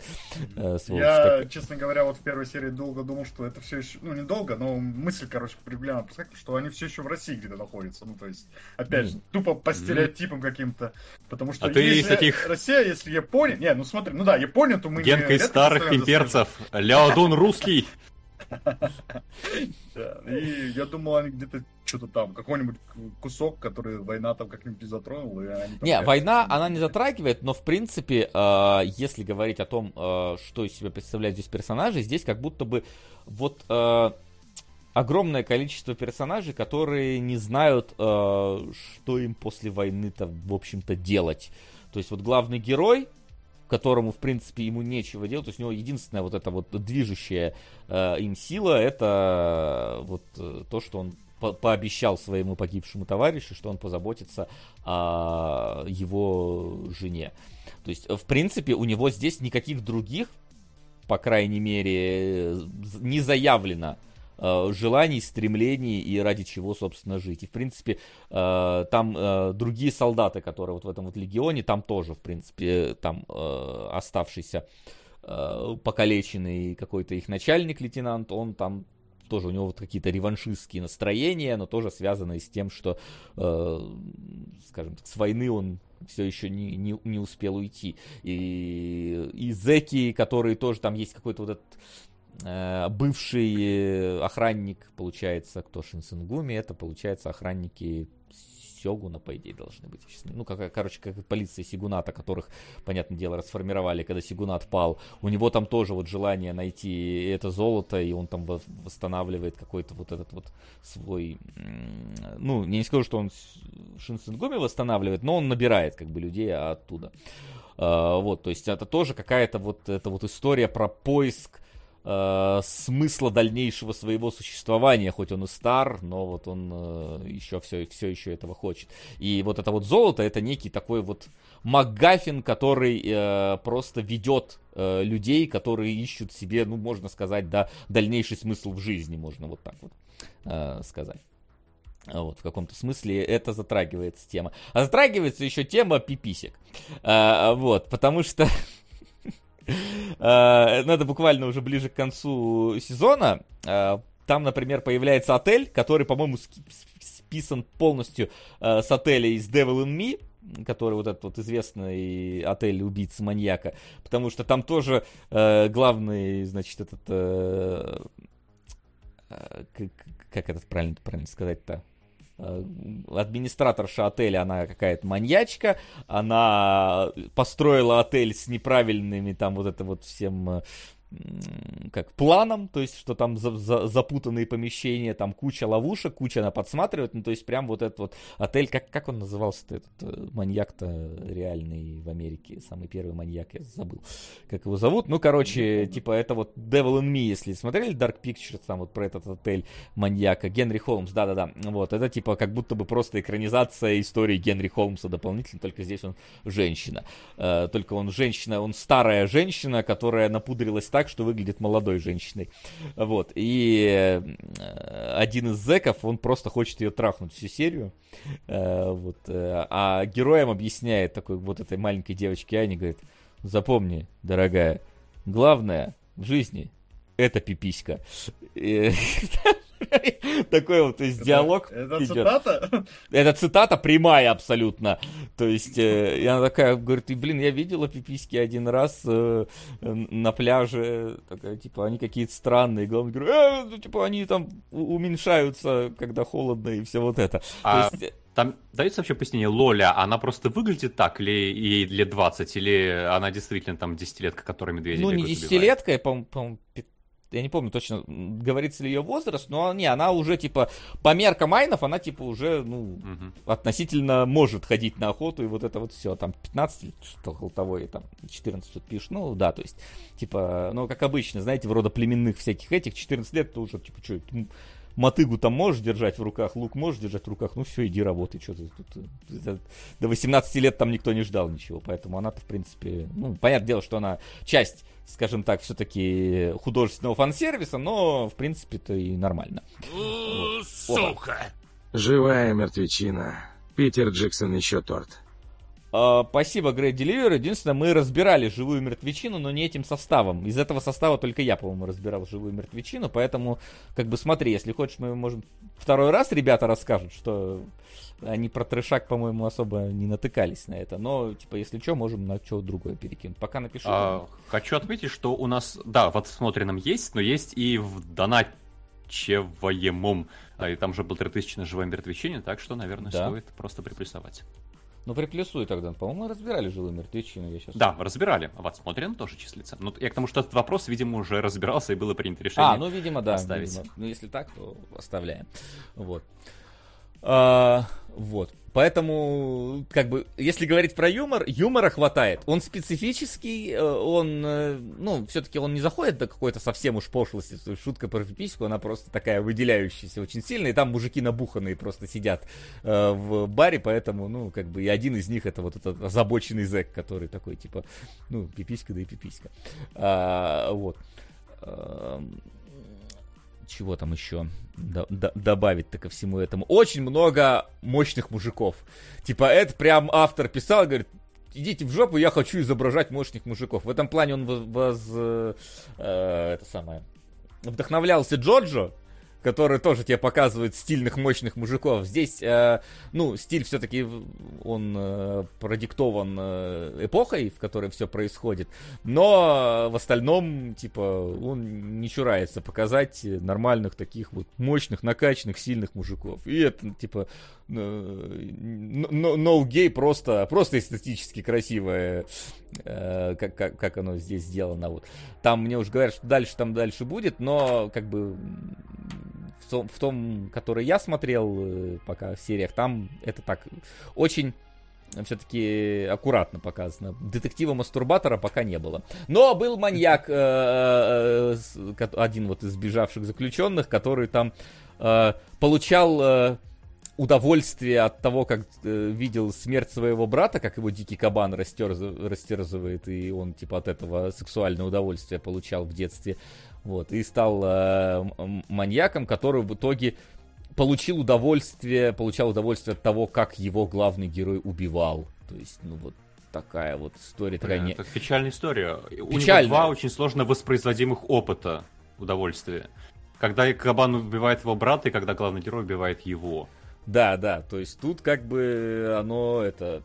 Э, я, честно говоря, вот в первой серии долго думал, что это все еще, ну не долго, но мысль, короче, проблема, что они они все еще в России где-то находятся. Ну, то есть, опять же, тупо по стереотипам каким-то. Потому что а ты из таких... Россия, если Япония... Не, ну смотри, ну да, Япония, то мы... Генка из старых имперцев. Ляодун русский. И я думал, они где-то что-то там, какой-нибудь кусок, который война там как-нибудь затронула. Не, война, она не затрагивает, но в принципе, э, если говорить о том, э, что из себя представляют здесь персонажи, здесь как будто бы вот э, огромное количество персонажей, которые не знают, э, что им после войны-то, в общем-то, делать. То есть вот главный герой, которому, в принципе, ему нечего делать, то есть у него единственная вот эта вот движущая э, им сила, это вот э, то, что он по пообещал своему погибшему товарищу, что он позаботится о его жене. То есть, в принципе, у него здесь никаких других, по крайней мере, не заявлено желаний, стремлений и ради чего, собственно, жить. И, в принципе, э, там э, другие солдаты, которые вот в этом вот легионе, там тоже, в принципе, там э, оставшийся э, покалеченный какой-то их начальник, лейтенант, он там тоже у него вот какие-то реваншистские настроения, но тоже связанные с тем, что, э, скажем так, с войны он все еще не, не, не успел уйти. И, и зеки, которые тоже там есть какой-то вот этот э, бывший охранник, получается, кто Шинсенгуми, это, получается, охранники Сёгуна, по идее, должны быть. Ну, как, короче, как полиция Сигуната, которых, понятное дело, расформировали, когда Сигунат пал. У него там тоже вот желание найти это золото, и он там восстанавливает какой-то вот этот вот свой... Ну, я не скажу, что он Шинсенгуми восстанавливает, но он набирает как бы людей оттуда. Uh, вот, то есть это тоже какая-то вот, это вот история про поиск э, смысла дальнейшего своего существования, хоть он и стар, но вот он э, еще все, все еще этого хочет. И вот это вот золото, это некий такой вот МакГаффин, который э, просто ведет э, людей, которые ищут себе, ну, можно сказать, да, дальнейший смысл в жизни, можно вот так вот э, сказать. Вот, в каком-то смысле это затрагивается тема. А затрагивается еще тема пиписек. А, вот, потому что Э, это буквально уже ближе к концу сезона. Э, там, например, появляется отель, который, по-моему, списан полностью э, с отеля из Devil in Me, который вот этот вот известный отель убийцы маньяка, потому что там тоже э, главный, значит, этот э, как, как этот правильно правильно сказать-то администраторша отеля, она какая-то маньячка, она построила отель с неправильными там вот это вот всем э, как планом, то есть, что там за, за, запутанные помещения, там куча ловушек, куча она подсматривает, ну, то есть, прям вот этот вот отель, как, как он назывался-то, этот э, маньяк-то реальный в Америке, самый первый маньяк, я забыл, как его зовут, ну, короче, типа, это вот Devil in Me, если смотрели Dark Pictures, там вот про этот отель маньяка, Генри Холмс, да-да-да, вот, это типа как будто бы просто экранизация истории Генри Холмса дополнительно, только здесь он женщина, э, только он женщина, он старая женщина, которая напудрилась так, что выглядит молодой женщиной. Вот. И э, один из зеков, он просто хочет ее трахнуть всю серию. Э, вот. Э, а героям объясняет такой вот этой маленькой девочке Ани, говорит, запомни, дорогая, главное в жизни это пиписька. Такой вот, то есть, диалог. Это цитата? Это цитата прямая абсолютно. То есть, э, и она такая говорит, блин, я видела пиписьки один раз э, на пляже. Такая, типа, они какие-то странные. Главный говорит, э, ну, типа, они там уменьшаются, когда холодно, и все вот это. А... Там дается вообще пояснение, Лоля, она просто выглядит так, или ей лет 20, или она действительно там десятилетка, которая медведя Ну, не десятилетка, по-моему, я не помню точно, говорится ли ее возраст, но не, она уже, типа, по меркам Айнов, она, типа, уже, ну, угу. относительно может ходить на охоту, и вот это вот все, там, 15 что около того, и там, 14 тут пишешь, ну, да, то есть, типа, ну, как обычно, знаете, вроде племенных всяких этих, 14 лет, ты уже, типа, что, мотыгу там можешь держать в руках, лук можешь держать в руках, ну все, иди работай, что ты тут. Э, до 18 лет там никто не ждал ничего, поэтому она-то, в принципе, ну, понятное дело, что она часть скажем так, все-таки художественного фан-сервиса, но, в принципе-то и нормально. Сука! Живая мертвечина. Питер Джексон еще торт. Uh, спасибо, Great Deliver. Единственное, мы разбирали живую мертвечину, но не этим составом. Из этого состава только я, по-моему, разбирал живую мертвечину. Поэтому, как бы смотри, если хочешь, мы можем второй раз ребята расскажут, что они про трешак, по-моему, особо не натыкались на это. Но, типа, если что, можем на что другое перекинуть. Пока напишу. А, хочу отметить, что у нас, да, в отсмотренном есть, но есть и в доначеваемом. И там же полторы тысячи на живой мертвечине, так что, наверное, да. стоит просто приплюсовать. Ну, приплюсуй тогда. По-моему, разбирали живую мертвечину. Я сейчас... Да, разбирали. В отсмотренном тоже числится. Ну, я к тому, что этот вопрос, видимо, уже разбирался и было принято решение. А, ну, видимо, да. Оставить. Видимо. Ну, если так, то оставляем. Вот. А, вот. Поэтому, как бы, если говорить про юмор, юмора хватает. Он специфический, э, он, э, ну, все-таки он не заходит до какой-то совсем уж пошлости. Шутка про пипиську, она просто такая выделяющаяся очень сильно. И там мужики набуханные просто сидят э, в баре, поэтому, ну, как бы, и один из них это вот этот озабоченный зэк, который такой, типа, ну, пиписька, да и пиписька. А, вот чего там еще добавить-то ко всему этому? Очень много мощных мужиков. Типа, это прям автор писал, говорит, идите в жопу, я хочу изображать мощных мужиков. В этом плане он воз, э, это самое, вдохновлялся Джоджо, который тоже тебе показывает стильных, мощных мужиков. Здесь, э, ну, стиль все-таки, он э, продиктован э, эпохой, в которой все происходит, но в остальном, типа, он не чурается показать нормальных таких вот мощных, накачанных, сильных мужиков. И это, типа, no гей просто, просто эстетически красивое, э, как, как, как оно здесь сделано. Вот. Там мне уже говорят, что дальше там дальше будет, но как бы в том, в том который я смотрел э, пока в сериях, там это так очень все-таки аккуратно показано. Детектива-мастурбатора пока не было. Но был маньяк, э, один вот из сбежавших заключенных, который там получал удовольствие от того, как э, видел смерть своего брата, как его дикий кабан растерз... растерзывает, и он типа от этого сексуальное удовольствие получал в детстве. Вот, и стал э, маньяком, который в итоге получил удовольствие, получал удовольствие от того, как его главный герой убивал. То есть, ну вот такая вот история. Такая не... Это печальная история. Печальная. У него два очень сложно воспроизводимых опыта удовольствия. Когда кабан убивает его брата, и когда главный герой убивает его. Да, да, то есть тут как бы оно это...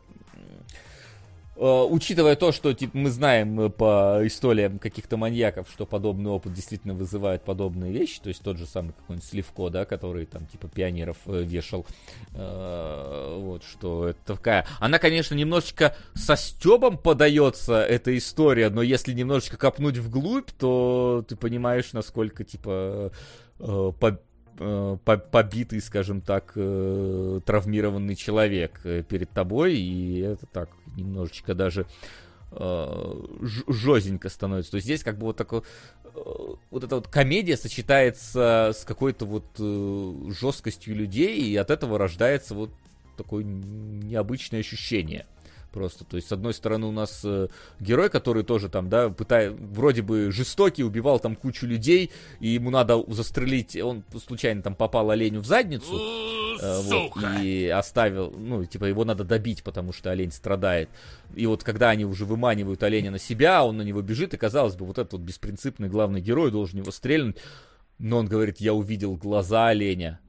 Э, учитывая то, что типа, мы знаем по историям каких-то маньяков, что подобный опыт действительно вызывает подобные вещи, то есть тот же самый какой-нибудь Сливко, да, который там типа пионеров э, вешал, э, вот, что это такая... Она, конечно, немножечко со стебом подается, эта история, но если немножечко копнуть вглубь, то ты понимаешь, насколько, типа, по Э, побитый, скажем так, э, травмированный человек э, перед тобой, и это так немножечко даже жестенько становится. То есть здесь как бы вот такой вот эта вот комедия сочетается с какой-то вот жесткостью людей, и от этого рождается вот такое необычное ощущение просто. То есть, с одной стороны, у нас э, герой, который тоже там, да, пытает, вроде бы жестокий, убивал там кучу людей, и ему надо застрелить, он случайно там попал оленю в задницу, э, вот, и оставил, ну, типа, его надо добить, потому что олень страдает. И вот когда они уже выманивают оленя на себя, он на него бежит, и, казалось бы, вот этот вот беспринципный главный герой должен его стрельнуть, но он говорит, я увидел глаза оленя,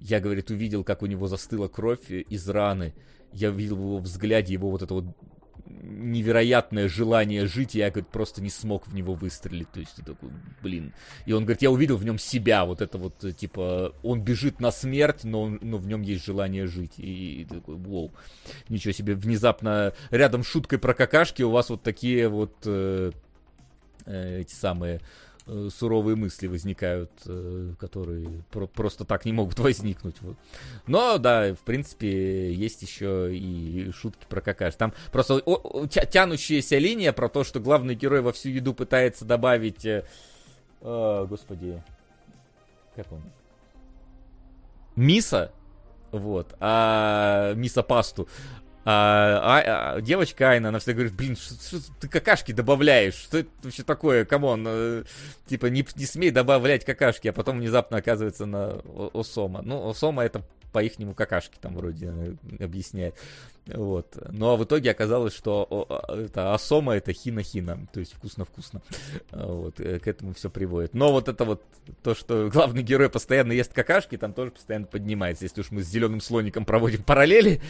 я, говорит, увидел, как у него застыла кровь из раны, я видел в его взгляде его вот это вот невероятное желание жить, и я, говорит, просто не смог в него выстрелить. То есть, такой, блин. И он говорит, я увидел в нем себя, вот это вот, типа, он бежит на смерть, но, он, но в нем есть желание жить. И, и такой, воу, ничего себе, внезапно рядом с шуткой про какашки у вас вот такие вот э, э, эти самые Э, суровые мысли возникают, э, которые про- просто так не могут возникнуть. Но, да, в принципе, есть еще и шутки про какаш. Там просто о- тя- тянущаяся линия про то, что главный герой во всю еду пытается добавить... Э, э, господи, как он? Мисо, вот, а мисо пасту. А, а, а, девочка Айна, она всегда говорит, блин, что, что ты какашки добавляешь? Что это вообще такое? Come on, э, типа не, не смей добавлять какашки, а потом внезапно оказывается на Осома. Ну, Осома это по-ихнему какашки там вроде э, объясняет. Вот. Но в итоге оказалось, что это Асома это хина-хина, то есть вкусно-вкусно. Вот, э, к этому все приводит. Но вот это вот, то, что главный герой постоянно ест какашки, там тоже постоянно поднимается. Если уж мы с зеленым слоником проводим параллели,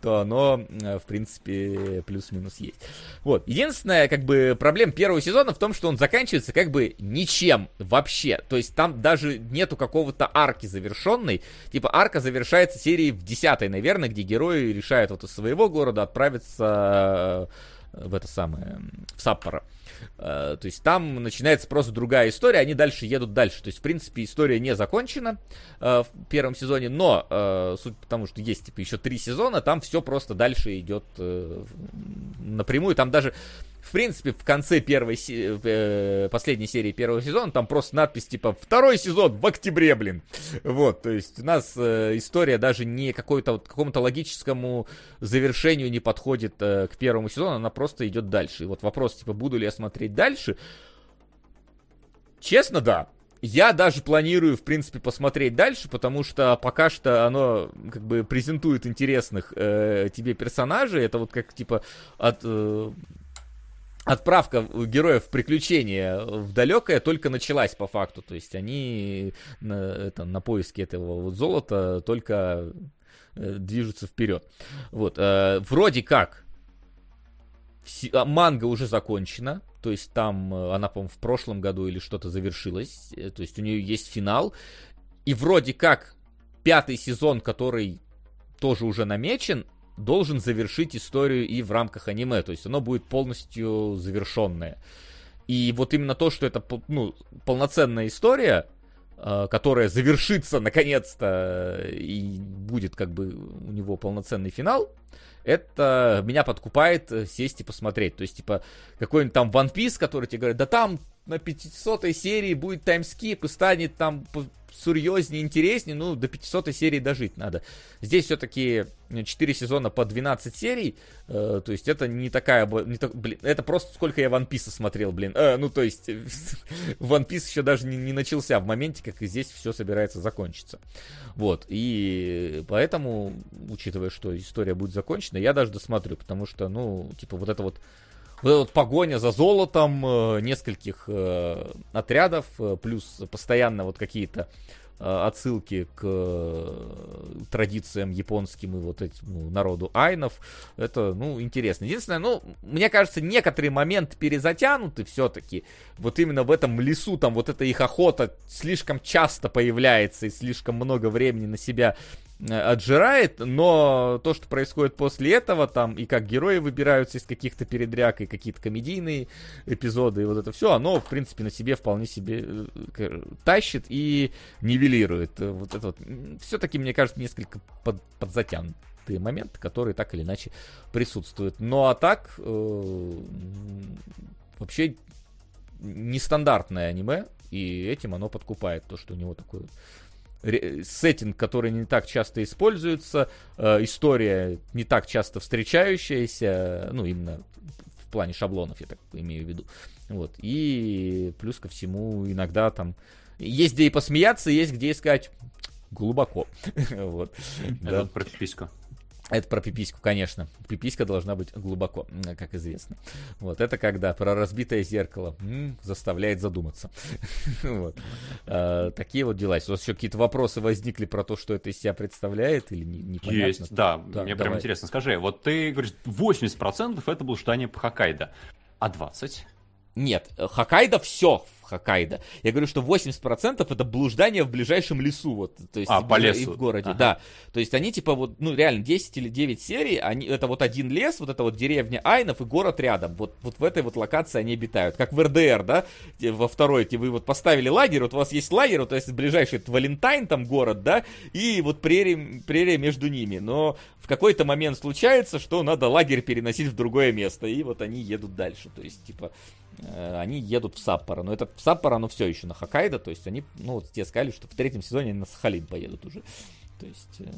то оно, э, в принципе, плюс-минус есть. Вот. Единственная, как бы, проблема первого сезона в том, что он заканчивается, как бы, ничем вообще. То есть там даже нету какого-то арки завершенной. Типа, арка завершается серией в десятой, наверное, где герои решают вот своего города отправиться э, в это самое, в Саппоро. Uh, то есть там начинается просто другая история, они дальше едут дальше. То есть, в принципе, история не закончена uh, в первом сезоне, но суть потому, что есть типа еще три сезона, там все просто дальше идет напрямую. Там даже в принципе, в конце первой, э, последней серии первого сезона там просто надпись типа «Второй сезон в октябре, блин». Вот, то есть у нас э, история даже не какой-то вот, какому-то логическому завершению не подходит э, к первому сезону, она просто идет дальше. И вот вопрос, типа, буду ли я смотреть дальше? Честно, да. Я даже планирую, в принципе, посмотреть дальше, потому что пока что оно как бы презентует интересных э, тебе персонажей. Это вот как типа от э, отправка героев в приключения в далекое только началась по факту. То есть они на, это, на поиске этого вот золота только э, движутся вперед. Вот. Э, вроде как а, манга уже закончена. То есть там э, она, по-моему, в прошлом году или что-то завершилась. Э, то есть у нее есть финал. И вроде как пятый сезон, который тоже уже намечен, должен завершить историю и в рамках аниме. То есть оно будет полностью завершенное. И вот именно то, что это ну, полноценная история, э, которая завершится наконец-то э, и будет как бы у него полноценный финал, это меня подкупает э, сесть и посмотреть. То есть, типа, какой-нибудь там One Piece, который тебе говорит, да там на 500 серии будет таймскип и станет там серьезнее, интереснее, ну, до 500 серии дожить надо. Здесь все-таки 4 сезона по 12 серий, э, то есть это не такая, не так, блин, это просто сколько я One Piece смотрел, блин. Э, ну, то есть One Piece еще даже не, не начался в моменте, как и здесь все собирается закончиться. Вот, и поэтому, учитывая, что история будет закончена, я даже досмотрю, потому что, ну, типа, вот это вот вот эта вот погоня за золотом э, нескольких э, отрядов, э, плюс постоянно вот какие-то Э, отсылки к э, традициям японским и вот этим ну, народу айнов. Это, ну, интересно. Единственное, ну, мне кажется, некоторые моменты перезатянуты все-таки. Вот именно в этом лесу, там вот эта их охота слишком часто появляется и слишком много времени на себя отжирает, но то, что происходит после этого, там, и как герои выбираются из каких-то передряг, и какие-то комедийные эпизоды, и вот это все, оно, в принципе, на себе вполне себе э, тащит и нивелирует. Вот это вот, все-таки, мне кажется, несколько под, подзатянутые моменты, которые так или иначе присутствуют. Ну, а так, э, вообще, нестандартное аниме, и этим оно подкупает то, что у него такой сеттинг, который не так часто используется, э, история не так часто встречающаяся, ну, именно в плане шаблонов, я так имею в виду. Вот. И плюс ко всему иногда там есть где и посмеяться, есть где искать глубоко. вот. Это про письку. Это про пипиську, конечно. Пиписька должна быть глубоко, как известно. Вот, это когда про разбитое зеркало м-м, заставляет задуматься. вот. а, такие вот дела. У вас еще какие-то вопросы возникли про то, что это из себя представляет, или не, непонятно? Есть, да. да мне давай. прям интересно. Скажи, вот ты говоришь, 80% это было штание по Хоккайдо, а 20%? Нет, Хоккайдо все Хоккайдо. Я говорю, что 80% это блуждание в ближайшем лесу, вот, то есть а, по лесу. и в городе, ага. да. То есть они типа вот, ну реально 10 или 9 серий, они, это вот один лес, вот это вот деревня Айнов и город рядом. Вот, вот в этой вот локации они обитают. Как в РДР, да, во второй, вы вот поставили лагерь, вот у вас есть лагерь, вот то есть ближайший это Валентайн там город, да, и вот прерия, прерия между ними. Но в какой-то момент случается, что надо лагерь переносить в другое место, и вот они едут дальше. То есть, типа, Э, они едут в Саппоро. Но это в Саппоро, оно все еще на Хоккайдо. То есть они, ну, вот тебе сказали, что в третьем сезоне они на Сахалин поедут уже. То есть... Э,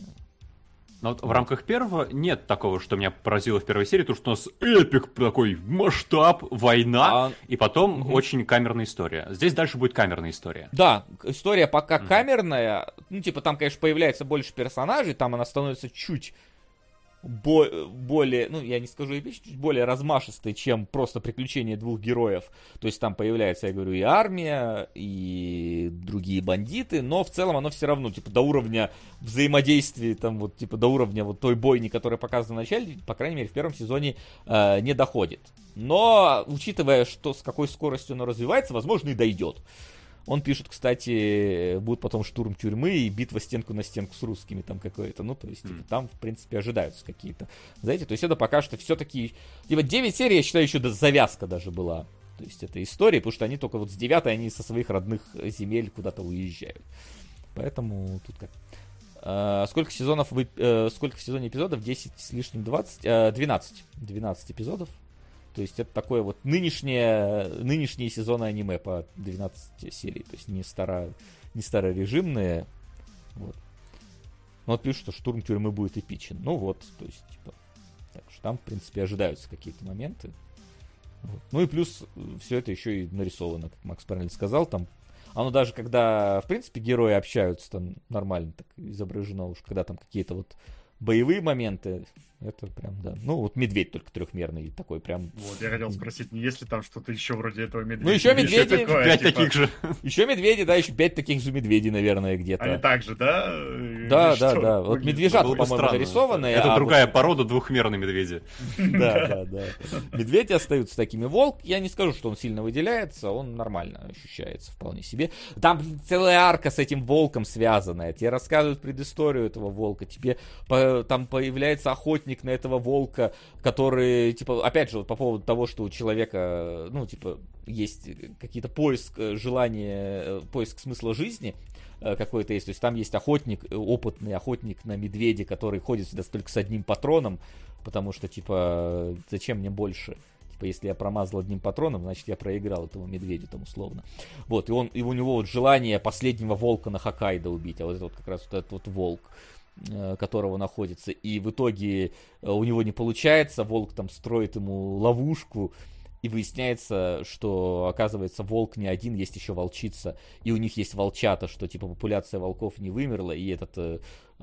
но вот в рамках первого нет такого, что меня поразило в первой серии, то что у нас эпик такой масштаб, война, а... и потом угу. очень камерная история. Здесь дальше будет камерная история. Да, история пока угу. камерная, ну типа там, конечно, появляется больше персонажей, там она становится чуть бо- более, ну, я не скажу эпичный, более размашистый, чем просто приключения двух героев. То есть там появляется, я говорю, и армия, и другие бандиты, но в целом оно все равно, типа, до уровня взаимодействия, там, вот, типа, до уровня вот той бойни, которая показана в начале, по крайней мере, в первом сезоне э, не доходит. Но, учитывая, что с какой скоростью оно развивается, возможно, и дойдет. Он пишет, кстати, будет потом штурм тюрьмы и битва стенку на стенку с русскими там какое-то. Ну, то есть, типа, там, в принципе, ожидаются какие-то. Знаете, то есть это пока что все-таки... Типа, 9 серий, я считаю, еще завязка даже была. То есть это история, потому что они только вот с 9 они со своих родных земель куда-то уезжают. Поэтому тут как... Uh, сколько сезонов вы, uh, сколько в сезоне эпизодов? 10 с лишним 20? Uh, 12. 12 эпизодов. То есть это такое вот нынешнее, нынешние сезоны аниме по 12 серий. То есть не, старо, не старорежимные. Вот. Но вот пишут, что штурм тюрьмы будет эпичен. Ну вот, то есть, типа, так что там, в принципе, ожидаются какие-то моменты. Вот. Ну и плюс э, все это еще и нарисовано, как Макс правильно сказал, там оно даже когда, в принципе, герои общаются, там нормально так изображено уж, когда там какие-то вот боевые моменты Это прям, да. Ну, вот медведь только трехмерный, такой прям... Вот, я хотел спросить, не есть ли там что-то еще вроде этого медведя? Ну, еще медведи, Еще такое, Пять типа, таких же. еще медведи, да, еще пять таких же медведей, наверное, где-то. Они так же, да? Да, да, да. Вот бы по-моему, нарисованные. Это а другая вот- порода двухмерные медведи. Да, да, да. Медведи остаются такими. Волк, я не скажу, что он сильно выделяется, он нормально ощущается вполне себе. Там целая арка с этим волком связанная. Тебе рассказывают предысторию этого волка. Тебе там появляется охотник на этого волка, который, типа, опять же, вот по поводу того, что у человека, ну, типа, есть какие-то поиск э, желания, э, поиск смысла жизни э, какой-то есть. То есть там есть охотник, опытный охотник на медведя, который ходит всегда только с одним патроном, потому что, типа, зачем мне больше? Типа, если я промазал одним патроном, значит, я проиграл этому медведю, там, условно. Вот, и, он, и у него вот желание последнего волка на Хоккайдо убить, а вот это вот как раз вот этот вот волк которого находится, и в итоге э, у него не получается, волк там строит ему ловушку, и выясняется, что, оказывается, волк не один, есть еще волчица, и у них есть волчата, что, типа, популяция волков не вымерла, и этот э,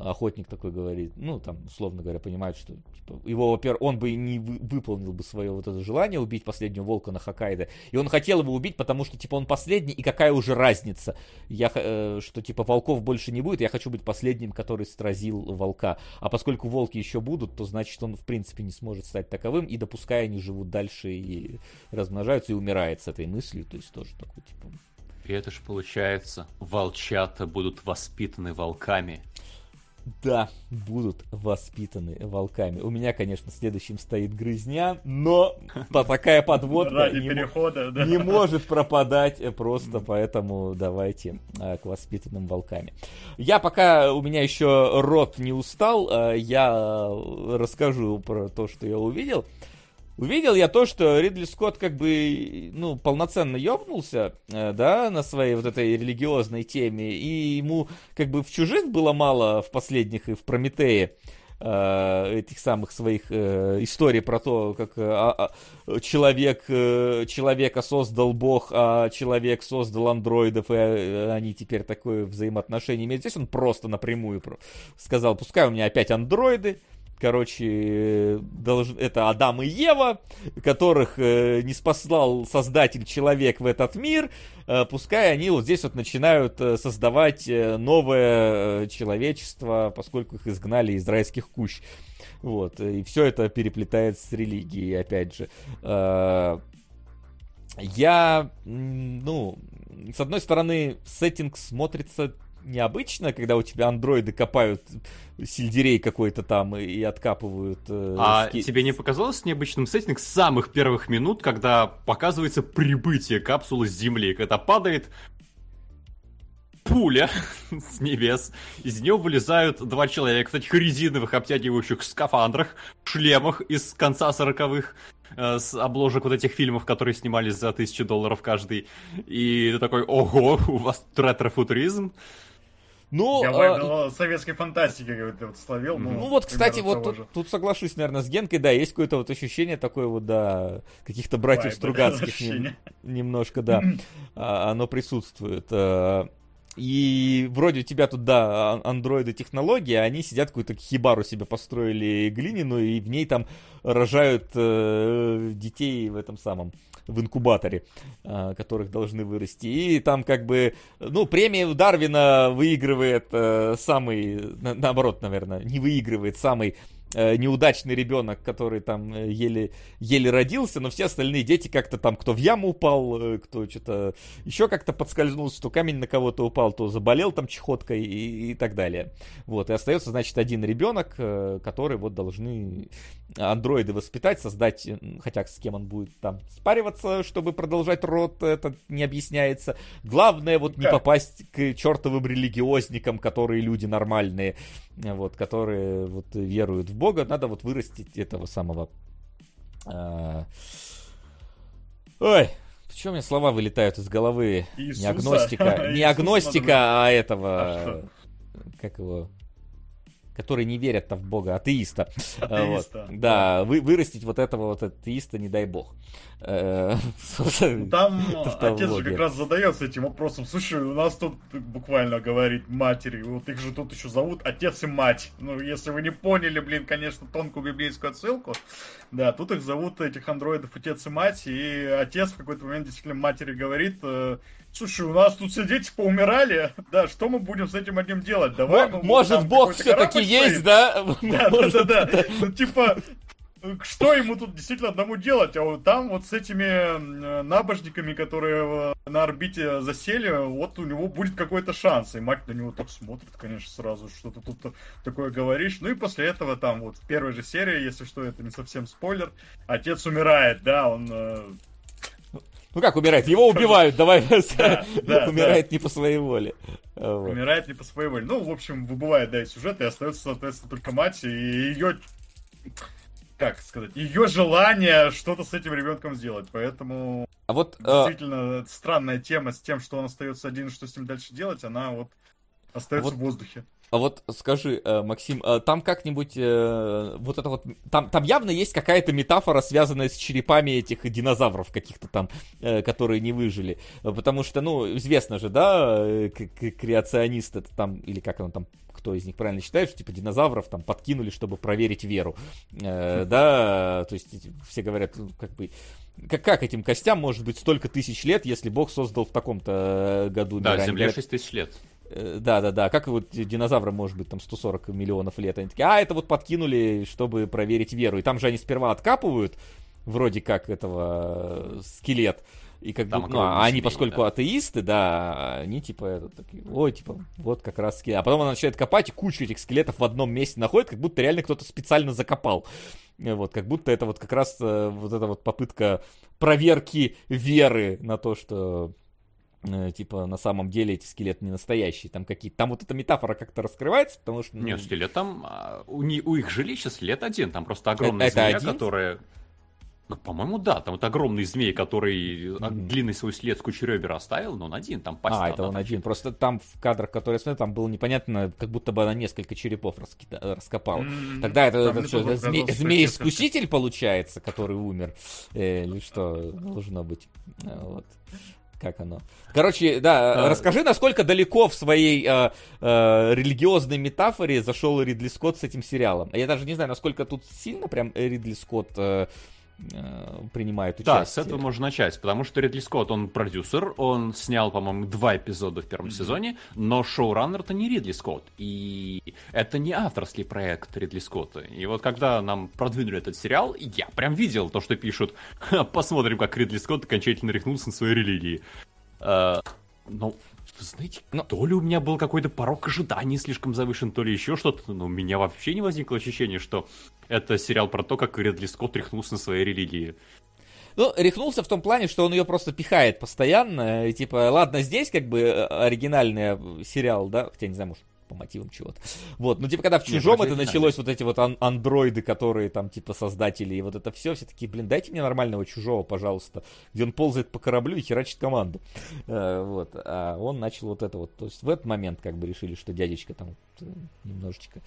охотник такой говорит, ну, там, условно говоря, понимает, что, типа, его, во-первых, он бы не вы- выполнил бы свое вот это желание убить последнего волка на Хоккайдо, и он хотел его убить, потому что, типа, он последний, и какая уже разница, я, э, что, типа, волков больше не будет, я хочу быть последним, который сразил волка, а поскольку волки еще будут, то, значит, он, в принципе, не сможет стать таковым, и допуская они живут дальше и размножаются, и умирает с этой мыслью, то есть тоже такой, типа, И это ж получается, волчата будут воспитаны волками. Да, будут воспитаны волками. У меня, конечно, следующим стоит грызня, но такая подводка не, перехода, да. не может пропадать э, просто, поэтому давайте э, к воспитанным волками. Я пока у меня еще рот не устал, э, я э, расскажу про то, что я увидел. Увидел я то, что Ридли Скотт как бы, ну, полноценно ёбнулся, э, да, на своей вот этой религиозной теме, и ему как бы в «Чужих» было мало в последних и в «Прометее», э, этих самых своих э, историй про то, как э, а- а, человек, человека создал Бог, а человек создал андроидов, и они теперь такое взаимоотношение имеют. Здесь он просто напрямую сказал, пускай у меня опять андроиды, Короче, долж- это Адам и Ева, которых э, не спаслал создатель человек в этот мир. Э, пускай они вот здесь вот начинают э, создавать э, новое э, человечество, поскольку их изгнали из райских кущ. Вот, и все это переплетается с религией, опять же. Э, Я, ну, с одной стороны, сеттинг смотрится необычно, когда у тебя андроиды копают сельдерей какой-то там и, и откапывают. э, А ски- тебе не показалось необычным сеттинг с самых первых минут, когда показывается прибытие капсулы с Земли, когда падает пуля с небес, из нее вылезают два человека в таких резиновых обтягивающих скафандрах, шлемах из конца сороковых, э, с обложек вот этих фильмов, которые снимались за тысячу долларов каждый. И ты такой, ого, у вас ретро-футуризм. Ну, Я а, вайб советской фантастики как-то вот словил. Ну вот, кстати, вот тут, тут соглашусь, наверное, с Генкой, да, есть какое-то вот ощущение такое вот, да, каких-то братьев Вайба, Стругацких да, нем- немножко, да, а, оно присутствует. а. И вроде у тебя тут, да, андроиды технологии, они сидят какую-то хибару себе построили глиняную, и в ней там рожают э, детей в этом самом, в инкубаторе, а, которых должны вырасти. И там как бы, ну, премию Дарвина выигрывает э, самый, на- наоборот, наверное, не выигрывает самый неудачный ребенок, который там э, еле, еле родился, но все остальные дети как-то там, кто в яму упал, э, кто что-то еще как-то подскользнулся, то камень на кого-то упал, то заболел там чехоткой и, и так далее. Вот, и остается, значит, один ребенок, э, который вот должны андроиды воспитать, создать, э, хотя с кем он будет там спариваться, чтобы продолжать род, это не объясняется. Главное вот не попасть к чертовым религиозникам, которые люди нормальные, э, вот, которые вот веруют в Бога, надо вот вырастить этого самого... а, Ой, почему у меня слова вылетают из головы? Иисуса. Не агностика, не агностика, а А этого... что? Как его? Которые не верят в бога, атеиста. Атеиста. Вот. Да, вы, вырастить вот этого вот атеиста, не дай бог. Э, ну, там отец же как раз задается этим вопросом. Слушай, у нас тут буквально говорит матери, вот их же тут еще зовут отец и мать. Ну, если вы не поняли, блин, конечно, тонкую библейскую отсылку. Да, тут их зовут, этих андроидов, отец и мать. И отец в какой-то момент действительно матери говорит, э, Слушай, у нас тут все дети поумирали. Да, что мы будем с этим одним делать? Давай мы Может, Бог все-таки есть, да? Да, да, да, да. Ну, типа, что ему тут действительно одному делать? А вот там вот с этими набожниками, которые на орбите засели, вот у него будет какой-то шанс. И мать на него так смотрит, конечно, сразу, что ты тут такое говоришь. Ну и после этого там вот в первой же серии, если что, это не совсем спойлер, отец умирает, да, он э, ну как умирает? Его убивают, давай. Умирает не по своей воле. Умирает не по своей воле. Ну, в общем, выбывает, да, и сюжет, и остается, соответственно, только мать и ее как сказать, ее желание что-то с этим ребенком сделать. Поэтому а вот, э, действительно э... странная тема с тем, что он остается один, что с ним дальше делать, она вот остается а вот... в воздухе. А вот скажи, э, Максим, э, там как-нибудь э, вот это вот, там, там явно есть какая-то метафора, связанная с черепами этих динозавров каких-то там, которые не выжили, потому что, ну, известно же, да, креационист это там, или как он там, кто из них правильно считает, что типа динозавров там подкинули, чтобы проверить веру, да, то есть все говорят, ну, как бы, как, как этим костям может быть столько тысяч лет, если Бог создал в таком-то году Да, Земле? 6 тысяч лет. Э, да-да-да, как вот динозаврам может быть там 140 миллионов лет. Они такие, а, это вот подкинули, чтобы проверить веру. И там же они сперва откапывают, вроде как этого э, скелет. И как бы, ну, а они, поскольку да. атеисты, да, они типа это, такие, ой, типа, вот как раз скелет. А потом она начинает копать, и кучу этих скелетов в одном месте находит, как будто реально кто-то специально закопал. Вот, как будто это вот как раз э, вот эта вот попытка проверки веры на то, что Э, типа на самом деле эти скелеты не настоящие, там какие-то, там вот эта метафора как-то раскрывается, потому что... Ну... Нет, скелет там, а, у, не, у их жилища скелет один, там просто огромная это, змея, один? которая... Ну, по-моему, да, там вот огромный змей, который mm-hmm. длинный свой след с кучей ребер оставил, но он один, там пасть. А, это он один. Просто там в кадрах, которые я смотрел, там было непонятно, как будто бы она несколько черепов раскида... раскопала. Mm-hmm. Тогда это, это что, зме... змей-искуситель получается, который умер? Э, или что должно быть? Вот как оно. Короче, да, а... расскажи, насколько далеко в своей э, э, религиозной метафоре зашел Ридли Скотт с этим сериалом. Я даже не знаю, насколько тут сильно прям Ридли Скотт э, Э, принимает участие. Да, с этого можно начать, потому что Ридли Скотт, он продюсер, он снял, по-моему, два эпизода в первом mm-hmm. сезоне, но шоураннер-то не Ридли Скотт, и это не авторский проект Ридли Скотта. И вот когда нам продвинули этот сериал, я прям видел то, что пишут, посмотрим, как Ридли Скотт окончательно рехнулся на своей религии. Uh, ну, вы знаете, Но... то ли у меня был какой-то порог ожиданий слишком завышен, то ли еще что-то, но у меня вообще не возникло ощущения, что это сериал про то, как Ридли Скотт рехнулся на своей религии. Ну, рехнулся в том плане, что он ее просто пихает постоянно. И, типа, ладно, здесь как бы э, оригинальный сериал, да, хотя не знаю, может, по мотивам чего-то. Вот, ну типа когда в чужом Нет, это началось, вот эти вот ан- андроиды, которые там типа создатели, и вот это все, все такие, блин, дайте мне нормального чужого, пожалуйста, где он ползает по кораблю и херачит команду. Э, вот, а он начал вот это вот, то есть в этот момент как бы решили, что дядечка там э, немножечко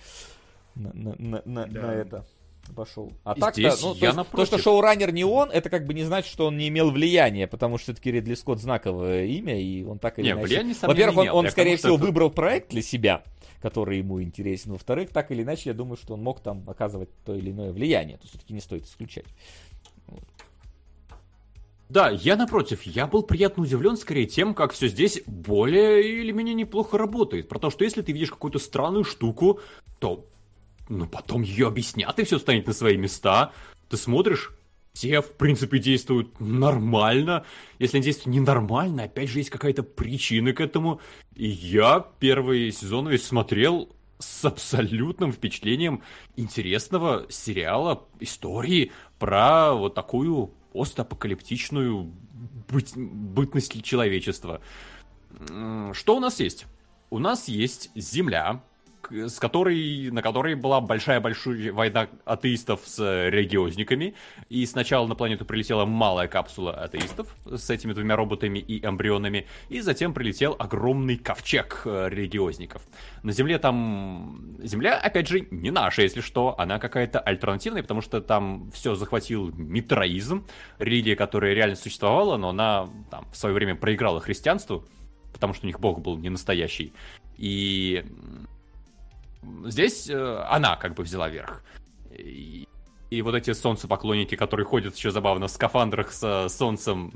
на, на, на, да. на это пошел. А так-то, ну, то, есть, то, что шоураннер не он, это как бы не значит, что он не имел влияния, потому что все-таки Ридли Скотт знаковое имя, и он так или иначе... Во-первых, он, он скорее всего, это... выбрал проект для себя, который ему интересен. Во-вторых, так или иначе, я думаю, что он мог там оказывать то или иное влияние. То все-таки не стоит исключать. Да, я напротив, я был приятно удивлен скорее тем, как все здесь более или менее неплохо работает. Про то, что если ты видишь какую-то странную штуку, то ну, потом ее объяснят, и все станет на свои места. Ты смотришь, те, в принципе, действуют нормально. Если они действуют ненормально, опять же, есть какая-то причина к этому. И я первый сезон весь смотрел с абсолютным впечатлением интересного сериала, истории про вот такую постапокалиптичную быть, бытность человечества. Что у нас есть? У нас есть Земля, с которой, на которой была большая-большая война атеистов с религиозниками. И сначала на планету прилетела малая капсула атеистов с этими двумя роботами и эмбрионами, и затем прилетел огромный ковчег э, религиозников. На Земле там... Земля, опять же, не наша, если что, она какая-то альтернативная, потому что там все захватил митроизм, религия, которая реально существовала, но она там, в свое время проиграла христианству, потому что у них бог был не настоящий. И здесь э, она как бы взяла верх. И, и вот эти солнцепоклонники, которые ходят еще забавно в скафандрах с солнцем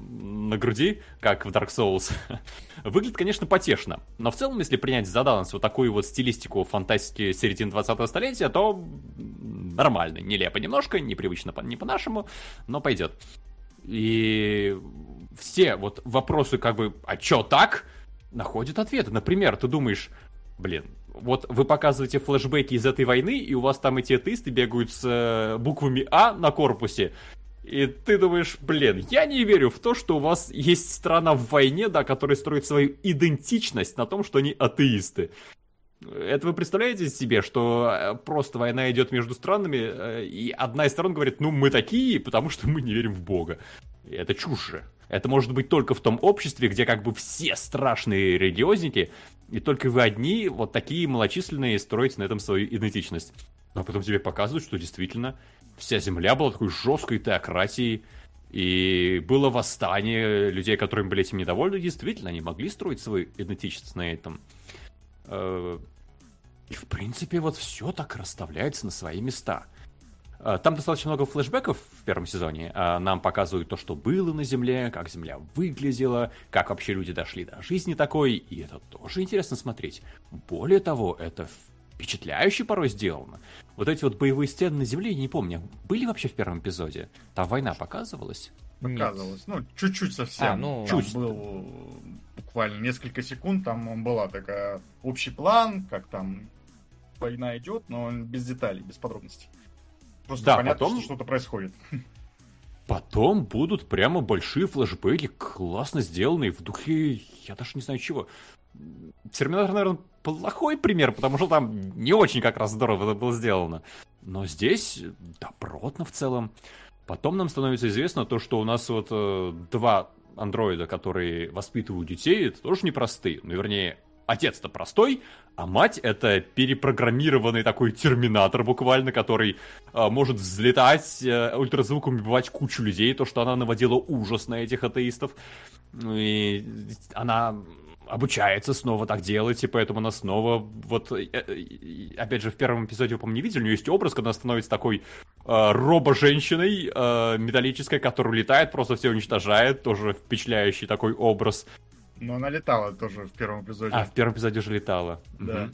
на груди, как в Dark Souls, выглядит, конечно, потешно. Но в целом, если принять за данность вот такую вот стилистику фантастики середины 20-го столетия, то нормально. Нелепо немножко, непривычно не по-нашему, но пойдет. И все вот вопросы как бы, а чё так? находят ответы. Например, ты думаешь, блин, вот вы показываете флешбеки из этой войны, и у вас там эти атеисты бегают с э, буквами А на корпусе. И ты думаешь, блин, я не верю в то, что у вас есть страна в войне, да, которая строит свою идентичность на том, что они атеисты. Это вы представляете себе, что э, просто война идет между странами, э, и одна из сторон говорит, ну мы такие, потому что мы не верим в Бога. И это чушь же. Это может быть только в том обществе, где как бы все страшные религиозники, и только вы одни, вот такие малочисленные, строите на этом свою идентичность. Но потом тебе показывают, что действительно вся земля была такой жесткой теократией, и было восстание людей, которым были этим недовольны, действительно, они могли строить свою идентичность на этом. Э, и, в принципе, вот все так расставляется на свои места. Э, там достаточно много флешбеков в первом сезоне. Э, нам показывают то, что было на Земле, как Земля выглядела, как вообще люди дошли до жизни такой. И это тоже интересно смотреть. Более того, это впечатляюще порой сделано. Вот эти вот боевые стены на Земле, я не помню, были вообще в первом эпизоде? Там война показывалась? Показывалась. Ну, чуть-чуть совсем. А, ну, чуть. был буквально несколько секунд, там была такая общий план, как там война идет, но без деталей, без подробностей. Просто да, понятно, потом... что что-то происходит. Потом будут прямо большие флешбеки, классно сделанные, в духе, я даже не знаю чего. Терминатор, наверное, плохой пример, потому что там не очень как раз здорово это было сделано. Но здесь добротно в целом. Потом нам становится известно то, что у нас вот э, два андроида, которые воспитывают детей, это тоже непростые. Ну, вернее, отец-то простой, а мать это перепрограммированный такой терминатор буквально, который э, может взлетать, э, ультразвуком убивать кучу людей, то, что она наводила ужас на этих атеистов. И она обучается снова так делать, и поэтому она снова, вот, э, э, опять же, в первом эпизоде, вы, по-моему, не видели, у нее есть образ, когда она становится такой э, робо-женщиной э, металлической, которая летает, просто все уничтожает, тоже впечатляющий такой образ. Но она летала тоже в первом эпизоде. А, в первом эпизоде уже летала. Да. Угу.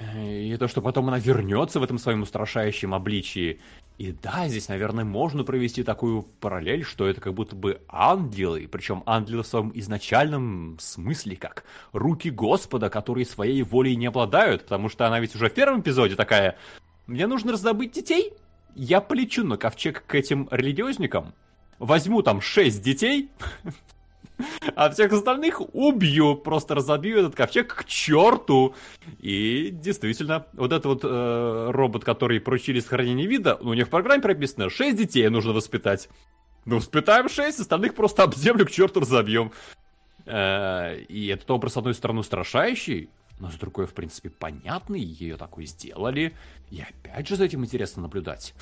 И то, что потом она вернется в этом своем устрашающем обличии. И да, здесь, наверное, можно провести такую параллель, что это как будто бы ангелы, причем ангелы в своем изначальном смысле, как руки Господа, которые своей волей не обладают, потому что она ведь уже в первом эпизоде такая, мне нужно раздобыть детей, я полечу на ковчег к этим религиозникам, возьму там шесть детей, а всех остальных убью, просто разобью этот ковчег к черту. И действительно, вот этот вот э, робот, который поручили сохранение вида, у них в программе прописано, 6 детей нужно воспитать. Ну, воспитаем 6, остальных просто об землю к черту разобьем. Э, и этот образ, с одной стороны, устрашающий, но с другой, в принципе, понятный, ее такой сделали. И опять же за этим интересно наблюдать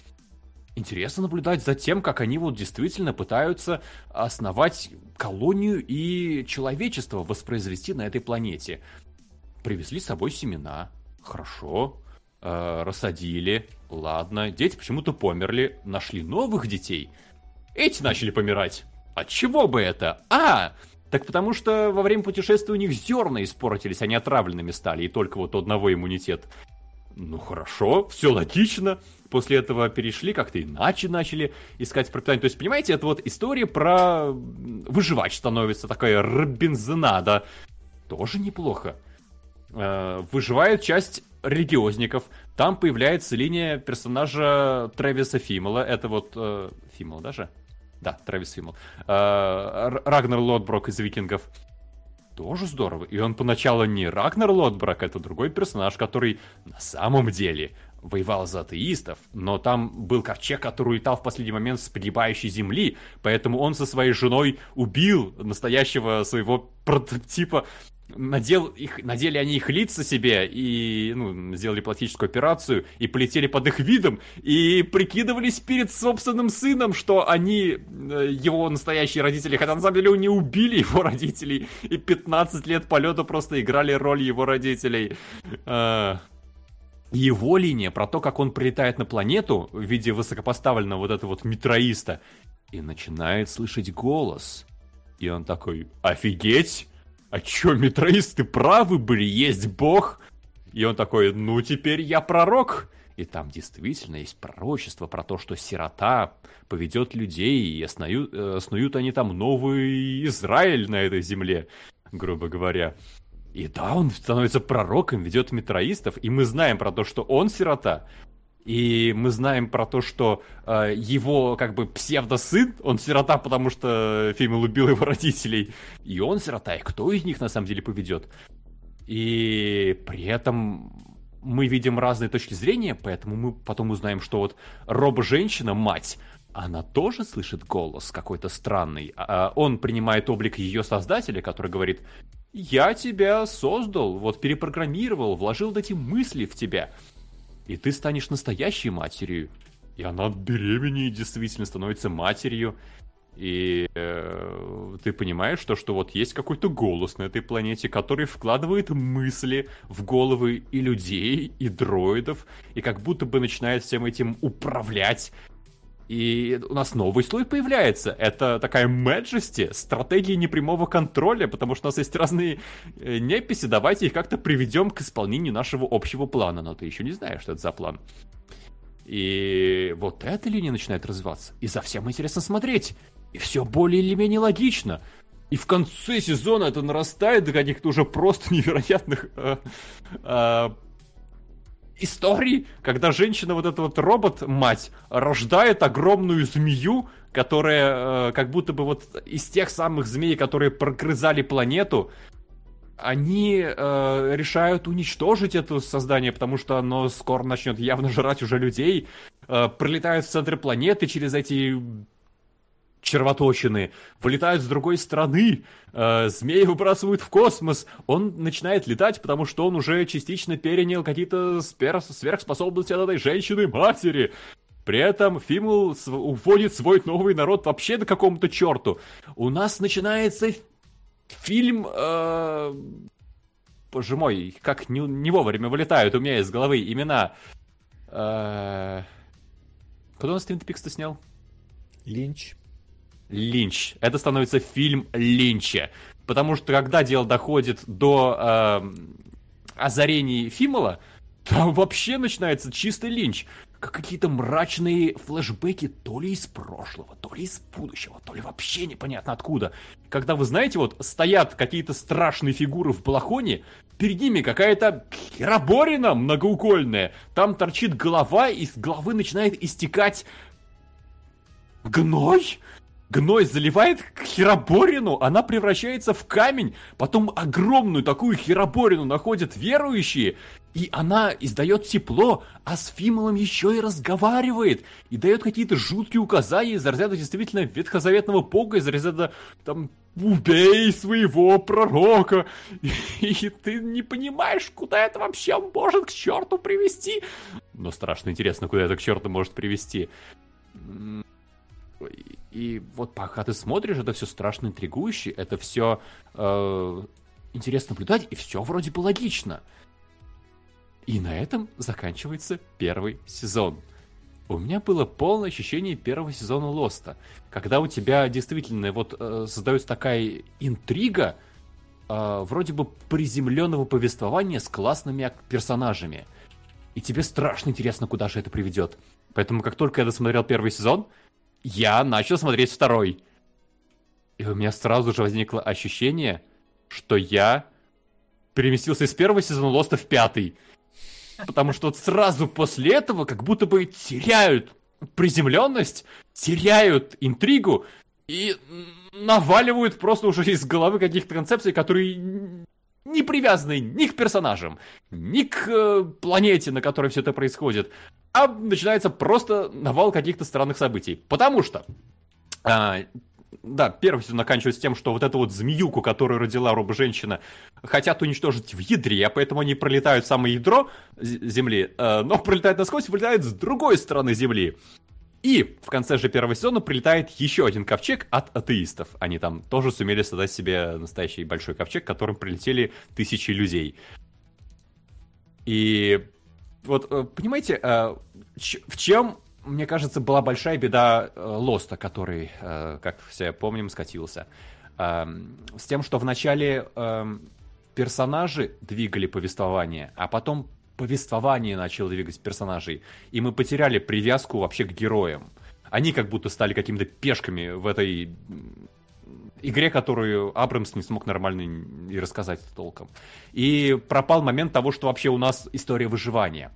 интересно наблюдать за тем, как они вот действительно пытаются основать колонию и человечество воспроизвести на этой планете. Привезли с собой семена. Хорошо. Э, рассадили. Ладно. Дети почему-то померли. Нашли новых детей. Эти начали помирать. От чего бы это? А, так потому что во время путешествия у них зерна испортились, они отравленными стали, и только вот одного иммунитет. Ну хорошо, все логично после этого перешли, как-то иначе начали искать пропитание. То есть, понимаете, это вот история про выживач становится, такая Робинзонада. Тоже неплохо. Э, выживает часть религиозников. Там появляется линия персонажа Трэвиса Фимела. Это вот... Э, даже? Да, Трэвис Фимел. Э, Лотброк из Викингов. тоже здорово. И он поначалу не Рагнар Лотбрак, это другой персонаж, который на самом деле воевал за атеистов, но там был ковчег, который улетал в последний момент с погибающей земли, поэтому он со своей женой убил настоящего своего прототипа надел их, надели они их лица себе и ну, сделали пластическую операцию и полетели под их видом и прикидывались перед собственным сыном, что они э, его настоящие родители, хотя на самом деле они убили его родителей и 15 лет полета просто играли роль его родителей. Его линия про то, как он прилетает на планету в виде высокопоставленного вот этого вот метроиста и начинает слышать голос. И он такой, офигеть! а чё, метроисты правы были, есть бог? И он такой, ну теперь я пророк. И там действительно есть пророчество про то, что сирота поведет людей, и основают, э, они там новый Израиль на этой земле, грубо говоря. И да, он становится пророком, ведет метроистов, и мы знаем про то, что он сирота, и мы знаем про то, что э, его как бы псевдосын, он сирота, потому что Фимел убил его родителей, и он сирота, и кто из них на самом деле поведет? И при этом мы видим разные точки зрения, поэтому мы потом узнаем, что вот робо-женщина, мать, она тоже слышит голос какой-то странный. А он принимает облик ее создателя, который говорит, я тебя создал, вот перепрограммировал, вложил эти мысли в тебя и ты станешь настоящей матерью. И она беременеет, действительно становится матерью. И э, ты понимаешь, что, что вот есть какой-то голос на этой планете, который вкладывает мысли в головы и людей, и дроидов, и как будто бы начинает всем этим управлять и у нас новый слой появляется. Это такая Majesty, стратегия непрямого контроля, потому что у нас есть разные э, неписи, давайте их как-то приведем к исполнению нашего общего плана. Но ты еще не знаешь, что это за план. И вот эта линия начинает развиваться. И за всем интересно смотреть. И все более или менее логично. И в конце сезона это нарастает до каких-то уже просто невероятных э, э, истории, когда женщина, вот эта вот робот-мать, рождает огромную змею, которая э, как будто бы вот из тех самых змей, которые прогрызали планету, они э, решают уничтожить это создание, потому что оно скоро начнет явно жрать уже людей, э, прилетают в центр планеты через эти червоточины, вылетают с другой стороны, э, змеи выбрасывают в космос, он начинает летать, потому что он уже частично перенял какие-то сверхспособности от этой женщины-матери. При этом Фимл уводит свой новый народ вообще до какому-то черту. У нас начинается фильм... Э... Боже мой, как не, не вовремя вылетают у меня из головы имена. Э... Кто у нас Твин Пикс-то снял? Линч. Линч. Это становится фильм Линча. Потому что когда дело доходит до э, озарений Фимола, там вообще начинается чистый Линч. Как какие-то мрачные флешбеки то ли из прошлого, то ли из будущего, то ли вообще непонятно откуда. Когда вы знаете, вот стоят какие-то страшные фигуры в балахоне, перед ними какая-то хероборина многоукольная, там торчит голова, и с головы начинает истекать гной? Гной заливает хероборину, она превращается в камень, потом огромную такую хероборину находят верующие, и она издает тепло, а с Фимолом еще и разговаривает, и дает какие-то жуткие указания из разряда действительно ветхозаветного бога, из разряда там убей своего пророка, и, и ты не понимаешь, куда это вообще может к черту привести. Но страшно интересно, куда это к черту может привести. И вот пока ты смотришь, это все страшно интригующе, это все э, интересно наблюдать, и все вроде бы логично. И на этом заканчивается первый сезон. У меня было полное ощущение первого сезона Лоста, когда у тебя действительно вот э, создается такая интрига, э, вроде бы приземленного повествования с классными персонажами. И тебе страшно интересно, куда же это приведет. Поэтому как только я досмотрел первый сезон, я начал смотреть второй. И у меня сразу же возникло ощущение, что я переместился из первого сезона Лоста в пятый. Потому что вот сразу после этого как будто бы теряют приземленность, теряют интригу. И наваливают просто уже из головы каких-то концепций, которые не привязаны ни к персонажам, ни к э, планете, на которой все это происходит, а начинается просто навал каких-то странных событий. Потому что а, да, первый сезон заканчивается тем, что вот эту вот змеюку, которую родила робо-женщина, хотят уничтожить в ядре, а поэтому они пролетают в самое ядро Земли, э, но пролетают насквозь, вылетают с другой стороны Земли. И в конце же первого сезона прилетает еще один ковчег от атеистов. Они там тоже сумели создать себе настоящий большой ковчег, к которым прилетели тысячи людей. И вот, э, понимаете, э, в чем, мне кажется, была большая беда э, Лоста, который, как все помним, скатился. Эм, с тем, что вначале эм, персонажи двигали повествование, а потом повествование начало двигать персонажей, и мы потеряли привязку вообще к героям. Они как будто стали какими-то пешками в этой игре, которую Абрамс не смог нормально и рассказать толком. И пропал момент того, что вообще у нас история выживания.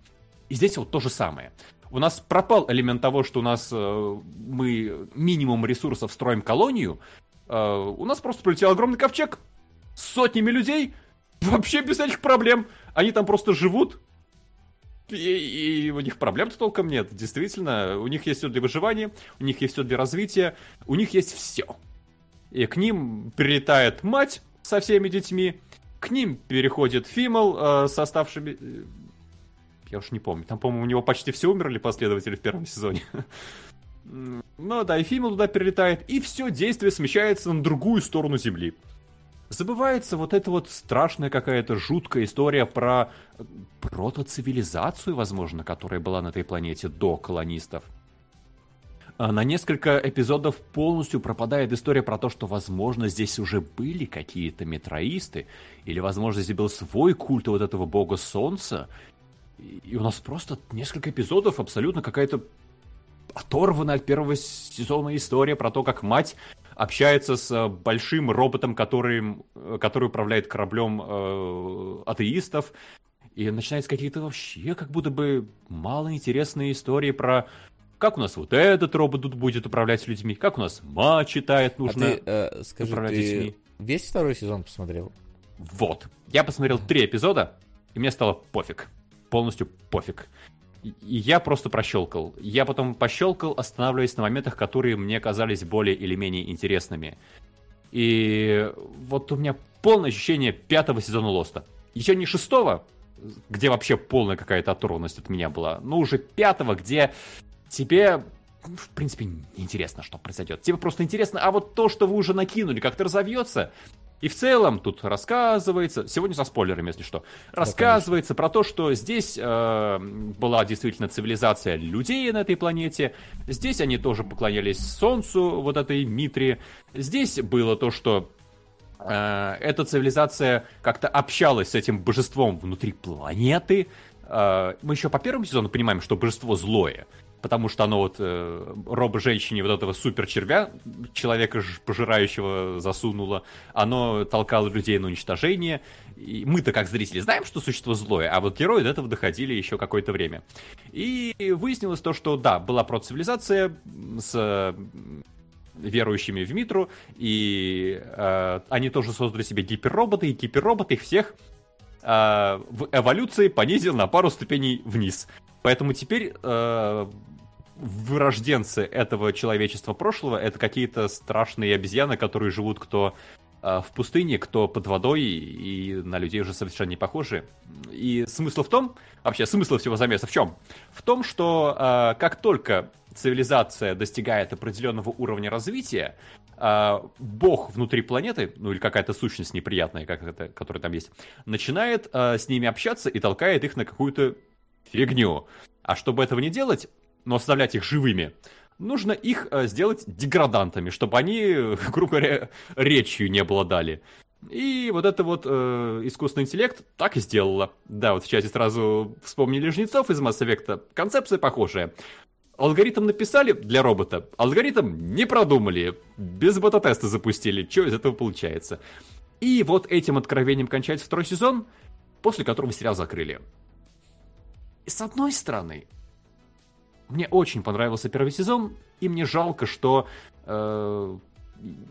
И здесь вот то же самое. У нас пропал элемент того, что у нас э, мы минимум ресурсов строим колонию. Э, у нас просто прилетел огромный ковчег с сотнями людей, вообще без всяких проблем. Они там просто живут, и, и у них проблем-то толком нет. Действительно, у них есть все для выживания, у них есть все для развития, у них есть все. И к ним прилетает мать со всеми детьми, к ним переходит Фимал э, с оставшими... Э, я уж не помню, там, по-моему, у него почти все умерли последователи в первом сезоне. Ну да, и Фимал туда перелетает, и все действие смещается на другую сторону Земли забывается вот эта вот страшная какая-то жуткая история про протоцивилизацию, возможно, которая была на этой планете до колонистов. А на несколько эпизодов полностью пропадает история про то, что, возможно, здесь уже были какие-то метроисты, или, возможно, здесь был свой культ вот этого бога солнца, и у нас просто несколько эпизодов абсолютно какая-то оторванная от первого сезона история про то, как мать общается с э, большим роботом, который, э, который управляет кораблем э, атеистов. И начинаются какие-то вообще как будто бы малоинтересные истории про как у нас вот этот робот тут будет управлять людьми, как у нас мать читает, нужно а ты, э, скажи, управлять ты людьми. Весь второй сезон посмотрел? Вот. Я посмотрел три эпизода, и мне стало пофиг. Полностью пофиг. И я просто прощелкал. Я потом пощелкал, останавливаясь на моментах, которые мне казались более или менее интересными. И вот у меня полное ощущение пятого сезона Лоста. Еще не шестого, где вообще полная какая-то оторванность от меня была, но уже пятого, где тебе в принципе, неинтересно, что произойдет. Тебе просто интересно, а вот то, что вы уже накинули, как-то разовьется, и в целом тут рассказывается, сегодня со спойлерами, если что, рассказывается да, про то, что здесь э, была действительно цивилизация людей на этой планете, здесь они тоже поклонялись Солнцу, вот этой Митре, здесь было то, что э, эта цивилизация как-то общалась с этим божеством внутри планеты. Э, мы еще по первому сезону понимаем, что божество злое, потому что оно вот э, робо-женщине вот этого супер-червя, человека пожирающего, засунуло, оно толкало людей на уничтожение. И мы-то, как зрители, знаем, что существо злое, а вот герои до этого доходили еще какое-то время. И выяснилось то, что да, была процивилизация с верующими в Митру, и э, они тоже создали себе гиперроботы, и гиперробот их всех э, в эволюции понизил на пару ступеней вниз. Поэтому теперь э, вырожденцы этого человечества прошлого это какие-то страшные обезьяны, которые живут кто э, в пустыне, кто под водой, и на людей уже совершенно не похожи. И смысл в том, вообще смысл всего замеса в чем? В том, что э, как только цивилизация достигает определенного уровня развития, э, бог внутри планеты, ну или какая-то сущность неприятная, как это, которая там есть, начинает э, с ними общаться и толкает их на какую-то фигню. А чтобы этого не делать, но оставлять их живыми, нужно их э, сделать деградантами, чтобы они, грубо говоря, речью не обладали. И вот это вот э, искусственный интеллект так и сделала. Да, вот в чате сразу вспомнили Жнецов из Mass Effect. Концепция похожая. Алгоритм написали для робота, алгоритм не продумали, без бета-теста запустили. Что из этого получается? И вот этим откровением кончается второй сезон, после которого сериал закрыли. С одной стороны, мне очень понравился первый сезон, и мне жалко, что э,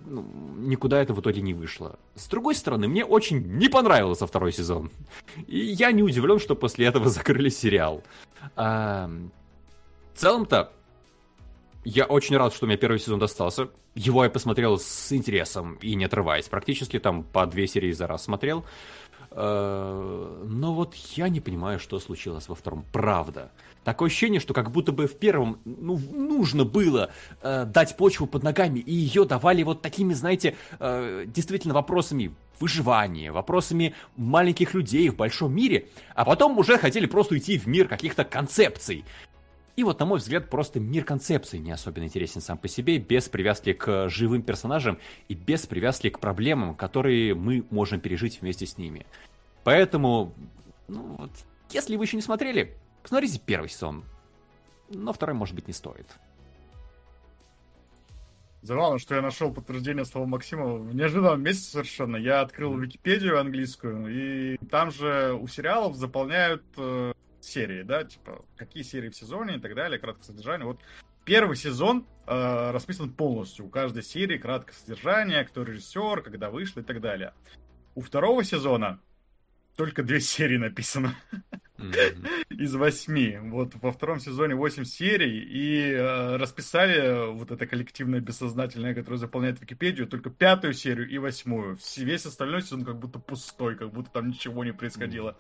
ну, никуда это в итоге не вышло. С другой стороны, мне очень не понравился второй сезон. И я не удивлен, что после этого закрыли сериал. А, в целом-то, я очень рад, что у меня первый сезон достался. Его я посмотрел с интересом и не отрываясь. Практически там по две серии за раз смотрел. А, но вот я не понимаю, что случилось во втором. Правда. Такое ощущение, что как будто бы в первом ну, нужно было э, дать почву под ногами, и ее давали вот такими, знаете, э, действительно вопросами выживания, вопросами маленьких людей в большом мире, а потом уже хотели просто уйти в мир каких-то концепций. И вот, на мой взгляд, просто мир концепций не особенно интересен сам по себе, без привязки к живым персонажам и без привязки к проблемам, которые мы можем пережить вместе с ними. Поэтому, ну вот, если вы еще не смотрели, Посмотрите первый сезон. Но второй, может быть, не стоит. Забавно, что я нашел подтверждение слова Максима в неожиданном месте совершенно. Я открыл Википедию английскую, и там же у сериалов заполняют э, серии, да, типа, какие серии в сезоне и так далее, краткое содержание. Вот первый сезон э, расписан полностью. У каждой серии краткое содержание, кто режиссер, когда вышло и так далее. У второго сезона только две серии написано. Из восьми. Вот во втором сезоне восемь серий. И э, расписали вот это коллективное бессознательное, которое заполняет Википедию, только пятую серию и восьмую. Весь остальной сезон как будто пустой, как будто там ничего не происходило.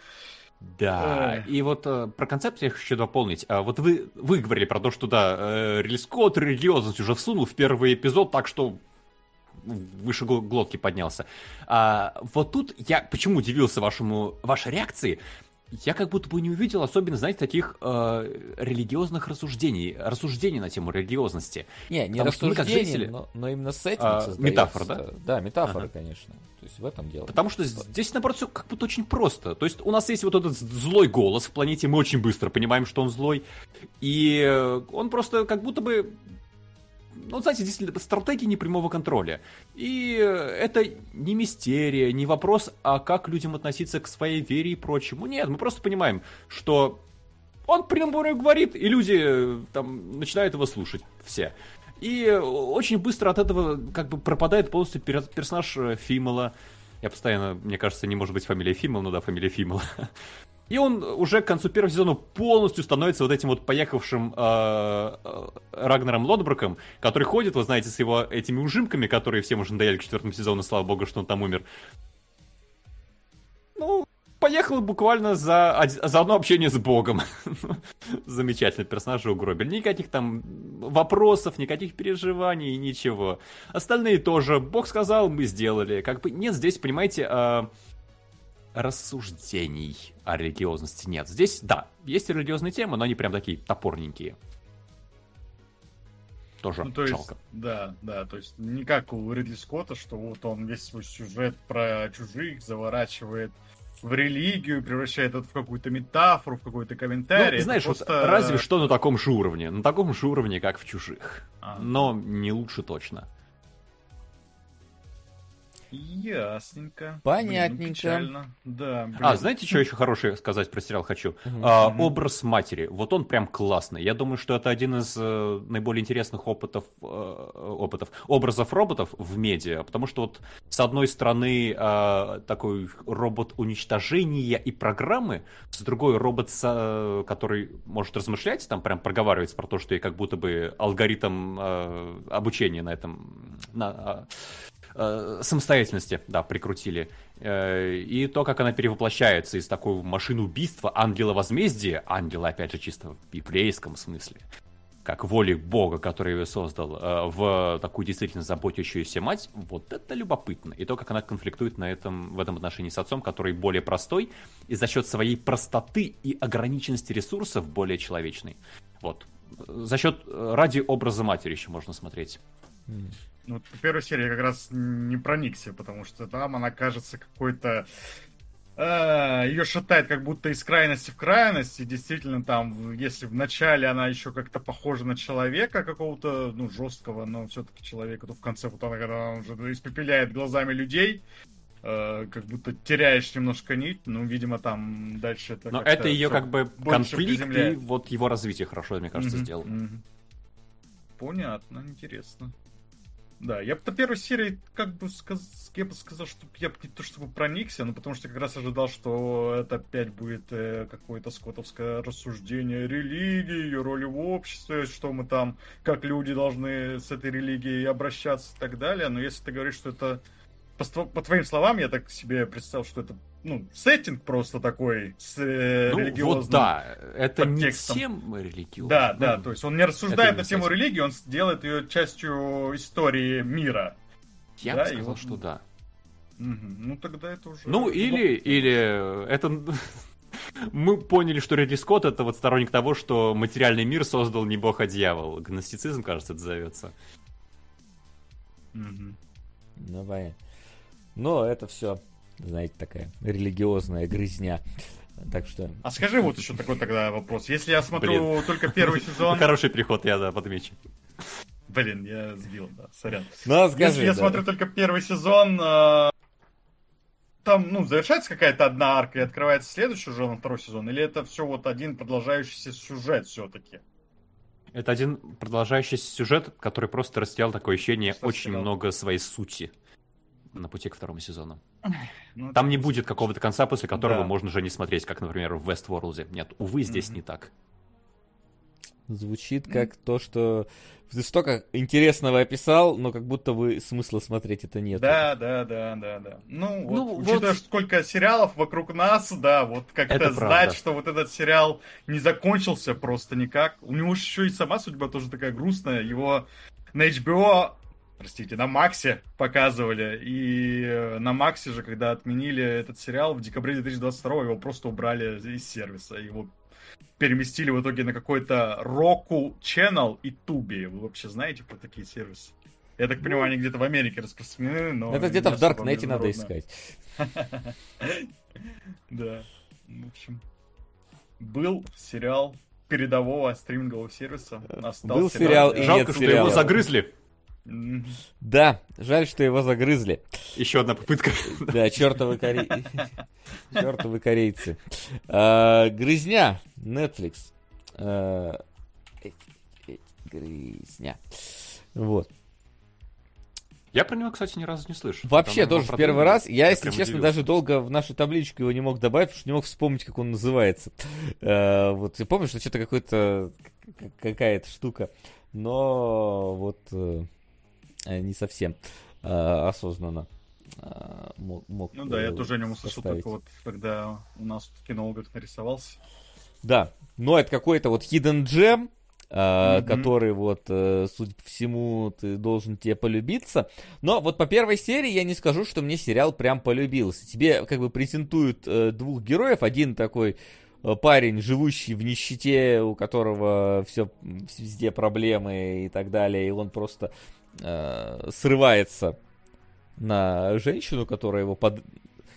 Да, Ой. и вот э, про концепцию я хочу дополнить. А, вот вы, вы говорили про то, что да, э, код, религиозность уже всунул в первый эпизод, так что выше глотки поднялся. А, вот тут я почему удивился вашему, вашей реакции? Я как будто бы не увидел особенно, знаете, таких э, религиозных рассуждений, рассуждений на тему религиозности. Не, не рассуждений, как зрители, но, но именно с этим а, Метафора, да? Да, метафора, ага. конечно. То есть в этом дело. Потому что здесь, наоборот, все как будто очень просто. То есть у нас есть вот этот злой голос в планете, мы очень быстро понимаем, что он злой, и он просто как будто бы ну, знаете, действительно, стратегия непрямого контроля. И это не мистерия, не вопрос, а как людям относиться к своей вере и прочему. Нет, мы просто понимаем, что он прямо говорит, и люди э, там начинают его слушать все. И очень быстро от этого как бы пропадает полностью персонаж э, Фимела. Я постоянно, мне кажется, не может быть фамилия Фимел, но да, фамилия Фимел. И он уже к концу первого сезона полностью становится вот этим вот поехавшим э, э, Рагнером Лотброком, который ходит, вы знаете, с его этими ужимками, которые всем уже надоели к четвертому сезону, слава богу, что он там умер. Ну, поехал буквально за, за одно общение с Богом. Замечательный персонаж у Гробель. Никаких там вопросов, никаких переживаний, ничего. Остальные тоже. Бог сказал, мы сделали. Как бы нет здесь, понимаете, э, рассуждений о религиозности нет. Здесь, да, есть религиозные темы, но они прям такие топорненькие. Тоже ну, то жалко. Есть, да, да, то есть не как у Ридли Скотта, что вот он весь свой сюжет про чужих заворачивает в религию, превращает это в какую-то метафору, в какой-то комментарий. Ну, знаешь, просто... вот разве что на таком же уровне. На таком же уровне, как в чужих. А. Но не лучше точно. Ясненько. Понятненько. Блин, ну, да. Блин. А, знаете, что еще хорошее сказать про сериал хочу? А, образ матери. Вот он прям классный. Я думаю, что это один из э, наиболее интересных опытов, э, опытов, образов роботов в медиа. Потому что вот с одной стороны э, такой робот уничтожения и программы, с другой робот, э, который может размышлять, там прям проговаривается про то, что и как будто бы алгоритм э, обучения на этом... На, э, самостоятельности, да, прикрутили. Э, и то, как она перевоплощается из такой машины убийства, ангела возмездия, ангела, опять же, чисто в библейском смысле, как воли Бога, который ее создал, э, в такую действительно заботящуюся мать, вот это любопытно. И то, как она конфликтует на этом, в этом отношении с отцом, который более простой, и за счет своей простоты и ограниченности ресурсов более человечный. Вот. За счет, ради образа матери еще можно смотреть. Ну, по первой серии я как раз не проникся, потому что там она кажется какой-то... А, ее шатает как будто из крайности в крайность, и действительно там, если в начале она еще как-то похожа на человека какого-то, ну, жесткого, но все-таки человека, то в конце вот она, когда она уже испепеляет глазами людей, э, как будто теряешь немножко нить, ну, видимо, там дальше это Но это ее как бы конфликт и вот его развитие хорошо, мне кажется, mm-hmm, сделано. Mm-hmm. Понятно, интересно. Да, я бы по первой серии как бы сказ... я бы сказал, что я бы не то чтобы проникся, но потому что как раз ожидал, что это опять будет э, какое-то скотовское рассуждение религии, ее роли в обществе, что мы там, как люди должны с этой религией обращаться и так далее. Но если ты говоришь, что это по, по твоим словам, я так себе представил, что это ну, сеттинг просто такой с э, ну, религиозным вот да, это подтекстом. не тем религиозным. Да, да, то есть он не рассуждает на тему религии, он делает ее частью истории мира. Я да, бы сказал, вот... что да. Угу. Ну, тогда это уже... Ну, или, или это... Мы поняли, что Ридли Скотт это вот сторонник того, что материальный мир создал не бог, а дьявол. Гностицизм, кажется, это зовется. Угу. Ну, понятно. Но это все, знаете, такая религиозная грызня. Так что... А скажи вот еще такой тогда вопрос. Если я смотрю Блин. только первый сезон... Хороший приход, я да, подмечу. Блин, я сбил, да, сорян. Ну, а скажи, Если я смотрю только первый сезон, э, там, ну, завершается какая-то одна арка и открывается следующий уже на второй сезон, или это все вот один продолжающийся сюжет все-таки? Это один продолжающийся сюжет, который просто растерял такое ощущение очень много своей сути на пути к второму сезону. Ну, Там не будет какого-то конца, после которого да. можно же не смотреть, как, например, в Westworld. Нет, увы, здесь mm-hmm. не так. Звучит как mm-hmm. то, что ты столько интересного описал, но как будто бы смысла смотреть это нет. Да, да, да, да, да. Ну, вот, ну учитывая, вот... сколько сериалов вокруг нас, да, вот как-то знать, правда. что вот этот сериал не закончился просто никак. У него еще и сама судьба тоже такая грустная. Его на HBO простите, на Максе показывали. И э, на Максе же, когда отменили этот сериал, в декабре 2022 его просто убрали из сервиса. Его переместили в итоге на какой-то Roku Channel и Туби. Вы вообще знаете, кто такие сервисы? Я так понимаю, они где-то в Америке распространены, но... Это где-то в Даркнете надо искать. Да. В общем, был сериал передового стримингового сервиса. Был сериал и Жалко, что его загрызли. Да, жаль, что его загрызли. Еще одна попытка. Да, чертовы, коре... чертовы корейцы. А, грызня, Netflix. А, грызня. Вот. Я про него, кстати, ни разу не слышу. Вообще, тоже в первый раз. Я, я если честно, удивился. даже долго в нашу табличку его не мог добавить, потому что не мог вспомнить, как он называется. Uh, вот, ты помнишь, что что-то какой-то какая-то штука. Но вот Э, не совсем э, осознанно э, мог, мог Ну да, я тоже о нем услышал только вот когда у нас в кинологах нарисовался. Да, но это какой-то вот hidden gem, Uh, mm-hmm. который вот, судя по всему, ты должен тебе полюбиться. Но вот по первой серии я не скажу, что мне сериал прям полюбился. Тебе как бы презентуют двух героев. Один такой парень, живущий в нищете, у которого все везде проблемы и так далее, и он просто э, срывается на женщину, которая его под...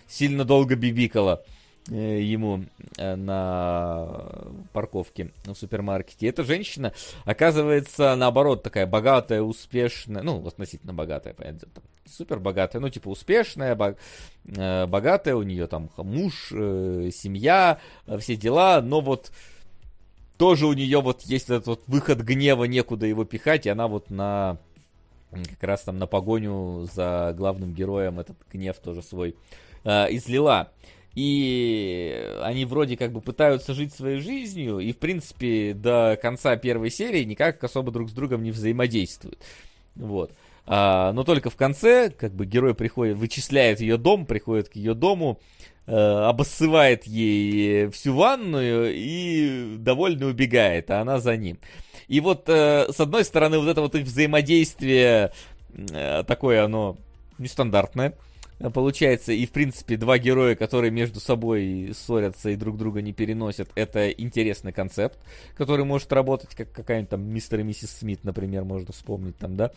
сильно долго бибикала э, ему э, на парковке в супермаркете. эта женщина оказывается, наоборот, такая богатая, успешная, ну, относительно богатая, понятно, супер богатая, ну, типа успешная, бог, э, богатая, у нее там муж, э, семья, э, все дела, но вот тоже у нее вот есть этот вот выход гнева, некуда его пихать, и она вот на как раз там на погоню за главным героем этот гнев тоже свой э, излила. И они вроде как бы пытаются жить своей жизнью, и в принципе до конца первой серии никак особо друг с другом не взаимодействуют. Вот. А, но только в конце, как бы герой приходит, вычисляет ее дом, приходит к ее дому, э, обоссывает ей всю ванную и довольно убегает, а она за ним. И вот, э, с одной стороны, вот это вот их взаимодействие э, такое, оно нестандартное э, получается. И, в принципе, два героя, которые между собой ссорятся и друг друга не переносят, это интересный концепт, который может работать, как какая-нибудь там мистер и миссис Смит, например, можно вспомнить там, да,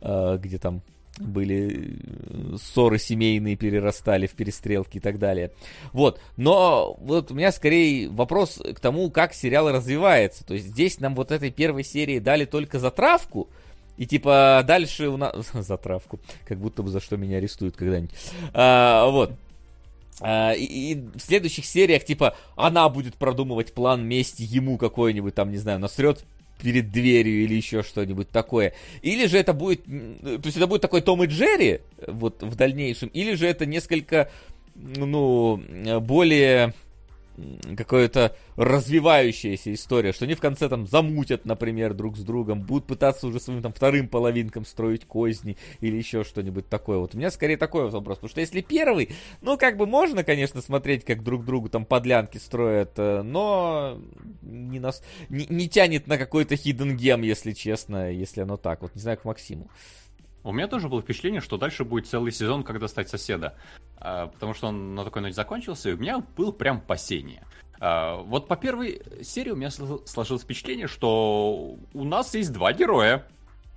э, где там были э, ссоры семейные, перерастали в перестрелки и так далее. Вот, но вот у меня скорее вопрос к тому, как сериал развивается. То есть здесь нам вот этой первой серии дали только затравку, и типа дальше у нас... Затравку. Как будто бы за что меня арестуют когда-нибудь. А, вот. А, и, в следующих сериях, типа, она будет продумывать план мести ему какой-нибудь, там, не знаю, насрет перед дверью или еще что-нибудь такое. Или же это будет, то есть это будет такой Том и Джерри вот в дальнейшем, или же это несколько, ну, более какая-то развивающаяся история, что они в конце там замутят, например, друг с другом, будут пытаться уже своим там вторым половинкам строить козни или еще что-нибудь такое. Вот у меня скорее такой вот вопрос, потому что если первый, ну как бы можно, конечно, смотреть, как друг другу там подлянки строят, э, но не, нас, не, не тянет на какой-то hidden gem, если честно, если оно так. Вот не знаю, к Максиму. У меня тоже было впечатление, что дальше будет целый сезон, когда стать соседа. А, потому что он на такой ноте закончился, и у меня был прям пасение. А, вот по первой серии у меня сложилось впечатление, что у нас есть два героя.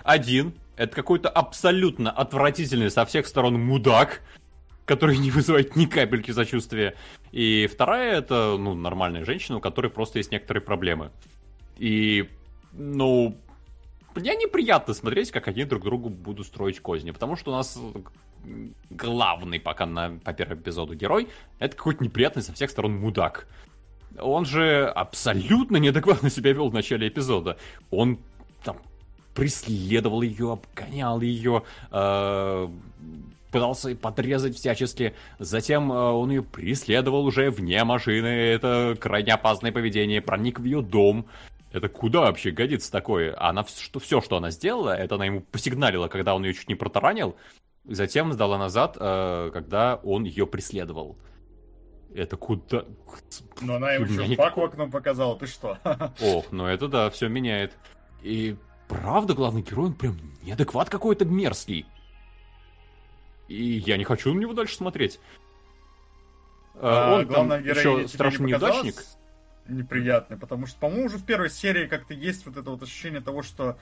Один — это какой-то абсолютно отвратительный со всех сторон мудак, который не вызывает ни капельки сочувствия. И вторая — это, ну, нормальная женщина, у которой просто есть некоторые проблемы. И, ну, мне неприятно смотреть, как они друг другу будут строить козни, потому что у нас главный пока на, по первому эпизоду герой это какой-то неприятный со всех сторон мудак. Он же абсолютно неадекватно себя вел в начале эпизода. Он там преследовал ее, обгонял ее, э, пытался подрезать всячески. Затем э, он ее преследовал уже вне машины. Это крайне опасное поведение. Проник в ее дом. Это куда вообще годится такое? Она что, все, что она сделала, это она ему посигналила, когда он ее чуть не протаранил. Затем сдала назад, э, когда он ее преследовал. Это куда... Но она ему еще фак в окно показала, ты что? Ох, ну это да, все меняет. И правда, главный герой, он прям неадекват какой-то мерзкий. И я не хочу на него дальше смотреть. А, он там еще страшный неудачник неприятный, потому что, по-моему, уже в первой серии как-то есть вот это вот ощущение того, что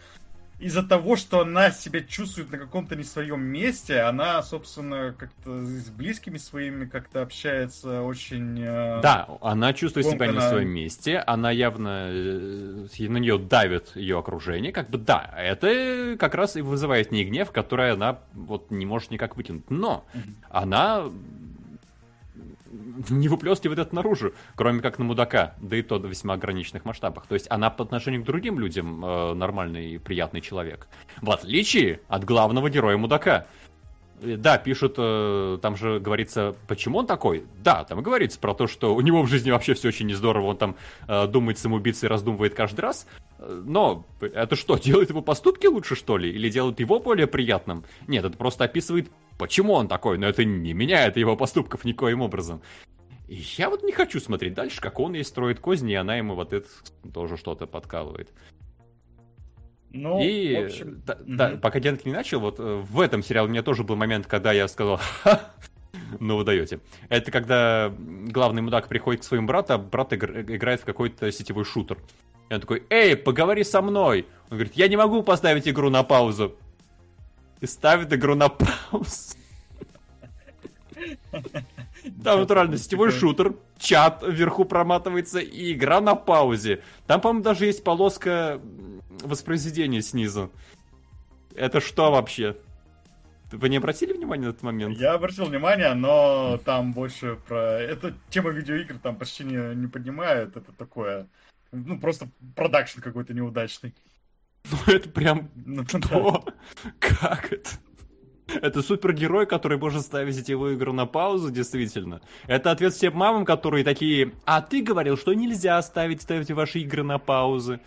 из-за того, что она себя чувствует на каком-то не своем месте, она, собственно, как-то с близкими своими как-то общается очень... Э, да, она чувствует себя не на своем месте, она явно... Э, на нее давит ее окружение, как бы да, это как раз и вызывает не гнев, который она вот не может никак вытянуть, но она не выплескивает это наружу, кроме как на мудака, да и то в весьма ограниченных масштабах. То есть она по отношению к другим людям э, нормальный и приятный человек. В отличие от главного героя мудака. Э, да, пишут, э, там же говорится, почему он такой. Да, там говорится про то, что у него в жизни вообще все очень нездорово, он там э, думает самоубийцей, раздумывает каждый раз. Но это что, делает его поступки лучше, что ли? Или делает его более приятным? Нет, это просто описывает, почему он такой, но это не меняет его поступков никоим образом. И я вот не хочу смотреть дальше, как он ей строит козни, и она ему вот это тоже что-то подкалывает. Ну, и в общем... да, угу. да, пока Генки не начал, вот э, в этом сериале у меня тоже был момент, когда я сказал, Ха! ну вы даете. Это когда главный мудак приходит к своему брату, а брат играет в какой-то сетевой шутер. И он такой, эй, поговори со мной. Он говорит, я не могу поставить игру на паузу. И ставит игру на паузу. Там натурально сетевой шутер, чат вверху проматывается и игра на паузе. Там, по-моему, даже есть полоска воспроизведения снизу. Это что вообще? Вы не обратили внимания на этот момент? Я обратил внимание, но там больше про... Это тема видеоигр там почти не, не поднимает. Это такое... Ну, просто продакшн какой-то неудачный. Ну, это прям... Ну, что? Как это? Это супергерой, который может ставить сетевую игру на паузу, действительно. Это ответ всем мамам, которые такие, а ты говорил, что нельзя ставить, ставить ваши игры на паузы.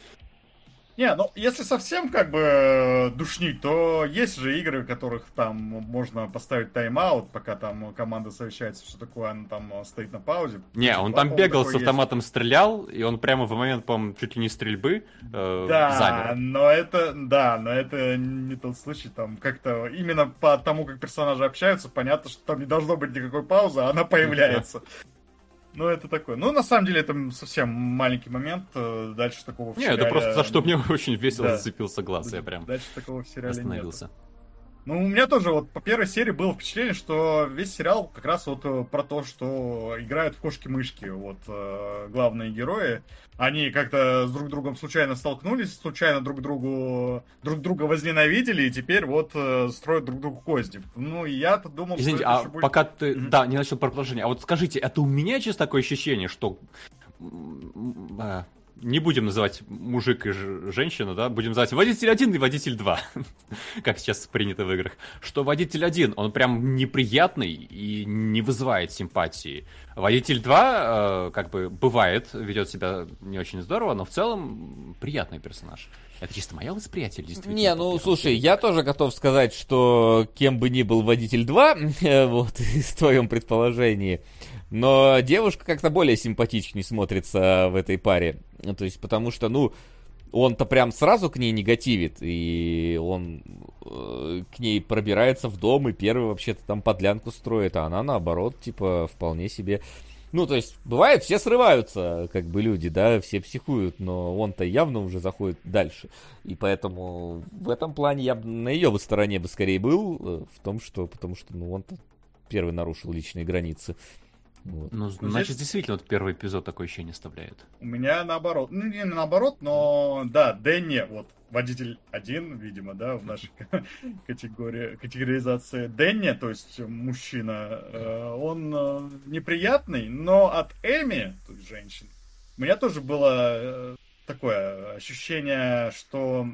Не, ну если совсем как бы э, душнить, то есть же игры, в которых там можно поставить тайм-аут, пока там команда совещается, все такое, она там э, стоит на паузе. Не, он там бегал с автоматом, есть. стрелял, и он прямо в момент, по-моему, чуть ли не стрельбы э, да, замер. но это, да, но это не тот случай, там как-то именно по тому, как персонажи общаются, понятно, что там не должно быть никакой паузы, а она появляется. Ну, это такое. Ну, на самом деле, это совсем маленький момент. Э, дальше такого в Не, сериале... это просто за что мне очень весело да. зацепился глаз. Я прям Дальше такого в сериале остановился. Нет. Ну, у меня тоже вот по первой серии было впечатление, что весь сериал как раз вот э, про то, что играют в кошки-мышки. Вот э, главные герои, они как-то с друг другом случайно столкнулись, случайно друг другу друг друга возненавидели, и теперь вот э, строят друг другу козни. Ну, я-то думал, Извините, что а будет... пока ты, mm-hmm. да, не начал про продолжение, а вот скажите, это у меня чисто такое ощущение, что не будем называть мужик и женщина, да, будем называть водитель один и водитель два, как сейчас принято в играх, что водитель один, он прям неприятный и не вызывает симпатии. Водитель 2, э, как бы, бывает, ведет себя не очень здорово, но в целом приятный персонаж. Это чисто мое восприятие, действительно. Не, ну, слушай, я тоже готов сказать, что кем бы ни был водитель 2, вот, в твоем предположении, но девушка как-то более симпатичнее смотрится в этой паре. То есть, потому что, ну, он-то прям сразу к ней негативит, и он э, к ней пробирается в дом, и первый вообще-то там подлянку строит, а она наоборот, типа, вполне себе... Ну, то есть, бывает, все срываются, как бы люди, да, все психуют, но он-то явно уже заходит дальше. И поэтому в этом плане я на ее бы стороне бы скорее был, э, в том, что, потому что, ну, он-то первый нарушил личные границы. Вот. Ну, значит, Здесь... действительно, вот первый эпизод такое ощущение оставляет. У меня наоборот. Ну, не наоборот, но да, Дэнни, вот водитель один, видимо, да, в нашей категории, категоризации. Дэнни, то есть мужчина, э, он э, неприятный, но от Эми, то есть женщин, у меня тоже было э, такое ощущение, что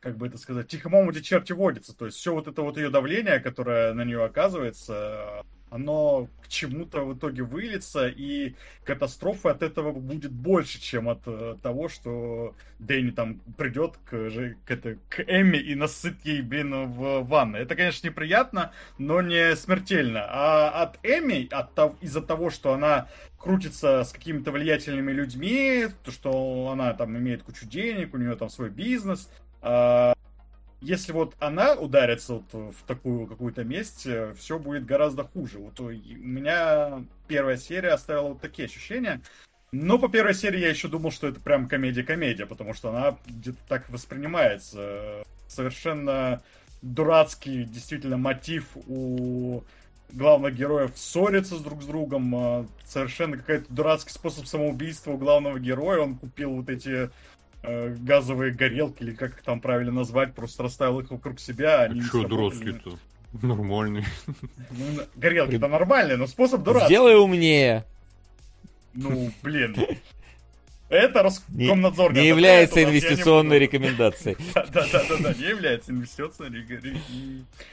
как бы это сказать, тихом омуте черти водится. То есть все вот это вот ее давление, которое на нее оказывается, оно к чему-то в итоге выльется, и катастрофы от этого будет больше, чем от э, того, что Дэнни там придет к, к, это, к Эмми и насыт ей, блин, в ванной. Это, конечно, неприятно, но не смертельно. А от Эми, от, из-за того, что она крутится с какими-то влиятельными людьми, то, что она там имеет кучу денег, у нее там свой бизнес, э, если вот она ударится вот в такую какую-то месть, все будет гораздо хуже. Вот у меня первая серия оставила вот такие ощущения. Но по первой серии я еще думал, что это прям комедия-комедия, потому что она где-то так воспринимается. Совершенно дурацкий действительно мотив у главных героев ссориться с друг с другом. Совершенно какой-то дурацкий способ самоубийства у главного героя. Он купил вот эти э, газовые горелки, или как их там правильно назвать, просто расставил их вокруг себя. Они а что дурацкий-то? Нормальный. Ну, горелки-то нормальные, но способ дурацкий. Сделай умнее. Ну, блин. Это Роскомнадзор. Не, не является инвестиционной рекомендацией. Да, да, да, да, не является инвестиционной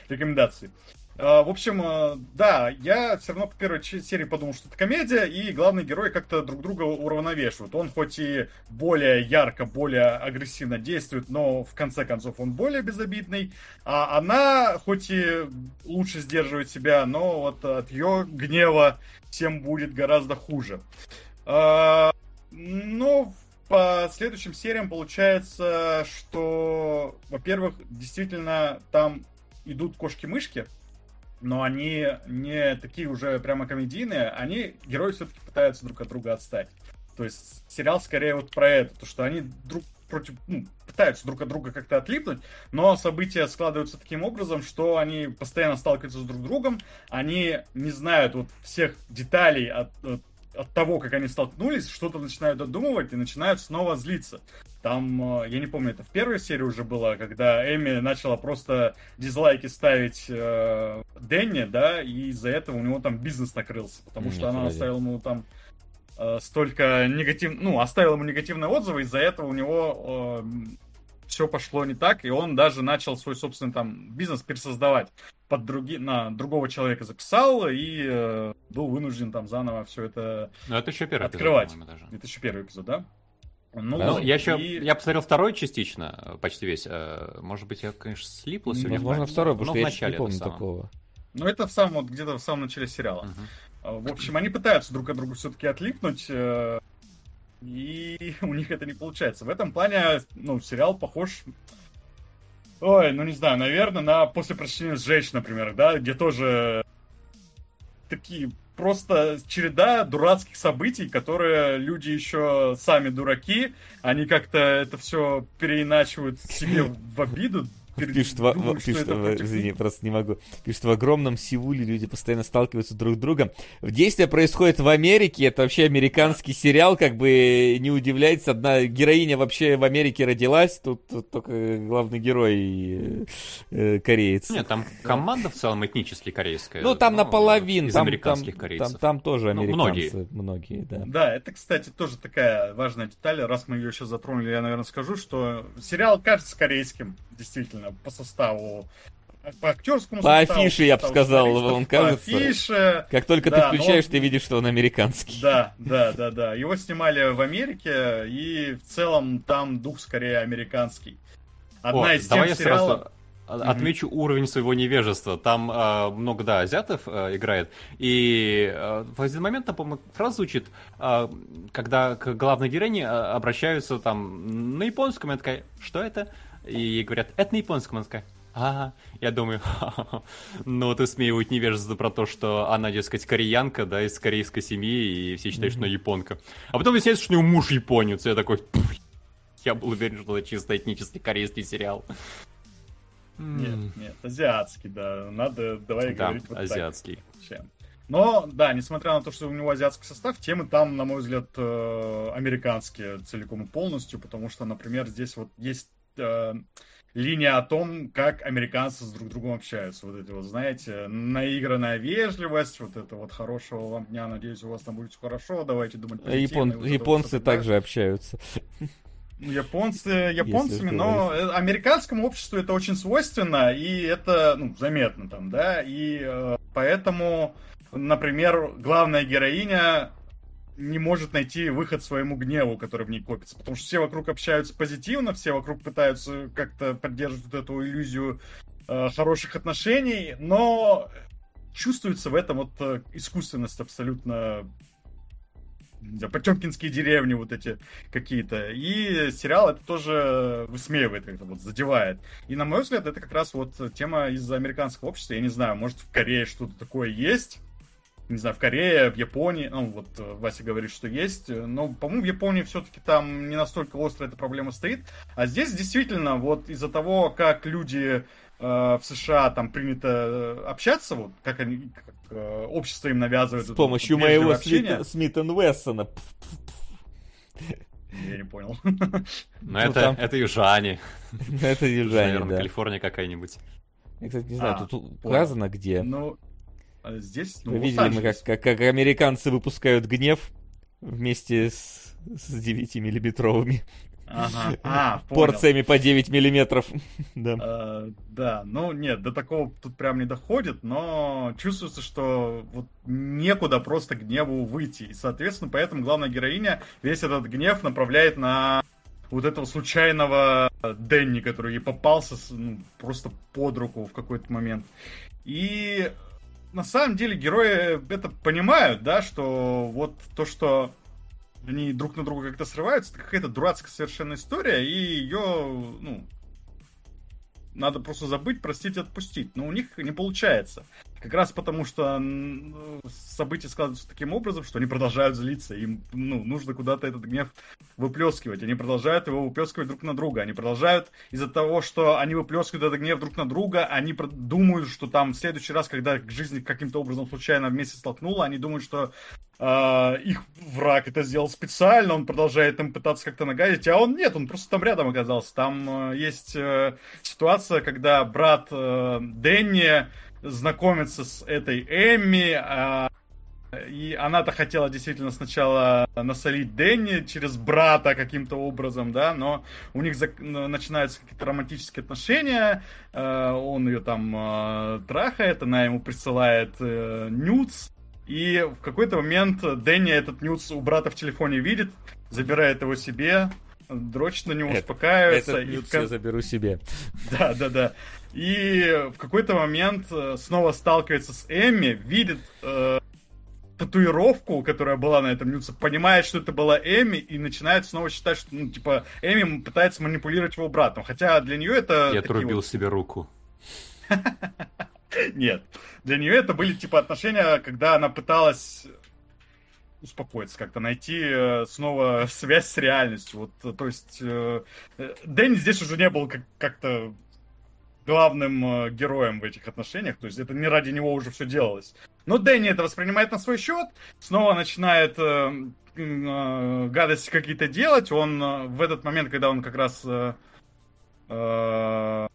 рекомендацией. А, в общем, а, да, я все равно по первой серии подумал, что это комедия, и главные герои как-то друг друга уравновешивают. Он хоть и более ярко, более агрессивно действует, но в конце концов он более безобидный. А она хоть и лучше сдерживает себя, но вот от ее гнева всем будет гораздо хуже. А, ну, по следующим сериям получается, что, во-первых, действительно там идут кошки-мышки, но они не такие уже прямо комедийные, они, герои все-таки пытаются друг от друга отстать. То есть сериал скорее вот про это, то что они друг против, ну, пытаются друг от друга как-то отлипнуть, но события складываются таким образом, что они постоянно сталкиваются с друг другом, они не знают вот всех деталей от, от, того, как они столкнулись, что-то начинают додумывать и начинают снова злиться. Там, э, я не помню, это в первой серии уже было, когда Эми начала просто дизлайки ставить э, Дэнни, да, и из-за этого у него там бизнес накрылся, потому что она оставила ему там э, столько негатив... ну, оставила ему негативные отзывы, из-за этого у него э, все пошло не так, и он даже начал свой собственный там бизнес пересоздавать под други... на другого человека записал и э, был вынужден там заново все это Но ну, это еще первый открывать. Эпизод, даже. Это еще первый эпизод, да? Ну, ну я еще и... я посмотрел второй частично, почти весь. Э, может быть, я, конечно, слипло сегодня. Возможно, второй, потому что я начале не помню такого. Ну, это в самом, вот где-то в самом начале сериала. Uh-huh. В общем, они пытаются друг от друга все-таки отлипнуть, э, и у них это не получается. В этом плане, ну, сериал похож Ой, ну не знаю, наверное, на после прочтения сжечь, например, да, где тоже такие просто череда дурацких событий, которые люди еще сами дураки, они как-то это все переиначивают себе в обиду. Пишет, думают, пишет извини, просто не могу. Пишет, в огромном Сеуле люди постоянно сталкиваются друг с другом. Действие происходит в Америке, это вообще американский сериал, как бы не удивляйтесь, одна героиня вообще в Америке родилась, тут, тут только главный герой э, кореец. Нет, там команда в целом этнически корейская. Ну, там ну, наполовину. Из там, американских там, корейцев. Там, там тоже ну, американцы. Ну, многие. многие, да. Да, это, кстати, тоже такая важная деталь. Раз мы ее сейчас затронули, я, наверное, скажу, что сериал кажется корейским, действительно, по составу по актерскому По составу, афише, я бы сказал, он кажется. По афише. Как только да, ты включаешь, он... ты видишь, что он американский. Да, да, да, да. Его снимали в Америке, и в целом там дух скорее американский. Одна О, из тем сериалов... Сразу отмечу mm-hmm. уровень своего невежества. Там э, много, да, азиатов э, играет. И э, в один момент, там, по-моему, фраза звучит, э, когда к главной героине э, обращаются там на японском, я такая, что это? И ей говорят, это на японском, она такая, а, я думаю, ну, ты смеивают невежество про то, что она, дескать, кореянка, да, из корейской семьи, и все считают, mm-hmm. что она японка. А потом выясняется, что у нее муж японец, я такой, я был уверен, что это чисто этнический корейский сериал. Нет, нет, азиатский, да. Надо, давай да, говорить вот азиатский. так. Но, да, несмотря на то, что у него азиатский состав, темы там, на мой взгляд, э, американские целиком и полностью, потому что, например, здесь вот есть э, линия о том, как американцы с друг другом общаются. Вот эти вот, знаете, наигранная вежливость, вот это вот хорошего вам дня, надеюсь, у вас там будет все хорошо, давайте думать позитивно. Япон... Вот японцы вот, также да. общаются. Японцы японцами, но э, американскому обществу это очень свойственно, и это ну, заметно там, да, и э, поэтому, например, главная героиня не может найти выход своему гневу, который в ней копится, потому что все вокруг общаются позитивно, все вокруг пытаются как-то поддерживать вот эту иллюзию э, хороших отношений, но чувствуется в этом вот э, искусственность абсолютно Потемкинские деревни вот эти какие-то. И сериал это тоже высмеивает, как-то вот задевает. И на мой взгляд, это как раз вот тема из американского общества. Я не знаю, может в Корее что-то такое есть. Не знаю, в Корее, в Японии, ну вот э, Вася говорит, что есть, но, по-моему, в Японии все-таки там не настолько остро эта проблема стоит. А здесь действительно вот из-за того, как люди э, в США там принято э, общаться, вот как они, как Э, общество им навязывает. С помощью моего Смита, Смита Вессона. Я не понял. Но ну, это, там... это южане. Это южане, Наверное, да. Калифорния какая-нибудь. Я, кстати, не знаю, а, тут указано где. Ну, а здесь, ну, видели мы, как, как, как американцы выпускают гнев вместе с, с 9-миллиметровыми Ага. А, порциями по 9 миллиметров. да. А, да, ну нет, до такого тут прям не доходит, но чувствуется, что вот некуда просто гневу выйти. И, соответственно, поэтому главная героиня весь этот гнев направляет на вот этого случайного Дэнни, который ей попался ну, просто под руку в какой-то момент. И на самом деле герои это понимают, да, что вот то, что они друг на друга как-то срываются, это какая-то дурацкая совершенно история, и ее, ну, надо просто забыть, простить, отпустить. Но у них не получается. Как раз потому, что события складываются таким образом, что они продолжают злиться. Им ну, нужно куда-то этот гнев выплескивать. Они продолжают его выплескивать друг на друга. Они продолжают из-за того, что они выплескивают этот гнев друг на друга, они думают, что там в следующий раз, когда к жизни каким-то образом случайно вместе столкнула, они думают, что э, их враг это сделал специально, он продолжает им пытаться как-то нагадить, а он нет, он просто там рядом оказался. Там э, есть э, ситуация, когда брат э, Дэнни знакомиться с этой Эмми, а, и она-то хотела действительно сначала насолить Дэнни через брата каким-то образом, да, но у них зак- начинаются какие-то романтические отношения, э, он ее там э, трахает, она ему присылает э, нюц, и в какой-то момент Дэнни этот нюц у брата в телефоне видит, забирает его себе, дрочит на него, успокаивается. Этот и в... я заберу себе. Да, да, да. И в какой-то момент э, снова сталкивается с Эмми, видит э, татуировку, которая была на этом нюце, понимает, что это была Эми, и начинает снова считать, что, ну, типа, Эми пытается манипулировать его братом. Хотя для нее это... Я отрубил вот... себе руку. Нет. Для нее это были, типа, отношения, когда она пыталась успокоиться, как-то найти э, снова связь с реальностью. Вот, то есть, э, Дэнни здесь уже не был как- как-то главным э, героем в этих отношениях, то есть это не ради него уже все делалось. Но Дэнни это воспринимает на свой счет, снова начинает э, э, гадости какие-то делать. Он э, в этот момент, когда он как раз... Э, э,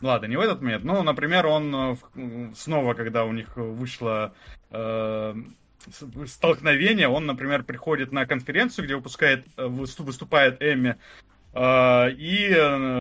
ладно, не в этот момент, но, например, он э, снова, когда у них вышло э, столкновение, он, например, приходит на конференцию, где выпускает, э, выступает Эми, э, и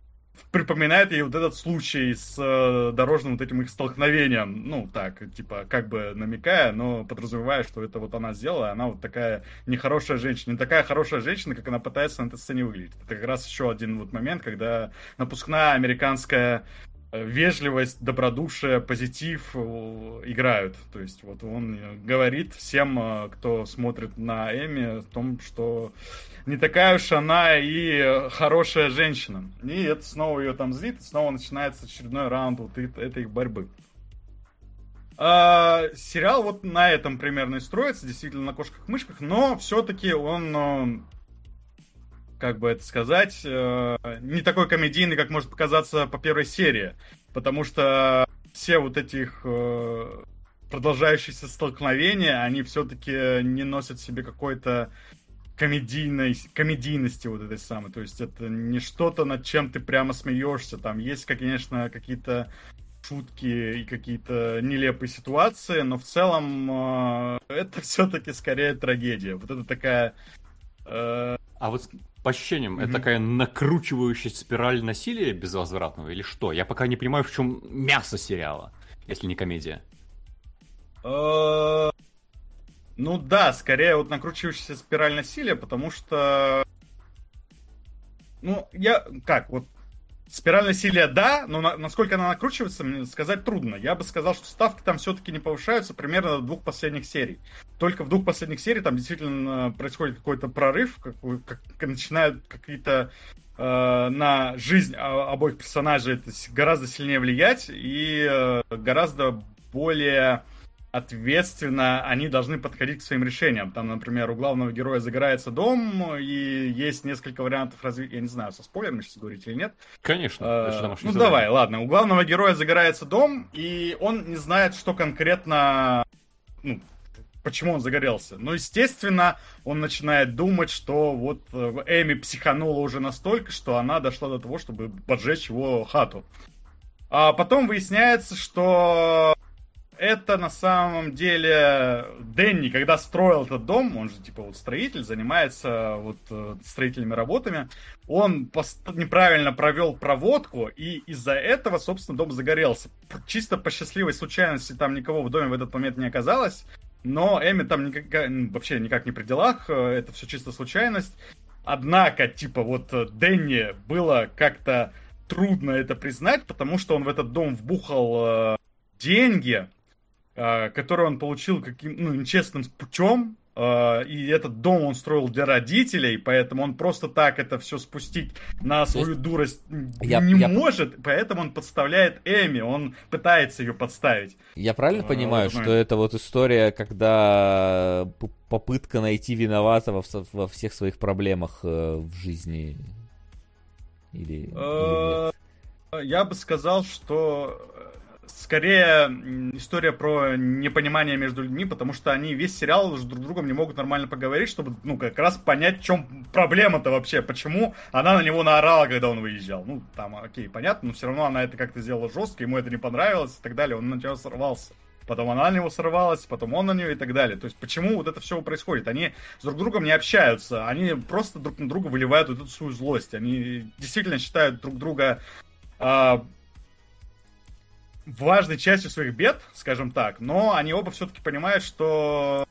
припоминает ей вот этот случай с э, дорожным вот этим их столкновением. Ну, так, типа, как бы намекая, но подразумевая, что это вот она сделала, она вот такая нехорошая женщина. Не такая хорошая женщина, как она пытается на этой сцене выглядеть. Это как раз еще один вот момент, когда напускная американская э, вежливость, добродушие, позитив э, играют. То есть вот он говорит всем, кто смотрит на Эми, о том, что не такая уж она и хорошая женщина. И это снова ее там злит, снова начинается очередной раунд вот этой борьбы. А, сериал вот на этом примерно и строится, действительно на кошках-мышках, но все-таки он, э, как бы это сказать, э, не такой комедийный, как может показаться по первой серии, потому что все вот этих э, продолжающиеся столкновения, они все-таки не носят в себе какой-то комедийной, комедийности вот этой самой. То есть это не что-то, над чем ты прямо смеешься. Там есть, конечно, какие-то шутки и какие-то нелепые ситуации, но в целом э, это все-таки скорее трагедия. Вот это такая... Э... А вот по ощущениям, mm-hmm. это такая накручивающая спираль насилия безвозвратного или что? Я пока не понимаю, в чем мясо сериала, если не комедия. Э, ну да, скорее вот накручивающаяся спираль насилия, потому что... Ну, я... Как, вот Спираль насилия, да, но на, насколько она накручивается, сказать трудно. Я бы сказал, что ставки там все-таки не повышаются примерно до двух последних серий. Только в двух последних серий там действительно происходит какой-то прорыв, как, как начинают какие-то э, на жизнь обоих персонажей это гораздо сильнее влиять и э, гораздо более ответственно они должны подходить к своим решениям. Там, например, у главного героя загорается дом, и есть несколько вариантов развития. Я не знаю, со спойлерами сейчас говорить или нет. Конечно. А, ну, давай, ладно. У главного героя загорается дом, и он не знает, что конкретно... Ну, почему он загорелся. Ну, естественно, он начинает думать, что вот э, Эми психанула уже настолько, что она дошла до того, чтобы поджечь его хату. А потом выясняется, что это на самом деле Дэнни, когда строил этот дом, он же типа вот строитель, занимается вот э, строительными работами, он неправильно провел проводку, и из-за этого, собственно, дом загорелся. Чисто по счастливой случайности там никого в доме в этот момент не оказалось, но Эми там никак, вообще никак не при делах, э, это все чисто случайность. Однако, типа, вот э, Дэнни было как-то трудно это признать, потому что он в этот дом вбухал деньги, который он получил каким ну, нечестным путем, а, и этот дом он строил для родителей, поэтому он просто так это все спустить на свою есть... дурость я, не я... может, поэтому он подставляет Эми, он пытается ее подставить. Я правильно а, понимаю, что это вот история, когда попытка найти виноватого во всех своих проблемах э, в жизни? Или, или Я бы сказал, что скорее история про непонимание между людьми, потому что они весь сериал друг с другом не могут нормально поговорить, чтобы, ну, как раз понять, в чем проблема-то вообще, почему она на него наорала, когда он выезжал. Ну, там, окей, понятно, но все равно она это как-то сделала жестко, ему это не понравилось и так далее, он на него сорвался. Потом она на него сорвалась, потом он на нее и так далее. То есть почему вот это все происходит? Они с друг другом не общаются, они просто друг на друга выливают вот эту свою злость. Они действительно считают друг друга а, важной частью своих бед, скажем так, но они оба все-таки понимают, что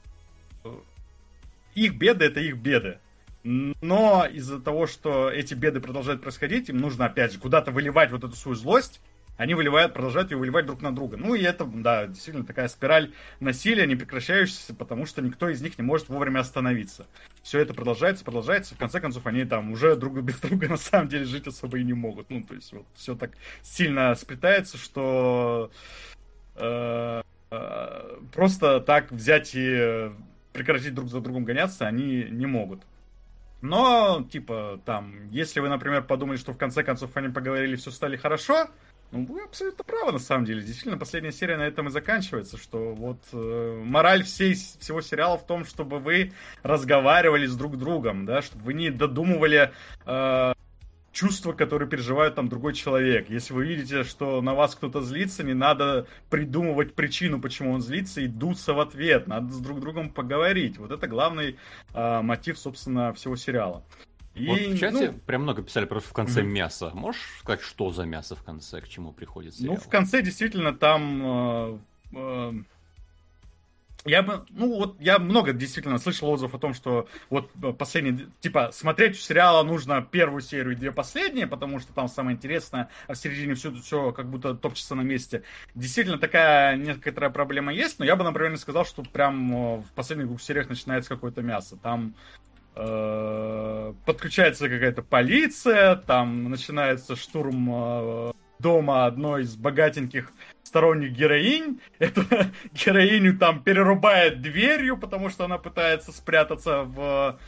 их беды это их беды. Но из-за того, что эти беды продолжают происходить, им нужно, опять же, куда-то выливать вот эту свою злость, они выливают, продолжают ее выливать друг на друга. Ну и это, да, действительно такая спираль насилия, не прекращающаяся, потому что никто из них не может вовремя остановиться. Все это продолжается, продолжается, в конце концов они там уже друг без друга на самом деле жить особо и не могут. Ну, то есть вот все так сильно сплетается, что э, э, просто так взять и прекратить друг за другом гоняться они не могут. Но, типа, там, если вы, например, подумали, что в конце концов они поговорили, все стали хорошо, Ну, вы абсолютно правы, на самом деле. Действительно, последняя серия на этом и заканчивается, что вот э, мораль всей, всего сериала в том, чтобы вы разговаривали с друг другом, да, чтобы вы не додумывали э, чувства, которые переживает там другой человек. Если вы видите, что на вас кто-то злится, не надо придумывать причину, почему он злится, и дуться в ответ. Надо с друг другом поговорить. Вот это главный э, мотив, собственно, всего сериала. И, вот в чате ну, прям много писали просто в конце угу. мясо. Можешь сказать, что за мясо в конце, к чему приходит сериал? Ну, в конце действительно там... Э, э, я бы, ну вот, я много действительно слышал отзывов о том, что вот последний, типа, смотреть сериала нужно первую серию и две последние, потому что там самое интересное, а в середине все, все как будто топчется на месте. Действительно, такая некоторая проблема есть, но я бы, например, не сказал, что прям э, в последних двух сериях начинается какое-то мясо. Там подключается какая-то полиция, там начинается штурм э, дома одной из богатеньких сторонних героинь. Эту героиню там перерубает дверью, потому что она пытается спрятаться в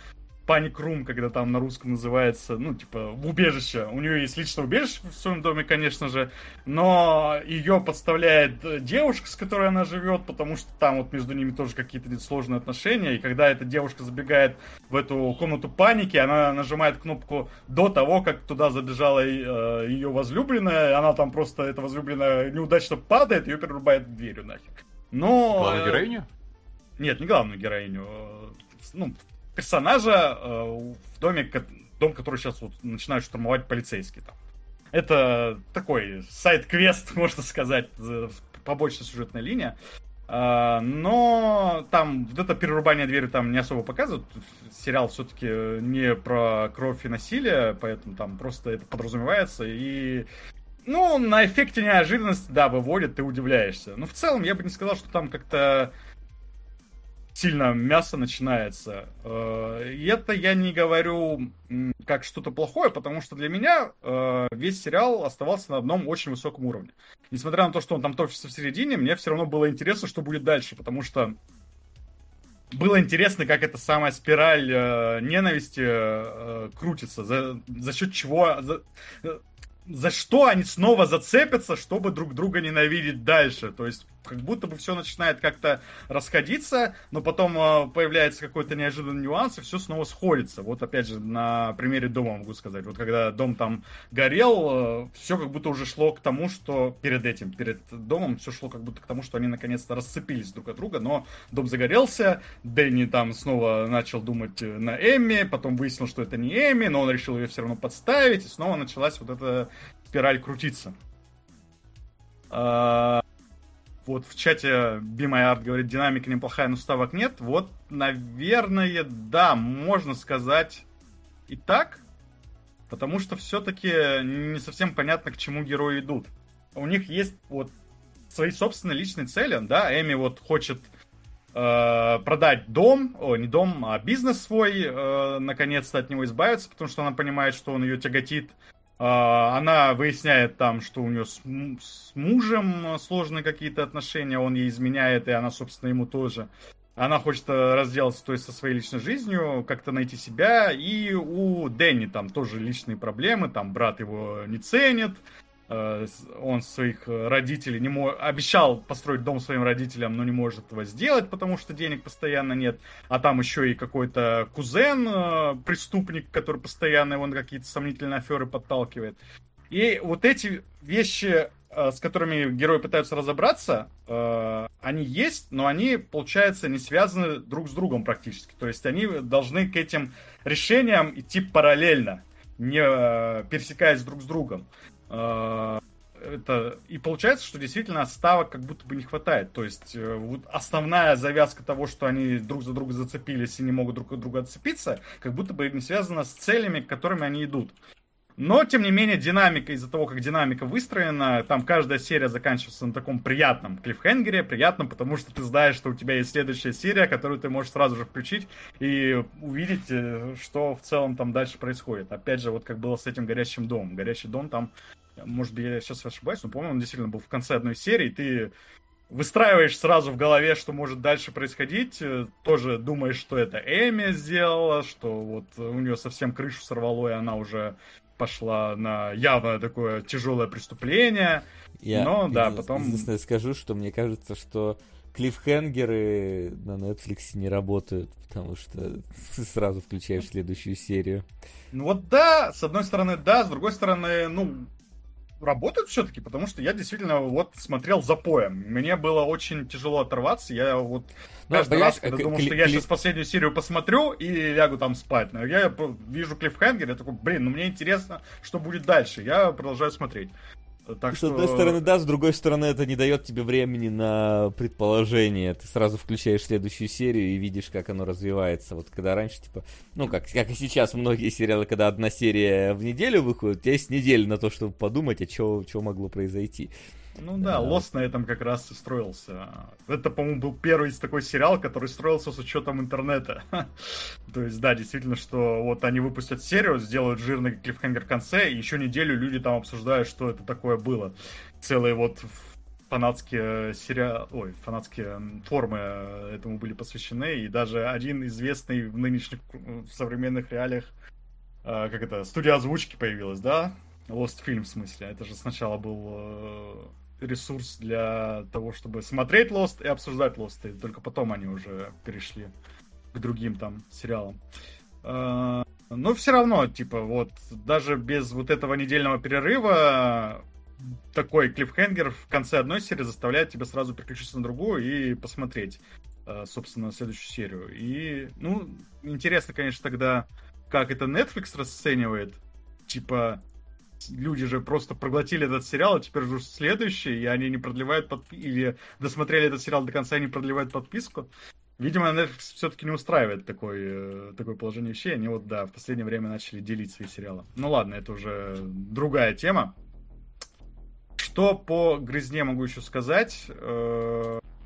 Паник Рум, когда там на русском называется, ну, типа, в убежище. У нее есть личное убежище в своем доме, конечно же, но ее подставляет девушка, с которой она живет, потому что там вот между ними тоже какие-то сложные отношения, и когда эта девушка забегает в эту комнату паники, она нажимает кнопку до того, как туда забежала э, ее возлюбленная, она там просто, эта возлюбленная, неудачно падает, ее перерубает дверью нафиг. Но... Главную э, героиню? Нет, не главную героиню. Ну, персонажа э, в доме, дом, который сейчас вот начинают штурмовать полицейские там. Это такой сайт-квест, можно сказать, побочная сюжетная линия. Uh, но там вот это перерубание двери там не особо показывают. Сериал все-таки не про кровь и насилие, поэтому там просто это подразумевается. И ну, на эффекте неожиданности, да, выводит, ты удивляешься. Но в целом я бы не сказал, что там как-то сильно мясо начинается. Э, и это я не говорю как что-то плохое, потому что для меня э, весь сериал оставался на одном очень высоком уровне. Несмотря на то, что он там точится в середине, мне все равно было интересно, что будет дальше, потому что было интересно, как эта самая спираль э, ненависти крутится, за, за счет чего, за, за что они снова зацепятся, чтобы друг друга ненавидеть дальше. То есть как будто бы все начинает как-то расходиться, но потом э, появляется какой-то неожиданный нюанс, и все снова сходится. Вот опять же, на примере дома могу сказать. Вот когда дом там горел, э, все как будто уже шло к тому, что перед этим, перед домом, все шло как будто к тому, что они наконец-то расцепились друг от друга, но дом загорелся, Дэнни там снова начал думать на Эмми, потом выяснил, что это не Эмми, но он решил ее все равно подставить, и снова началась вот эта спираль крутиться. Вот в чате Be My Art говорит, динамика неплохая, но ставок нет. Вот, наверное, да, можно сказать и так. Потому что все-таки не совсем понятно, к чему герои идут. У них есть вот свои собственные личные цели, да, Эми вот хочет э, продать дом, о, не дом, а бизнес свой, э, наконец-то от него избавиться, потому что она понимает, что он ее тяготит она выясняет там, что у нее с, с мужем сложные какие-то отношения, он ей изменяет, и она, собственно, ему тоже. Она хочет э, разделаться, то есть, со своей личной жизнью, как-то найти себя. И у Дэнни там тоже личные проблемы, там брат его не ценит, он своих э, родителей не мог, обещал построить дом своим родителям, но не может этого сделать, потому что денег постоянно нет. А там еще и какой-то кузен, э, преступник, который постоянно его на какие-то сомнительные аферы подталкивает. И вот эти вещи, с которыми герои пытаются разобраться, они есть, но они, получается, не связаны друг с другом практически. То есть они должны к этим решениям идти параллельно, не пересекаясь друг с другом. А, это и получается, что действительно ставок как будто бы не хватает. То есть э, вот основная завязка того, что они друг за друга зацепились и не могут друг от друга отцепиться, как будто бы не связана с целями, к которым они идут. Но, тем не менее, динамика, из-за того, как динамика выстроена, там каждая серия заканчивается на таком приятном клиффхенгере, приятном, потому что ты знаешь, что у тебя есть следующая серия, которую ты можешь сразу же включить и увидеть, э, что в целом там дальше происходит. Опять же, вот как было с этим горящим домом. Горящий дом там, может быть, я сейчас ошибаюсь, но, по-моему, он действительно был в конце одной серии, ты выстраиваешь сразу в голове, что может дальше происходить, э, тоже думаешь, что это Эми сделала, что вот у нее совсем крышу сорвало, и она уже пошла на явное такое тяжелое преступление. Я но да, потом... Единственное скажу, что мне кажется, что клиффхенгеры на Netflix не работают, потому что сразу включаешь следующую серию. Ну вот да, с одной стороны да, с другой стороны, ну, работают все-таки, потому что я действительно вот смотрел за поем. Мне было очень тяжело оторваться. Я вот ну, каждый раз, когда думал, что я сейчас последнюю серию посмотрю и лягу там спать, но я вижу клиффхенгер, я такой, блин, ну мне интересно, что будет дальше. Я продолжаю смотреть. Так с что... одной стороны, да, с другой стороны, это не дает тебе времени на предположение. Ты сразу включаешь следующую серию и видишь, как оно развивается. Вот когда раньше, типа, ну, как, как и сейчас многие сериалы, когда одна серия в неделю выходит, у тебя есть неделя на то, чтобы подумать, а что могло произойти. Ну да, Лос на этом как раз и строился. Это, по-моему, был первый из такой сериал, который строился с учетом интернета. То есть, да, действительно, что вот они выпустят серию, сделают жирный клиффхенгер в конце, и еще неделю люди там обсуждают, что это такое было. Целые вот фанатские сериалы, ой, фанатские форумы этому были посвящены, и даже один известный в нынешних в современных реалиях, э, как это, студия озвучки появилась, да? Lost Film в смысле. Это же сначала был э, ресурс для того, чтобы смотреть Lost и обсуждать Lost, и только потом они уже перешли к другим там сериалам. А, но все равно, типа, вот, даже без вот этого недельного перерыва такой клиффхенгер в конце одной серии заставляет тебя сразу переключиться на другую и посмотреть, а, собственно, следующую серию. И, ну, интересно, конечно, тогда, как это Netflix расценивает. Типа, люди же просто проглотили этот сериал, а теперь ждут следующий, и они не продлевают подписку, или досмотрели этот сериал до конца и не продлевают подписку. Видимо, Netflix все-таки не устраивает такой, э, такое положение вещей. Они вот, да, в последнее время начали делить свои сериалы. Ну ладно, это уже другая тема. Что по грызне могу еще сказать?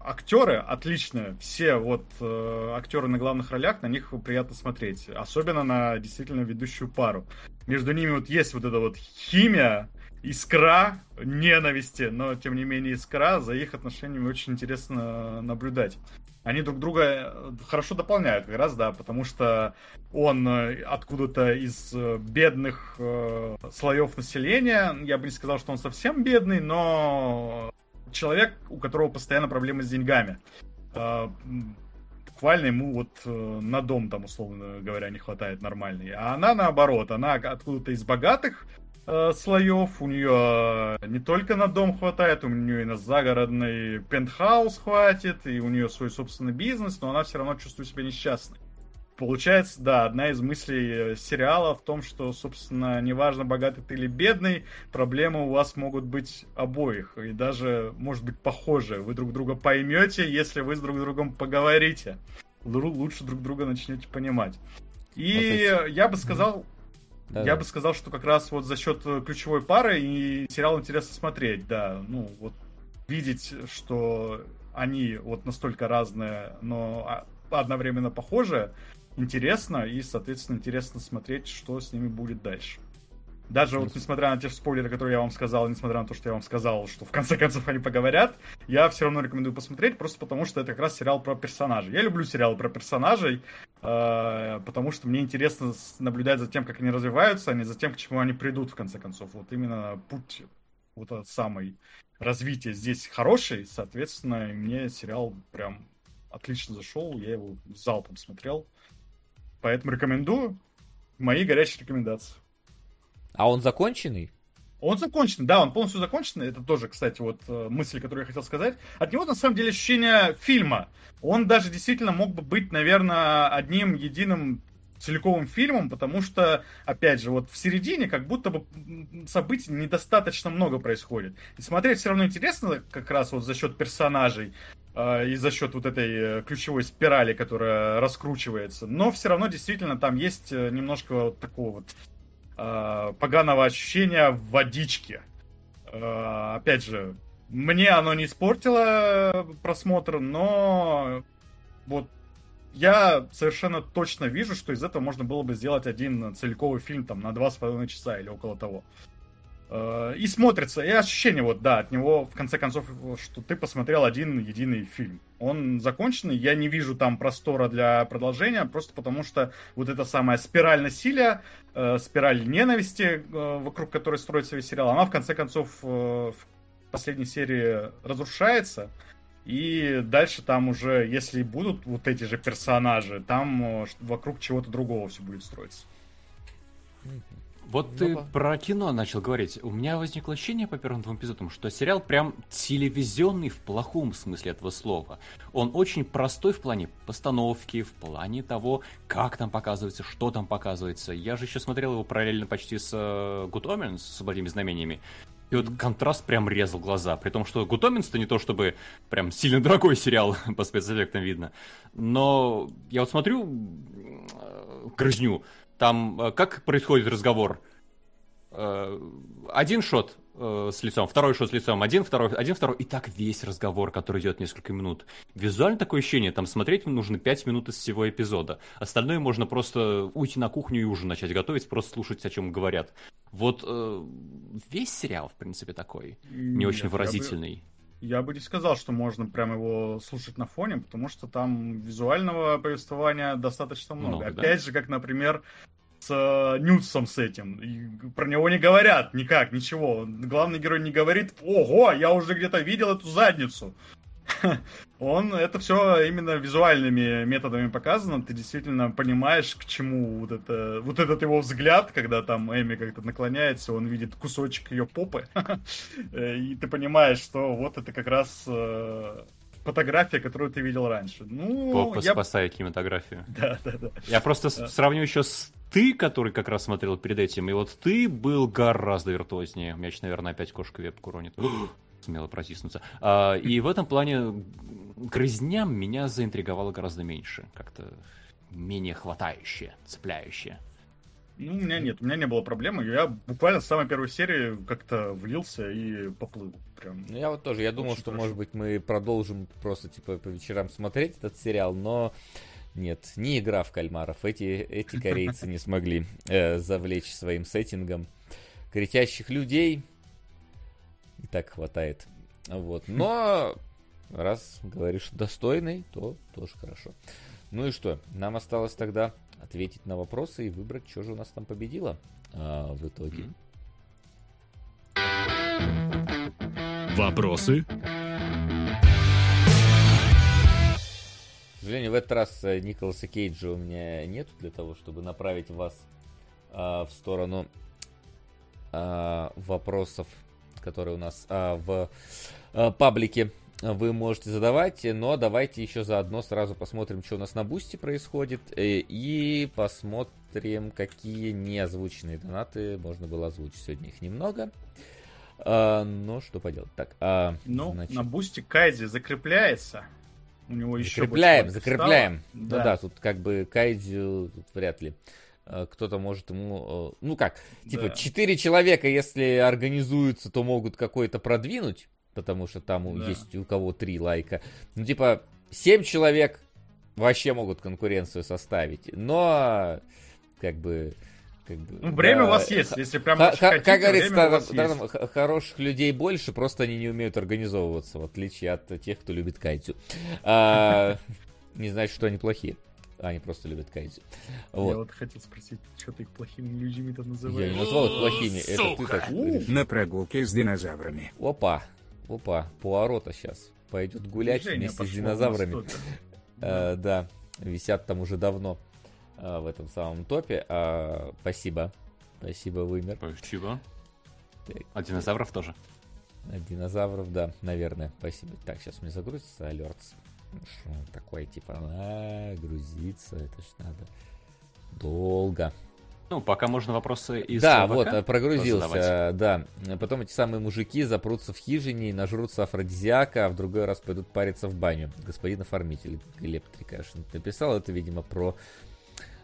Актеры отличные. Все вот э, актеры на главных ролях, на них приятно смотреть. Особенно на действительно ведущую пару. Между ними вот есть вот эта вот химия, искра ненависти, но тем не менее искра, за их отношениями очень интересно наблюдать. Они друг друга э, хорошо дополняют как раз, да, потому что он э, откуда-то из э, бедных э, слоев населения, я бы не сказал, что он совсем бедный, но человек, у которого постоянно проблемы с деньгами. А, буквально ему вот э, на дом там, условно говоря, не хватает нормальный. А она наоборот, она откуда-то из богатых э, слоев, у нее не только на дом хватает, у нее и на загородный пентхаус хватит, и у нее свой собственный бизнес, но она все равно чувствует себя несчастной. Получается, да, одна из мыслей э, сериала в том, что, собственно, неважно, богатый ты или бедный, проблемы у вас могут быть обоих, и даже, может быть, похожие. Вы друг друга поймете, если вы с друг другом поговорите. Лучше друг друга начнете понимать. И вот я бы сказал, да, я да. бы сказал, что как раз вот за счет ключевой пары и сериал интересно смотреть, да. Ну, вот видеть, что они вот настолько разные, но а, одновременно похожие, интересно, и, соответственно, интересно смотреть, что с ними будет дальше. Даже вот несмотря на те спойлеры, которые я вам сказал, несмотря на то, что я вам сказал, что в конце концов они поговорят, я все равно рекомендую посмотреть, просто потому что это как раз сериал про персонажей. Я люблю сериалы про персонажей, э, потому что мне интересно наблюдать за тем, как они развиваются, а не за тем, к чему они придут в конце концов. Вот именно путь, вот этот самый развитие здесь хороший, соответственно, мне сериал прям отлично зашел, я его залпом смотрел. Поэтому рекомендую. Мои горячие рекомендации. А он законченный? Он законченный, да, он полностью законченный. Это тоже, кстати, вот э, мысль, которую я хотел сказать. От него, на самом деле, ощущение фильма. Он даже действительно мог бы быть, наверное, одним единым целиковым фильмом, потому что, опять же, вот в середине как будто бы событий недостаточно много происходит. И смотреть все равно интересно, как раз вот за счет персонажей. А, и за счет вот этой э, ключевой спирали, которая раскручивается. Но все равно действительно там есть э, немножко вот такого вот э, поганого ощущения в водичке. Э, опять же, мне оно не испортило просмотр, но вот я совершенно точно вижу, что из этого можно было бы сделать один целиковый фильм там на два с половиной часа или около того. Э, и смотрится, и ощущение вот, да, от него, в конце концов, что ты посмотрел один единый фильм. Он законченный, я не вижу там простора для продолжения, просто потому что вот эта самая спираль насилия, э, спираль ненависти, э, вокруг которой строится весь сериал, она в конце концов э, в последней серии разрушается. И дальше там уже, если будут вот эти же персонажи, там э, вокруг чего-то другого все будет строиться. Вот ну, ты про кино начал говорить. У меня возникло ощущение по первым двум эпизодам, что сериал прям телевизионный в плохом смысле этого слова. Он очень простой в плане постановки, в плане того, как там показывается, что там показывается. Я же еще смотрел его параллельно почти с uh, Good Omens, с «Благими знамениями». И вот контраст прям резал глаза. При том, что Omens-то не то чтобы прям сильно дорогой сериал по спецэффектам видно. Но я вот смотрю, грызню, там э, как происходит разговор? Э, один шот э, с лицом, второй шот с лицом, один, второй, один, второй, и так весь разговор, который идет несколько минут. Визуально такое ощущение, там смотреть нужно 5 минут из всего эпизода. Остальное можно просто уйти на кухню и ужин начать готовить, просто слушать, о чем говорят. Вот э, весь сериал, в принципе, такой, не Нет, очень выразительный. Я бы не сказал, что можно прям его слушать на фоне, потому что там визуального повествования достаточно много. много Опять да? же, как, например, с э, Нюцем с этим. И про него не говорят никак, ничего. Главный герой не говорит, ого, я уже где-то видел эту задницу. Он, это все именно визуальными методами показано. Ты действительно понимаешь, к чему вот, это, вот этот его взгляд, когда там Эми как-то наклоняется, он видит кусочек ее попы. И ты понимаешь, что вот это как раз э, фотография, которую ты видел раньше. Ну, Попа я... спасает кинематографию. Да, да, да. Я просто да. сравню еще с ты, который как раз смотрел перед этим, и вот ты был гораздо виртуознее. Мяч, наверное, опять кошка вебку ронит. Смело протиснуться. А, и в этом плане грызня меня заинтриговало гораздо меньше. Как-то менее хватающее, цепляющее. Ну, у меня нет, у меня не было проблемы. Я буквально с самой первой серии как-то влился и поплыл. Прям. Ну, я вот тоже, я думал, что, хорошо. может быть, мы продолжим просто, типа, по вечерам смотреть этот сериал, но нет, не игра в кальмаров. Эти, эти корейцы не смогли э, завлечь своим сеттингом кричащих людей. И так хватает. Вот. Но раз говоришь достойный, то тоже хорошо. Ну и что? Нам осталось тогда ответить на вопросы и выбрать, что же у нас там победило а, в итоге. Вопросы? К сожалению, в этот раз э, Николаса Кейджа у меня нету для того, чтобы направить вас а, в сторону а, вопросов, которые у нас а, в а, паблике вы можете задавать, но давайте еще заодно сразу посмотрим, что у нас на бусте происходит, э, и посмотрим, какие неозвученные донаты можно было озвучить. Сегодня их немного. А, но что поделать. Так, а, ну, значит... на бусте Кайзи закрепляется. У него еще Закрепляем, закрепляем. Да. Ну да, тут как бы Кайдзю тут вряд ли кто-то может ему... Ну как, типа, да. человека, если организуются, то могут какой-то продвинуть потому что там да. есть у кого три лайка. Ну, типа, семь человек вообще могут конкуренцию составить, но как бы... Как бы ну, время да, у вас есть, если прям х- хотите, Как говорится, да, да, хороших людей больше, просто они не умеют организовываться, в отличие от тех, кто любит кайтю. А, не значит, что они плохие. Они просто любят кайдзю. Вот. Я вот хотел спросить, что ты их плохими людьми-то называешь? Я не назвал их плохими, это ты так На прогулке с динозаврами. Опа, Опа, Пуарота сейчас пойдет гулять Движение вместе с динозаврами. Э, да, висят там уже давно э, в этом самом топе. А, спасибо. Спасибо, вымер. Спасибо. А динозавров тоже? А динозавров, да, наверное. Спасибо. Так, сейчас мне загрузится алерт. Такой типа, а, грузиться, это ж надо долго. Ну, пока можно вопросы из Да, ВК вот, э, прогрузился, да. Потом эти самые мужики запрутся в хижине и нажрутся афродизиака, а в другой раз пойдут париться в баню. Господин оформитель Глеб конечно, написал это, видимо, про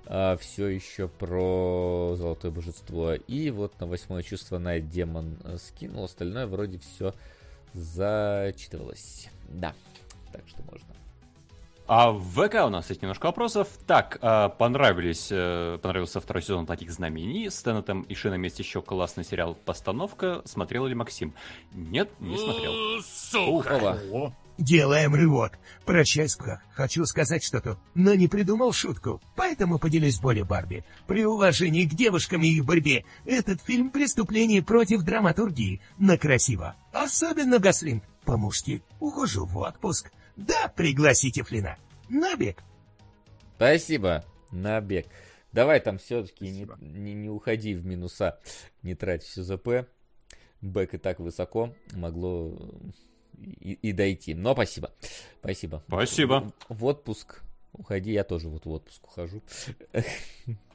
а, все еще про золотое божество. И вот на восьмое чувство на демон э, скинул, остальное вроде все зачитывалось. Да, так что можно. А в ВК у нас есть немножко вопросов. Так, а, понравились, э, понравился второй сезон «Плохих знамений». С Теннетом и Шином есть еще классный сериал «Постановка». Смотрел ли Максим? Нет, не смотрел. Сука! Делаем рывок. Прощай, Скар. Хочу сказать что-то, но не придумал шутку. Поэтому поделюсь болью Барби. При уважении к девушкам и их борьбе, этот фильм «Преступление против драматургии» на красиво. Особенно Гаслин. По-мужски. Ухожу в отпуск. Да, пригласите Флина. Набег. Спасибо, Набег. Давай там все-таки не, не, не уходи в минуса, не трать все ЗП. Бэк и так высоко, могло и, и дойти. Но спасибо. Спасибо. Спасибо. В отпуск уходи, я тоже вот в отпуск ухожу.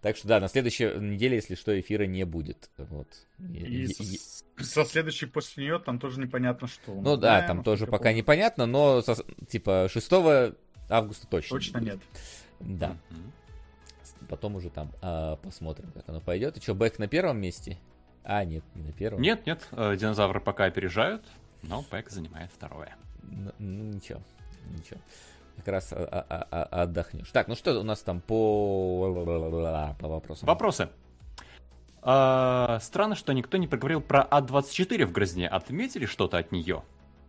Так что да, на следующей неделе, если что, эфира не будет. Вот. И, и, со, следующей после нее там тоже непонятно что. Ну да, там тоже пока помню. непонятно, но со, типа 6 августа точно. Точно нет. Да. Потом уже там а, посмотрим, как оно пойдет. И что, Бэк на первом месте? А, нет, не на первом. Нет, нет, э, динозавры пока опережают, но Бэк занимает второе. Ну, ну ничего, ничего как раз а, а, а, отдохнешь. Так, ну что у нас там по, по вопросам? Вопросы. А, странно, что никто не проговорил про А24 в Грозне. Отметили что-то от нее?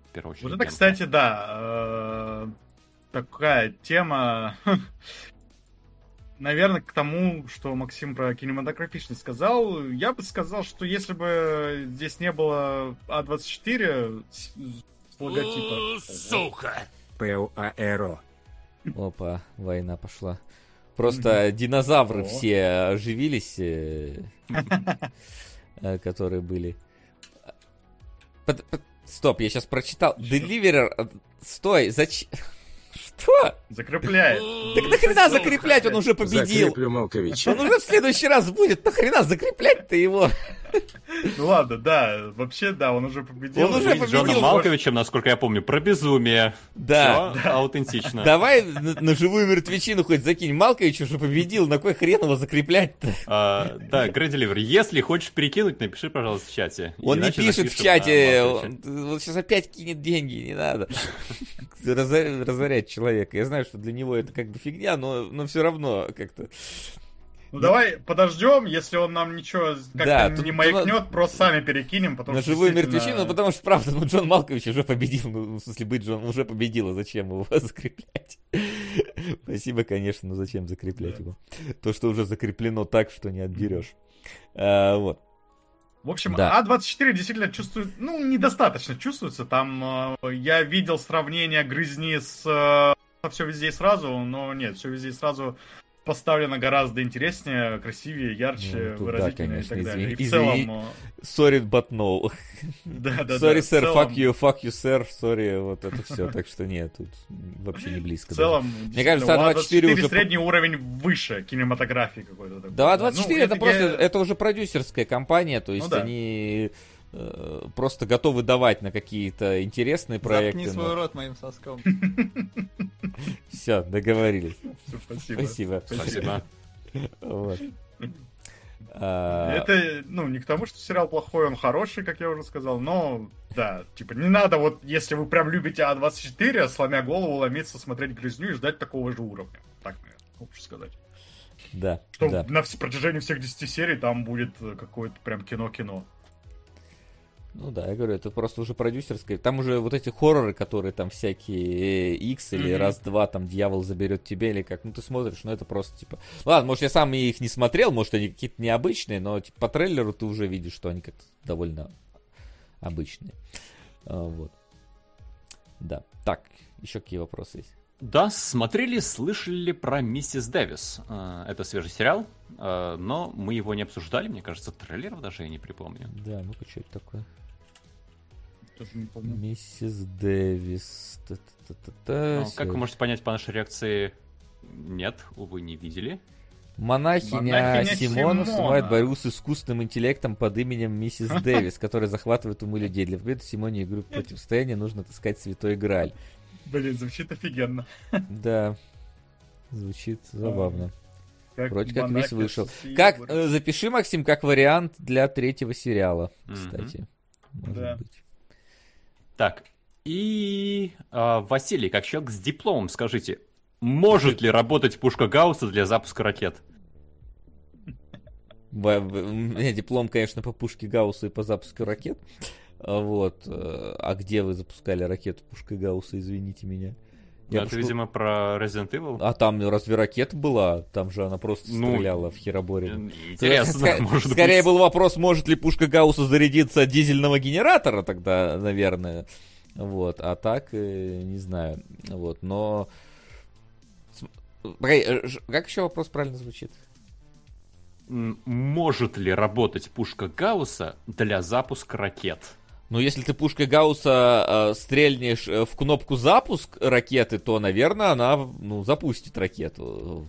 В первую очередь. Вот это, кстати, да. Э, такая тема. Наверное, к тому, что Максим про кинематографичность сказал, я бы сказал, что если бы здесь не было А24 с логотипа... Сука! ПОАЭРО. Опа, война пошла. Просто динозавры все оживились, э, э, которые были. Стоп, я сейчас прочитал. Деливерер... Э, стой, зачем... Что? Закрепляет. Так нахрена закреплять, он уже победил. Закреплю Малкович. Он уже в следующий раз будет. Нахрена закреплять-то его? Ну ладно, да, вообще, да, он уже победил. Он уже победил. Джоном Малковичем, насколько я помню, про безумие. Да. Все да. аутентично. Давай на, на живую мертвечину хоть закинь. Малкович уже победил, на кой хрен его закреплять-то? А, да, Грей Деливер, если хочешь перекинуть, напиши, пожалуйста, в чате. Он не пишет в чате, он, вот сейчас опять кинет деньги, не надо. Разорять человека. Я знаю, что для него это как бы фигня, но, но все равно как-то ну давай подождем, если он нам ничего как-то да, не тут, маякнет, тут... просто сами перекинем, потому на что живую действительно... мертвечину, ну потому что правда, ну Джон Малкович уже победил, ну в смысле быть Джон уже победил, а зачем его закреплять? Спасибо, конечно, но зачем закреплять да. его? То, что уже закреплено так, что не отберешь. А, вот. В общем, да. А24 действительно чувствует, ну, недостаточно чувствуется. Там э, я видел сравнение грызни с э, все везде и сразу, но нет, все везде и сразу поставлено гораздо интереснее, красивее, ярче, ну, выразительнее да, конечно, и так далее. Извини, и в целом... Sorry, but no. Да, да, sorry, да, sir, целом... fuck you, fuck you, sir, sorry, вот это все. Так что нет, тут вообще не близко. В целом, мне кажется, А24 уже... средний уровень выше кинематографии какой-то. Да, А24 ну, это, это просто, это уже продюсерская компания, то есть ну, да. они Э, просто готовы давать на какие-то интересные проекты. Заткни свой но... рот моим соском. Все, договорились. Спасибо. Спасибо. Вот. А, Это, ну, не к тому, что сериал плохой, он хороший, как я уже сказал, но, да, типа, не надо вот, если вы прям любите А24, сломя голову, ломиться, смотреть грязню и ждать такого же уровня. Так, наверное, лучше сказать. Да, Что да. на протяжении всех 10 серий там будет какое-то прям кино-кино. Ну да, я говорю, это просто уже продюсерское. Там уже вот эти хорроры, которые там всякие X или mm-hmm. раз-два там дьявол заберет тебя или как. Ну ты смотришь, ну это просто типа. Ладно, может я сам их не смотрел, может они какие-то необычные, но типа по трейлеру ты уже видишь, что они как-то довольно обычные. А, вот. Да. Так, еще какие вопросы есть? Да, смотрели, слышали про Миссис Дэвис. А, это свежий сериал, а, но мы его не обсуждали, мне кажется, трейлеров даже я не припомню. Да, ну-ка, что это такое? Тоже не помню. Миссис Дэвис. Ну, как вы можете понять по нашей реакции? Нет, увы, не видели. Монахиня, Монахиня Симона вступает в борьбу с искусственным интеллектом под именем Миссис Дэвис, который захватывает умы людей. Для победы Симоне игру противостояния нужно таскать Святой Грааль. Блин, звучит офигенно. Да, звучит забавно. Как Вроде как весь вышел. Как, э, запиши, Максим, как вариант для третьего сериала, кстати. Может да. быть. Так, И э, Василий, как человек с дипломом, скажите, может ли работать пушка Гаусса для запуска ракет? У меня диплом, конечно, по пушке Гаусса и по запуску ракет. Вот. А где вы запускали ракету пушкой Гаусса, извините меня? Я это, пушку... видимо, про Resident Evil. А там разве ракета была? Там же она просто ну, стреляла в Хероборе. Интересно, Ск- может Скорее быть. был вопрос, может ли пушка Гаусса зарядиться от дизельного генератора тогда, наверное. Вот, а так, э, не знаю. Вот, но... Э, как еще вопрос правильно звучит? Может ли работать пушка Гаусса для запуска ракет? Ну, если ты пушкой Гаусса э, стрельнешь э, в кнопку запуск ракеты, то, наверное, она ну, запустит ракету.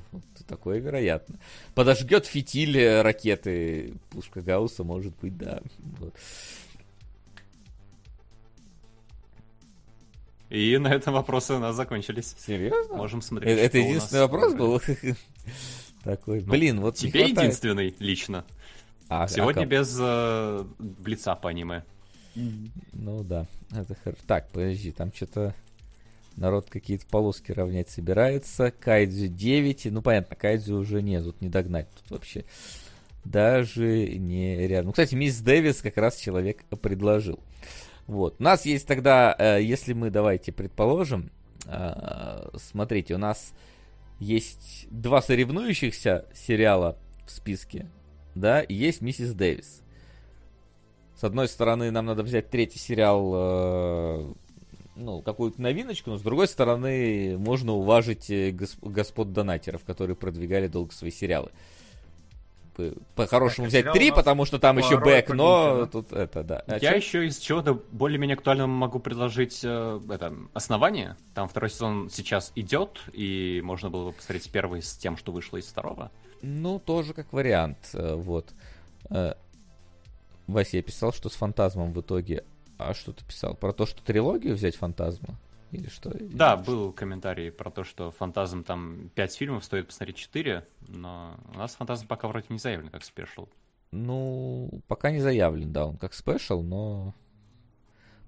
Такое вероятно. Подожгет фитиль ракеты. Пушка Гаусса может быть, да. Вот. И на этом вопросы у нас закончились. Серьезно? Можем смотреть. Это единственный вопрос был? Такой. Ну, Блин, вот Тебе единственный лично. А, Сегодня а без э, блица по аниме. Ну да, это хорошо. Так, подожди, там что-то народ какие-то полоски равнять собирается. Кайдзю 9. Ну, понятно, Кайдзю уже нет, тут не догнать. Тут вообще даже не рядом. Ну, кстати, мисс Дэвис как раз человек предложил. Вот. У нас есть тогда, э, если мы, давайте предположим, э, смотрите, у нас есть два соревнующихся сериала в списке, да, и есть миссис Дэвис. С одной стороны, нам надо взять третий сериал, э, ну, какую-то новиночку, но с другой стороны, можно уважить э, госп- господ донатеров, которые продвигали долго свои сериалы. По-хорошему взять три, потому что там еще бэк, но тут это, да. А Я чё? еще из чего-то более-менее актуального могу предложить э, это основание. Там второй сезон сейчас идет, и можно было бы посмотреть первый с тем, что вышло из второго. Ну, тоже как вариант, э, вот. Вася, я писал, что с фантазмом в итоге. А что ты писал? Про то, что трилогию взять фантазма? Или что? Да, Или был комментарий про то, что фантазм там 5 фильмов, стоит посмотреть 4, но у нас фантазм пока вроде не заявлен как спешл. Ну, пока не заявлен, да, он как special, но...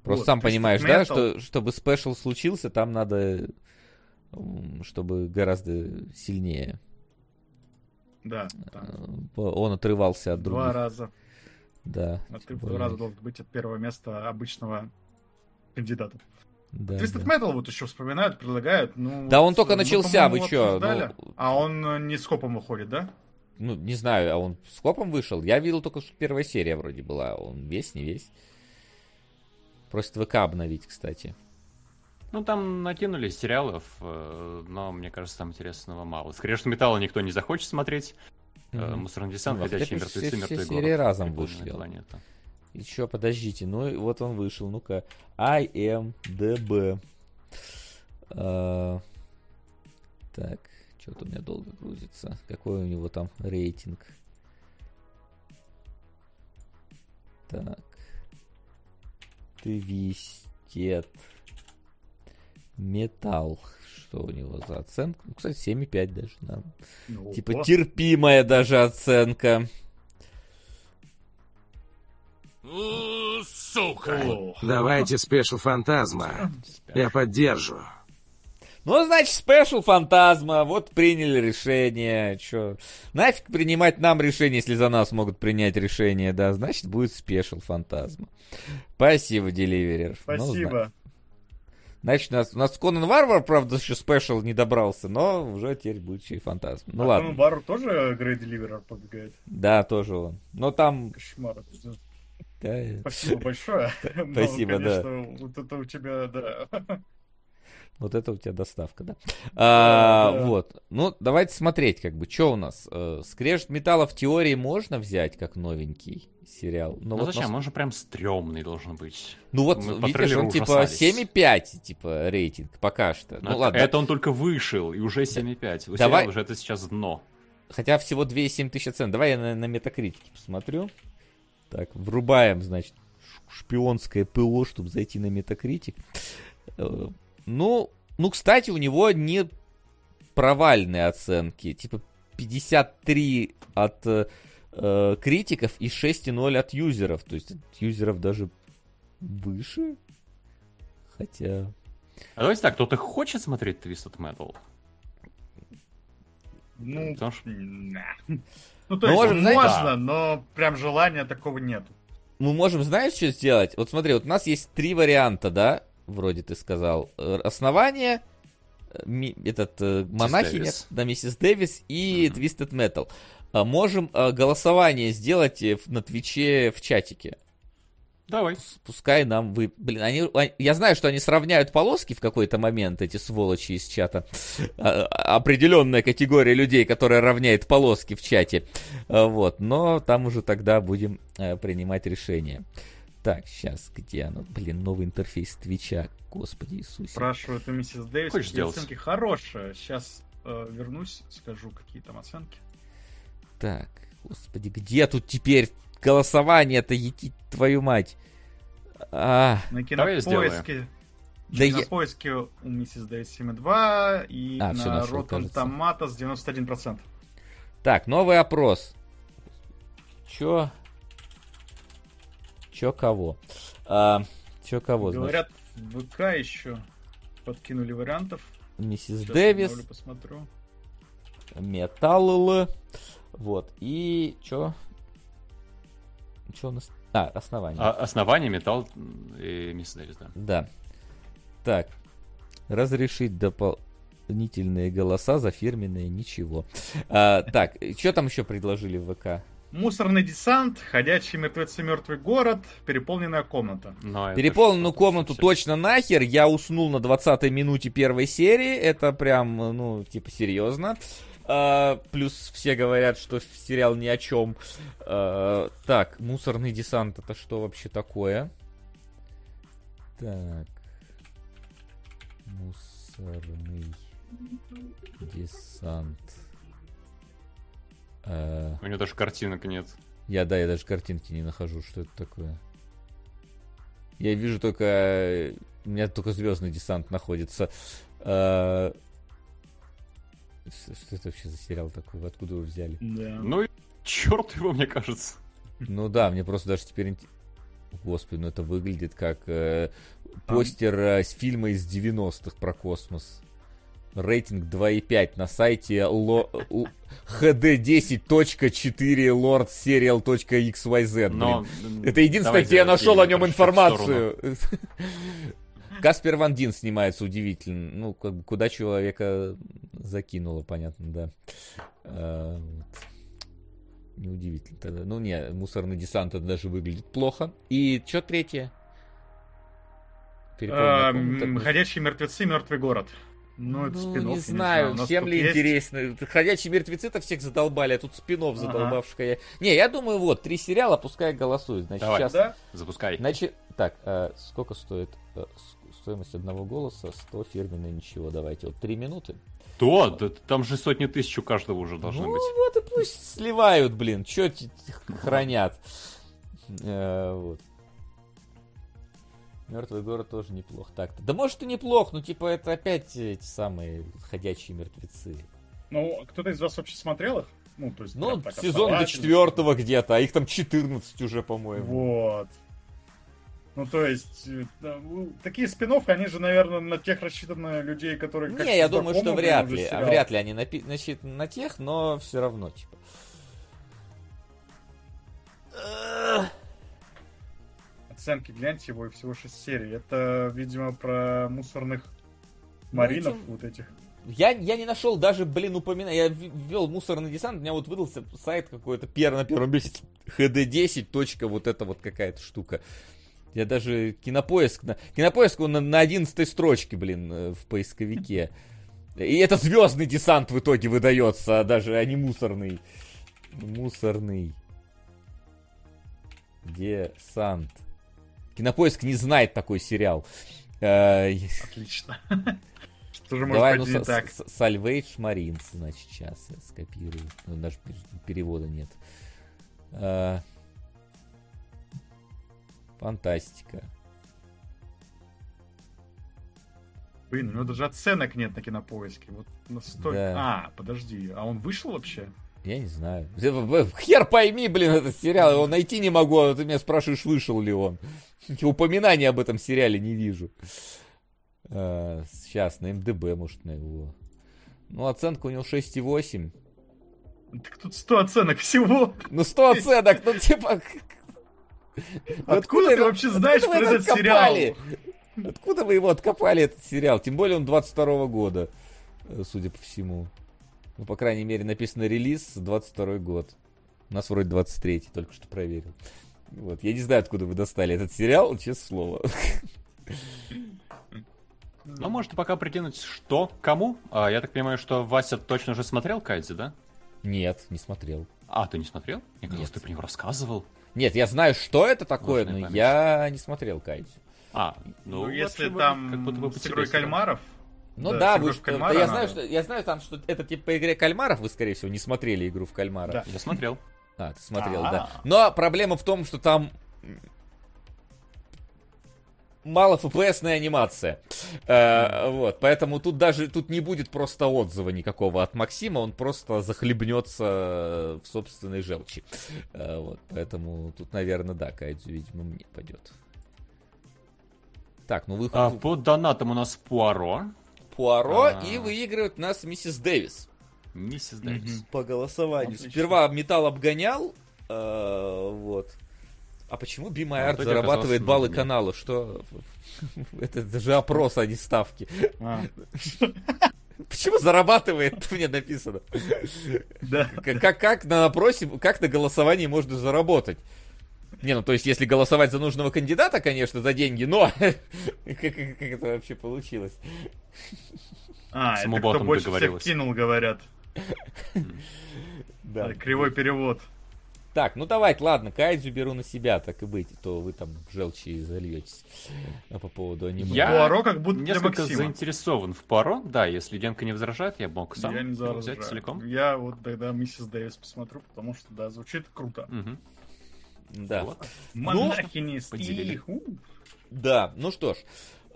Просто вот, сам понимаешь, да, что чтобы special случился, там надо, чтобы гораздо сильнее. Да. да. Э, он отрывался от других. Два раза. Да. А ты в два раза должен быть от первого места обычного кандидата. Да, Twisted да. Metal вот еще вспоминают, предлагают. Ну, да, он только начался, вы что? Ну... А он э, не скопом выходит, да? Ну, не знаю, а он с копом вышел? Я видел только, что первая серия вроде была. Он весь, не весь. Просит ВК обновить, кстати. Ну, там накинули сериалов, э, но мне кажется, там интересного мало. Скорее, что металла никто не захочет смотреть. Mm-hmm. Мусорный десант, ну, ходячие мертвецы, все, мертвый все серии разом вышли. Планета. Еще, подождите, ну вот он вышел, ну-ка. IMDB. А, так, что-то у меня долго грузится. Какой у него там рейтинг? Так. Твистет. Металл что у него за оценка. Ну, кстати, 7,5 даже. Да. Ну, типа терпимая даже оценка. Сука! Давайте спешл фантазма. Я поддержу. Ну, значит, special фантазма, вот приняли решение. Чё? Нафиг принимать нам решение, если за нас могут принять решение, да? Значит, будет special фантазма. Спасибо, Deliverer. Ну, Спасибо. Ну, Значит, у нас, у нас Конан Варвар, правда, еще special не добрался, но уже теперь будет еще и фантазм. Ну а ладно. Конан Варвар тоже Grey Deliverer побегает? Да, тоже он. Но там... Кошмар. Да. Спасибо большое. Спасибо, но, конечно, да. Вот это у тебя, да. Вот это у тебя доставка, да? А, да. Вот. Ну, давайте смотреть, как бы, что у нас. Э, скрежет металла в теории можно взять как новенький сериал. Но ну, вот зачем? Нас... Он же прям стрёмный должен быть. Ну вот, Мы видишь, он типа 7,5, типа, рейтинг пока что. Ну, это, ладно. Это он только вышел, и уже 7,5. У Давай... уже это сейчас дно. Хотя всего 2,7 тысяч оценок. Давай я на, на метакритике посмотрю. Так, врубаем, значит, шпионское ПО, чтобы зайти на метакритик. Э, ну, ну, кстати, у него не провальные оценки. Типа 53 от э, критиков и 6,0 от юзеров. То есть от юзеров даже выше. хотя... А давайте так, кто-то хочет смотреть Twisted Metal? Ну, Потому что- ну то Ну, есть знаете- можно, но прям желания такого нет. Мы можем, знаешь, что сделать? Вот смотри, вот у нас есть три варианта, да? Вроде ты сказал. Э, Основание, э, ми- этот э, монахиня, Дэвис. да, миссис Дэвис и Twisted Metal. А Можем голосование сделать на Твиче в чатике. Давай. Пус- Пускай нам вы... Блин, они... а- Я знаю, что они сравняют полоски в какой-то момент, эти сволочи из чата. А- Определенная категория людей, которая равняет полоски в чате. Вот. Но там уже тогда будем принимать решение. Так, сейчас, где оно? Блин, новый интерфейс Твича. Господи Иисусе. Спрашивают у миссис Дэвис, Хочешь какие сделать? оценки хорошие. Сейчас вернусь, скажу, какие там оценки. Так, господи, где тут теперь голосование-то, ети твою мать? А, На кинопоиске. да на я... поиске у миссис Дэвис 7,2 и А, на нашел, Rotten. Tomatoes 91%. Так, новый опрос. Чё? Чё кого? А, чё кого, значит? Говорят, в ВК еще подкинули вариантов. Миссис Сейчас Дэвис, обновлю, посмотрю. Металл. Вот. И чё? Чё у нас? А, основание. А, основание, металл и мисс Дэвис, да. Да. Так. Разрешить дополнительные голоса за фирменные ничего. А, так, что там еще предложили в ВК? Мусорный десант, ходячие мертвецы, мертвый город, переполненная комната. Но Переполненную комнату совсем. точно нахер. Я уснул на 20 минуте первой серии. Это прям, ну, типа, серьезно. А, плюс все говорят, что сериал ни о чем. А, так, мусорный десант это что вообще такое? Так. Мусорный десант. А, У него даже картинок нет. я, да, я даже картинки не нахожу, что это такое. Я вижу только... э, У меня только звездный десант находится. А, Что это вообще за сериал такой? Откуда его взяли? Да. Ну и черт его, мне кажется. Ну да, мне просто даже теперь... Господи, ну это выглядит как э, постер э, с фильма из 90-х про космос. Рейтинг 2,5 на сайте ло- у- hd10.4 lordserial.xyz. Но... Это единственное, где я нашел о нем информацию. Каспер Ван Дин снимается удивительно. Ну, как бы, куда человека закинуло, понятно, да. А, вот. Неудивительно тогда. Ну, не, мусорный десант это даже выглядит плохо. И что третье? Переполненная А, комната. м, Ходячие мертвецы, мертвый город. Ну, это Ну, спин не знаю, всем ли интересно. Ходячие мертвецы-то всех задолбали, а тут спинов Ага. задолбавших. Я... Не, я думаю, вот, три сериала, пускай голосуют. Значит, Давай. сейчас Да? Запускай. Значит, так, а сколько стоит э, стоимость одного голоса? 100 фирменное ничего. Давайте, вот 3 минуты. То, да, там же сотни тысяч у каждого уже должны ну быть. вот и пусть сливают, блин, т- хранят. Э, вот. Мертвый город тоже неплох. Так, да может и неплох, ну типа это опять эти самые ходячие мертвецы. Ну, кто-то из вас вообще смотрел их? Ну, то есть, Ну, так сезон до четвертого где-то, а их там 14 уже, по-моему. Вот. Ну, то есть, э, ну, такие спин они же, наверное, на тех рассчитаны людей, которые... Не, я думаю, что вряд ли. А сериал. вряд ли они напи- значит, на тех, но все равно, типа. Оценки гляньте его, и всего 6 серий. Это, видимо, про мусорных маринов этим- вот этих. Я, я не нашел даже, блин, упоминания. Я ввел мусорный десант, у меня вот выдался сайт какой-то пер, на первом месте. HD10. точка, вот эта вот какая-то штука. Я даже кинопоиск... На, кинопоиск он на, на 11 строчке, блин, э, в поисковике. И это звездный десант в итоге выдается, а даже, а не мусорный. Мусорный. Десант. Кинопоиск не знает такой сериал. Э, Отлично. Что же может Давай, ну, не так? Salvage Marines, значит, сейчас я скопирую. Ну, даже пер- перевода нет. А, Фантастика. Блин, у него даже оценок нет на кинопоиске. Вот настолько... Да. А, подожди, а он вышел вообще? Я не знаю. Хер пойми, блин, этот сериал. Его найти не могу, а ты меня спрашиваешь, вышел ли он. Упоминания об этом сериале не вижу. А, сейчас, на МДБ, может, на его. Ну, оценка у него 6,8. Так тут 100 оценок всего. Ну, 100 оценок, ну, типа... Откуда ты вообще знаешь про этот сериал? Откуда вы его откопали, этот сериал? Тем более он 22 года, э, судя по всему. Ну, по крайней мере, написано релиз 22 год. У нас вроде 23 только что проверил. Вот. Я не знаю, откуда вы достали этот сериал, честное слово. Ну, можете пока прикинуть, что, кому? А, я так понимаю, что Вася точно уже смотрел Кайдзи, да? Нет, не смотрел. А, ты не смотрел? Мне казалось, ты про него рассказывал. Нет, я знаю, что это такое, Можно но я не смотрел Кайдзи. А, ну, ну если там как будто бы с игрой кальмаров, ну да, да вы что, да, я знаю, что я знаю там, что это типа по игре кальмаров, вы скорее всего не смотрели игру в кальмара. Да, я смотрел. А, ты смотрел, А-а-а. да. Но проблема в том, что там мало FPS-ная анимация. Э, вот, поэтому тут даже тут не будет просто отзыва никакого от Максима, он просто захлебнется в собственной желчи. Э, вот, поэтому тут, наверное, да, Кайдзю, видимо, мне пойдет. Так, ну вы... А, по донатам у нас Пуаро. Пуаро, А-а-а. и выигрывает нас миссис Дэвис. Миссис Дэвис. По голосованию. Отлично. Сперва металл обгонял, э, вот. А почему Be My Art зарабатывает баллы канала? Что? Это же опрос, а не ставки. А. Почему зарабатывает? Мне написано. Да. Как, как на опросе, как на голосовании можно заработать? Не, ну то есть, если голосовать за нужного кандидата, конечно, за деньги, но как, как, как это вообще получилось? А, С это кто больше всех кинул, говорят. Да. Кривой перевод. Так, ну давайте, ладно, Кайдзю беру на себя, так и быть, то вы там желчи зальетесь а по поводу аниме. Я Пуаро как будто несколько заинтересован в Пуаро, да, если Денка не возражает, я мог сам я не взять целиком. Я вот тогда Миссис Дэвис посмотрю, потому что, да, звучит круто. Угу. Да. Вот. Ну, Да, ну что ж,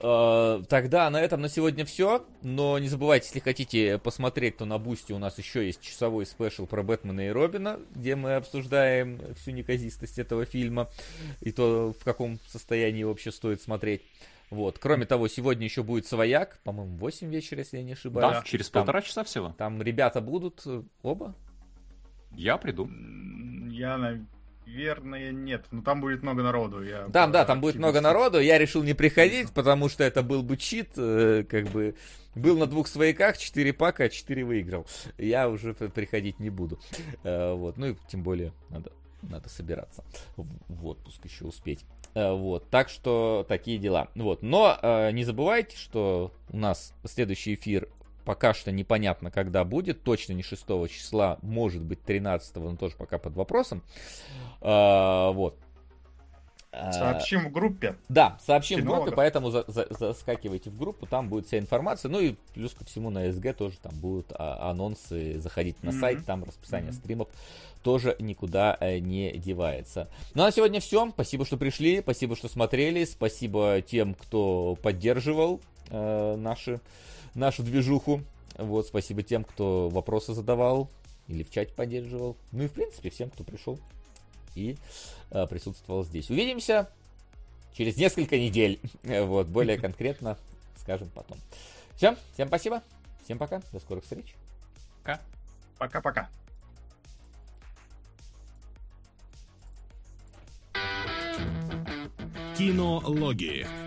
Э, тогда на этом на сегодня все. Но не забывайте, если хотите посмотреть, то на Бусте у нас еще есть часовой спешл про Бэтмена и Робина, где мы обсуждаем всю неказистость этого фильма и то, в каком состоянии вообще стоит смотреть. Вот. Кроме того, сегодня еще будет свояк, по-моему, 8 вечера, если я не ошибаюсь. Да, через там, полтора часа всего. Там ребята будут э, оба. Я приду. Я, Наверное, нет. Но там будет много народу. Я там, да, там будет много народу. Я решил не приходить, потому что это был бы чит. Э, как бы был на двух свояках, 4 пака, 4 выиграл. Я уже приходить не буду. Э, вот. Ну и тем более надо, надо собираться в отпуск еще успеть. Э, вот, так что такие дела. Вот, но э, не забывайте, что у нас следующий эфир Пока что непонятно, когда будет. Точно не 6 числа, может быть 13, но тоже пока под вопросом. А, вот. А, сообщим в группе. Да, сообщим Кинологов. в группе, поэтому за, за, заскакивайте в группу, там будет вся информация. Ну и плюс ко всему на СГ тоже там будут а, анонсы, заходите на mm-hmm. сайт, там расписание mm-hmm. стримов тоже никуда э, не девается. Ну а на сегодня все. Спасибо, что пришли, спасибо, что смотрели, спасибо тем, кто поддерживал э, наши нашу движуху. Вот, спасибо тем, кто вопросы задавал или в чате поддерживал. Ну и, в принципе, всем, кто пришел и э, присутствовал здесь. Увидимся через несколько недель. вот, более конкретно скажем потом. Все, всем спасибо. Всем пока. До скорых встреч. Пока. Пока-пока. Кинологии.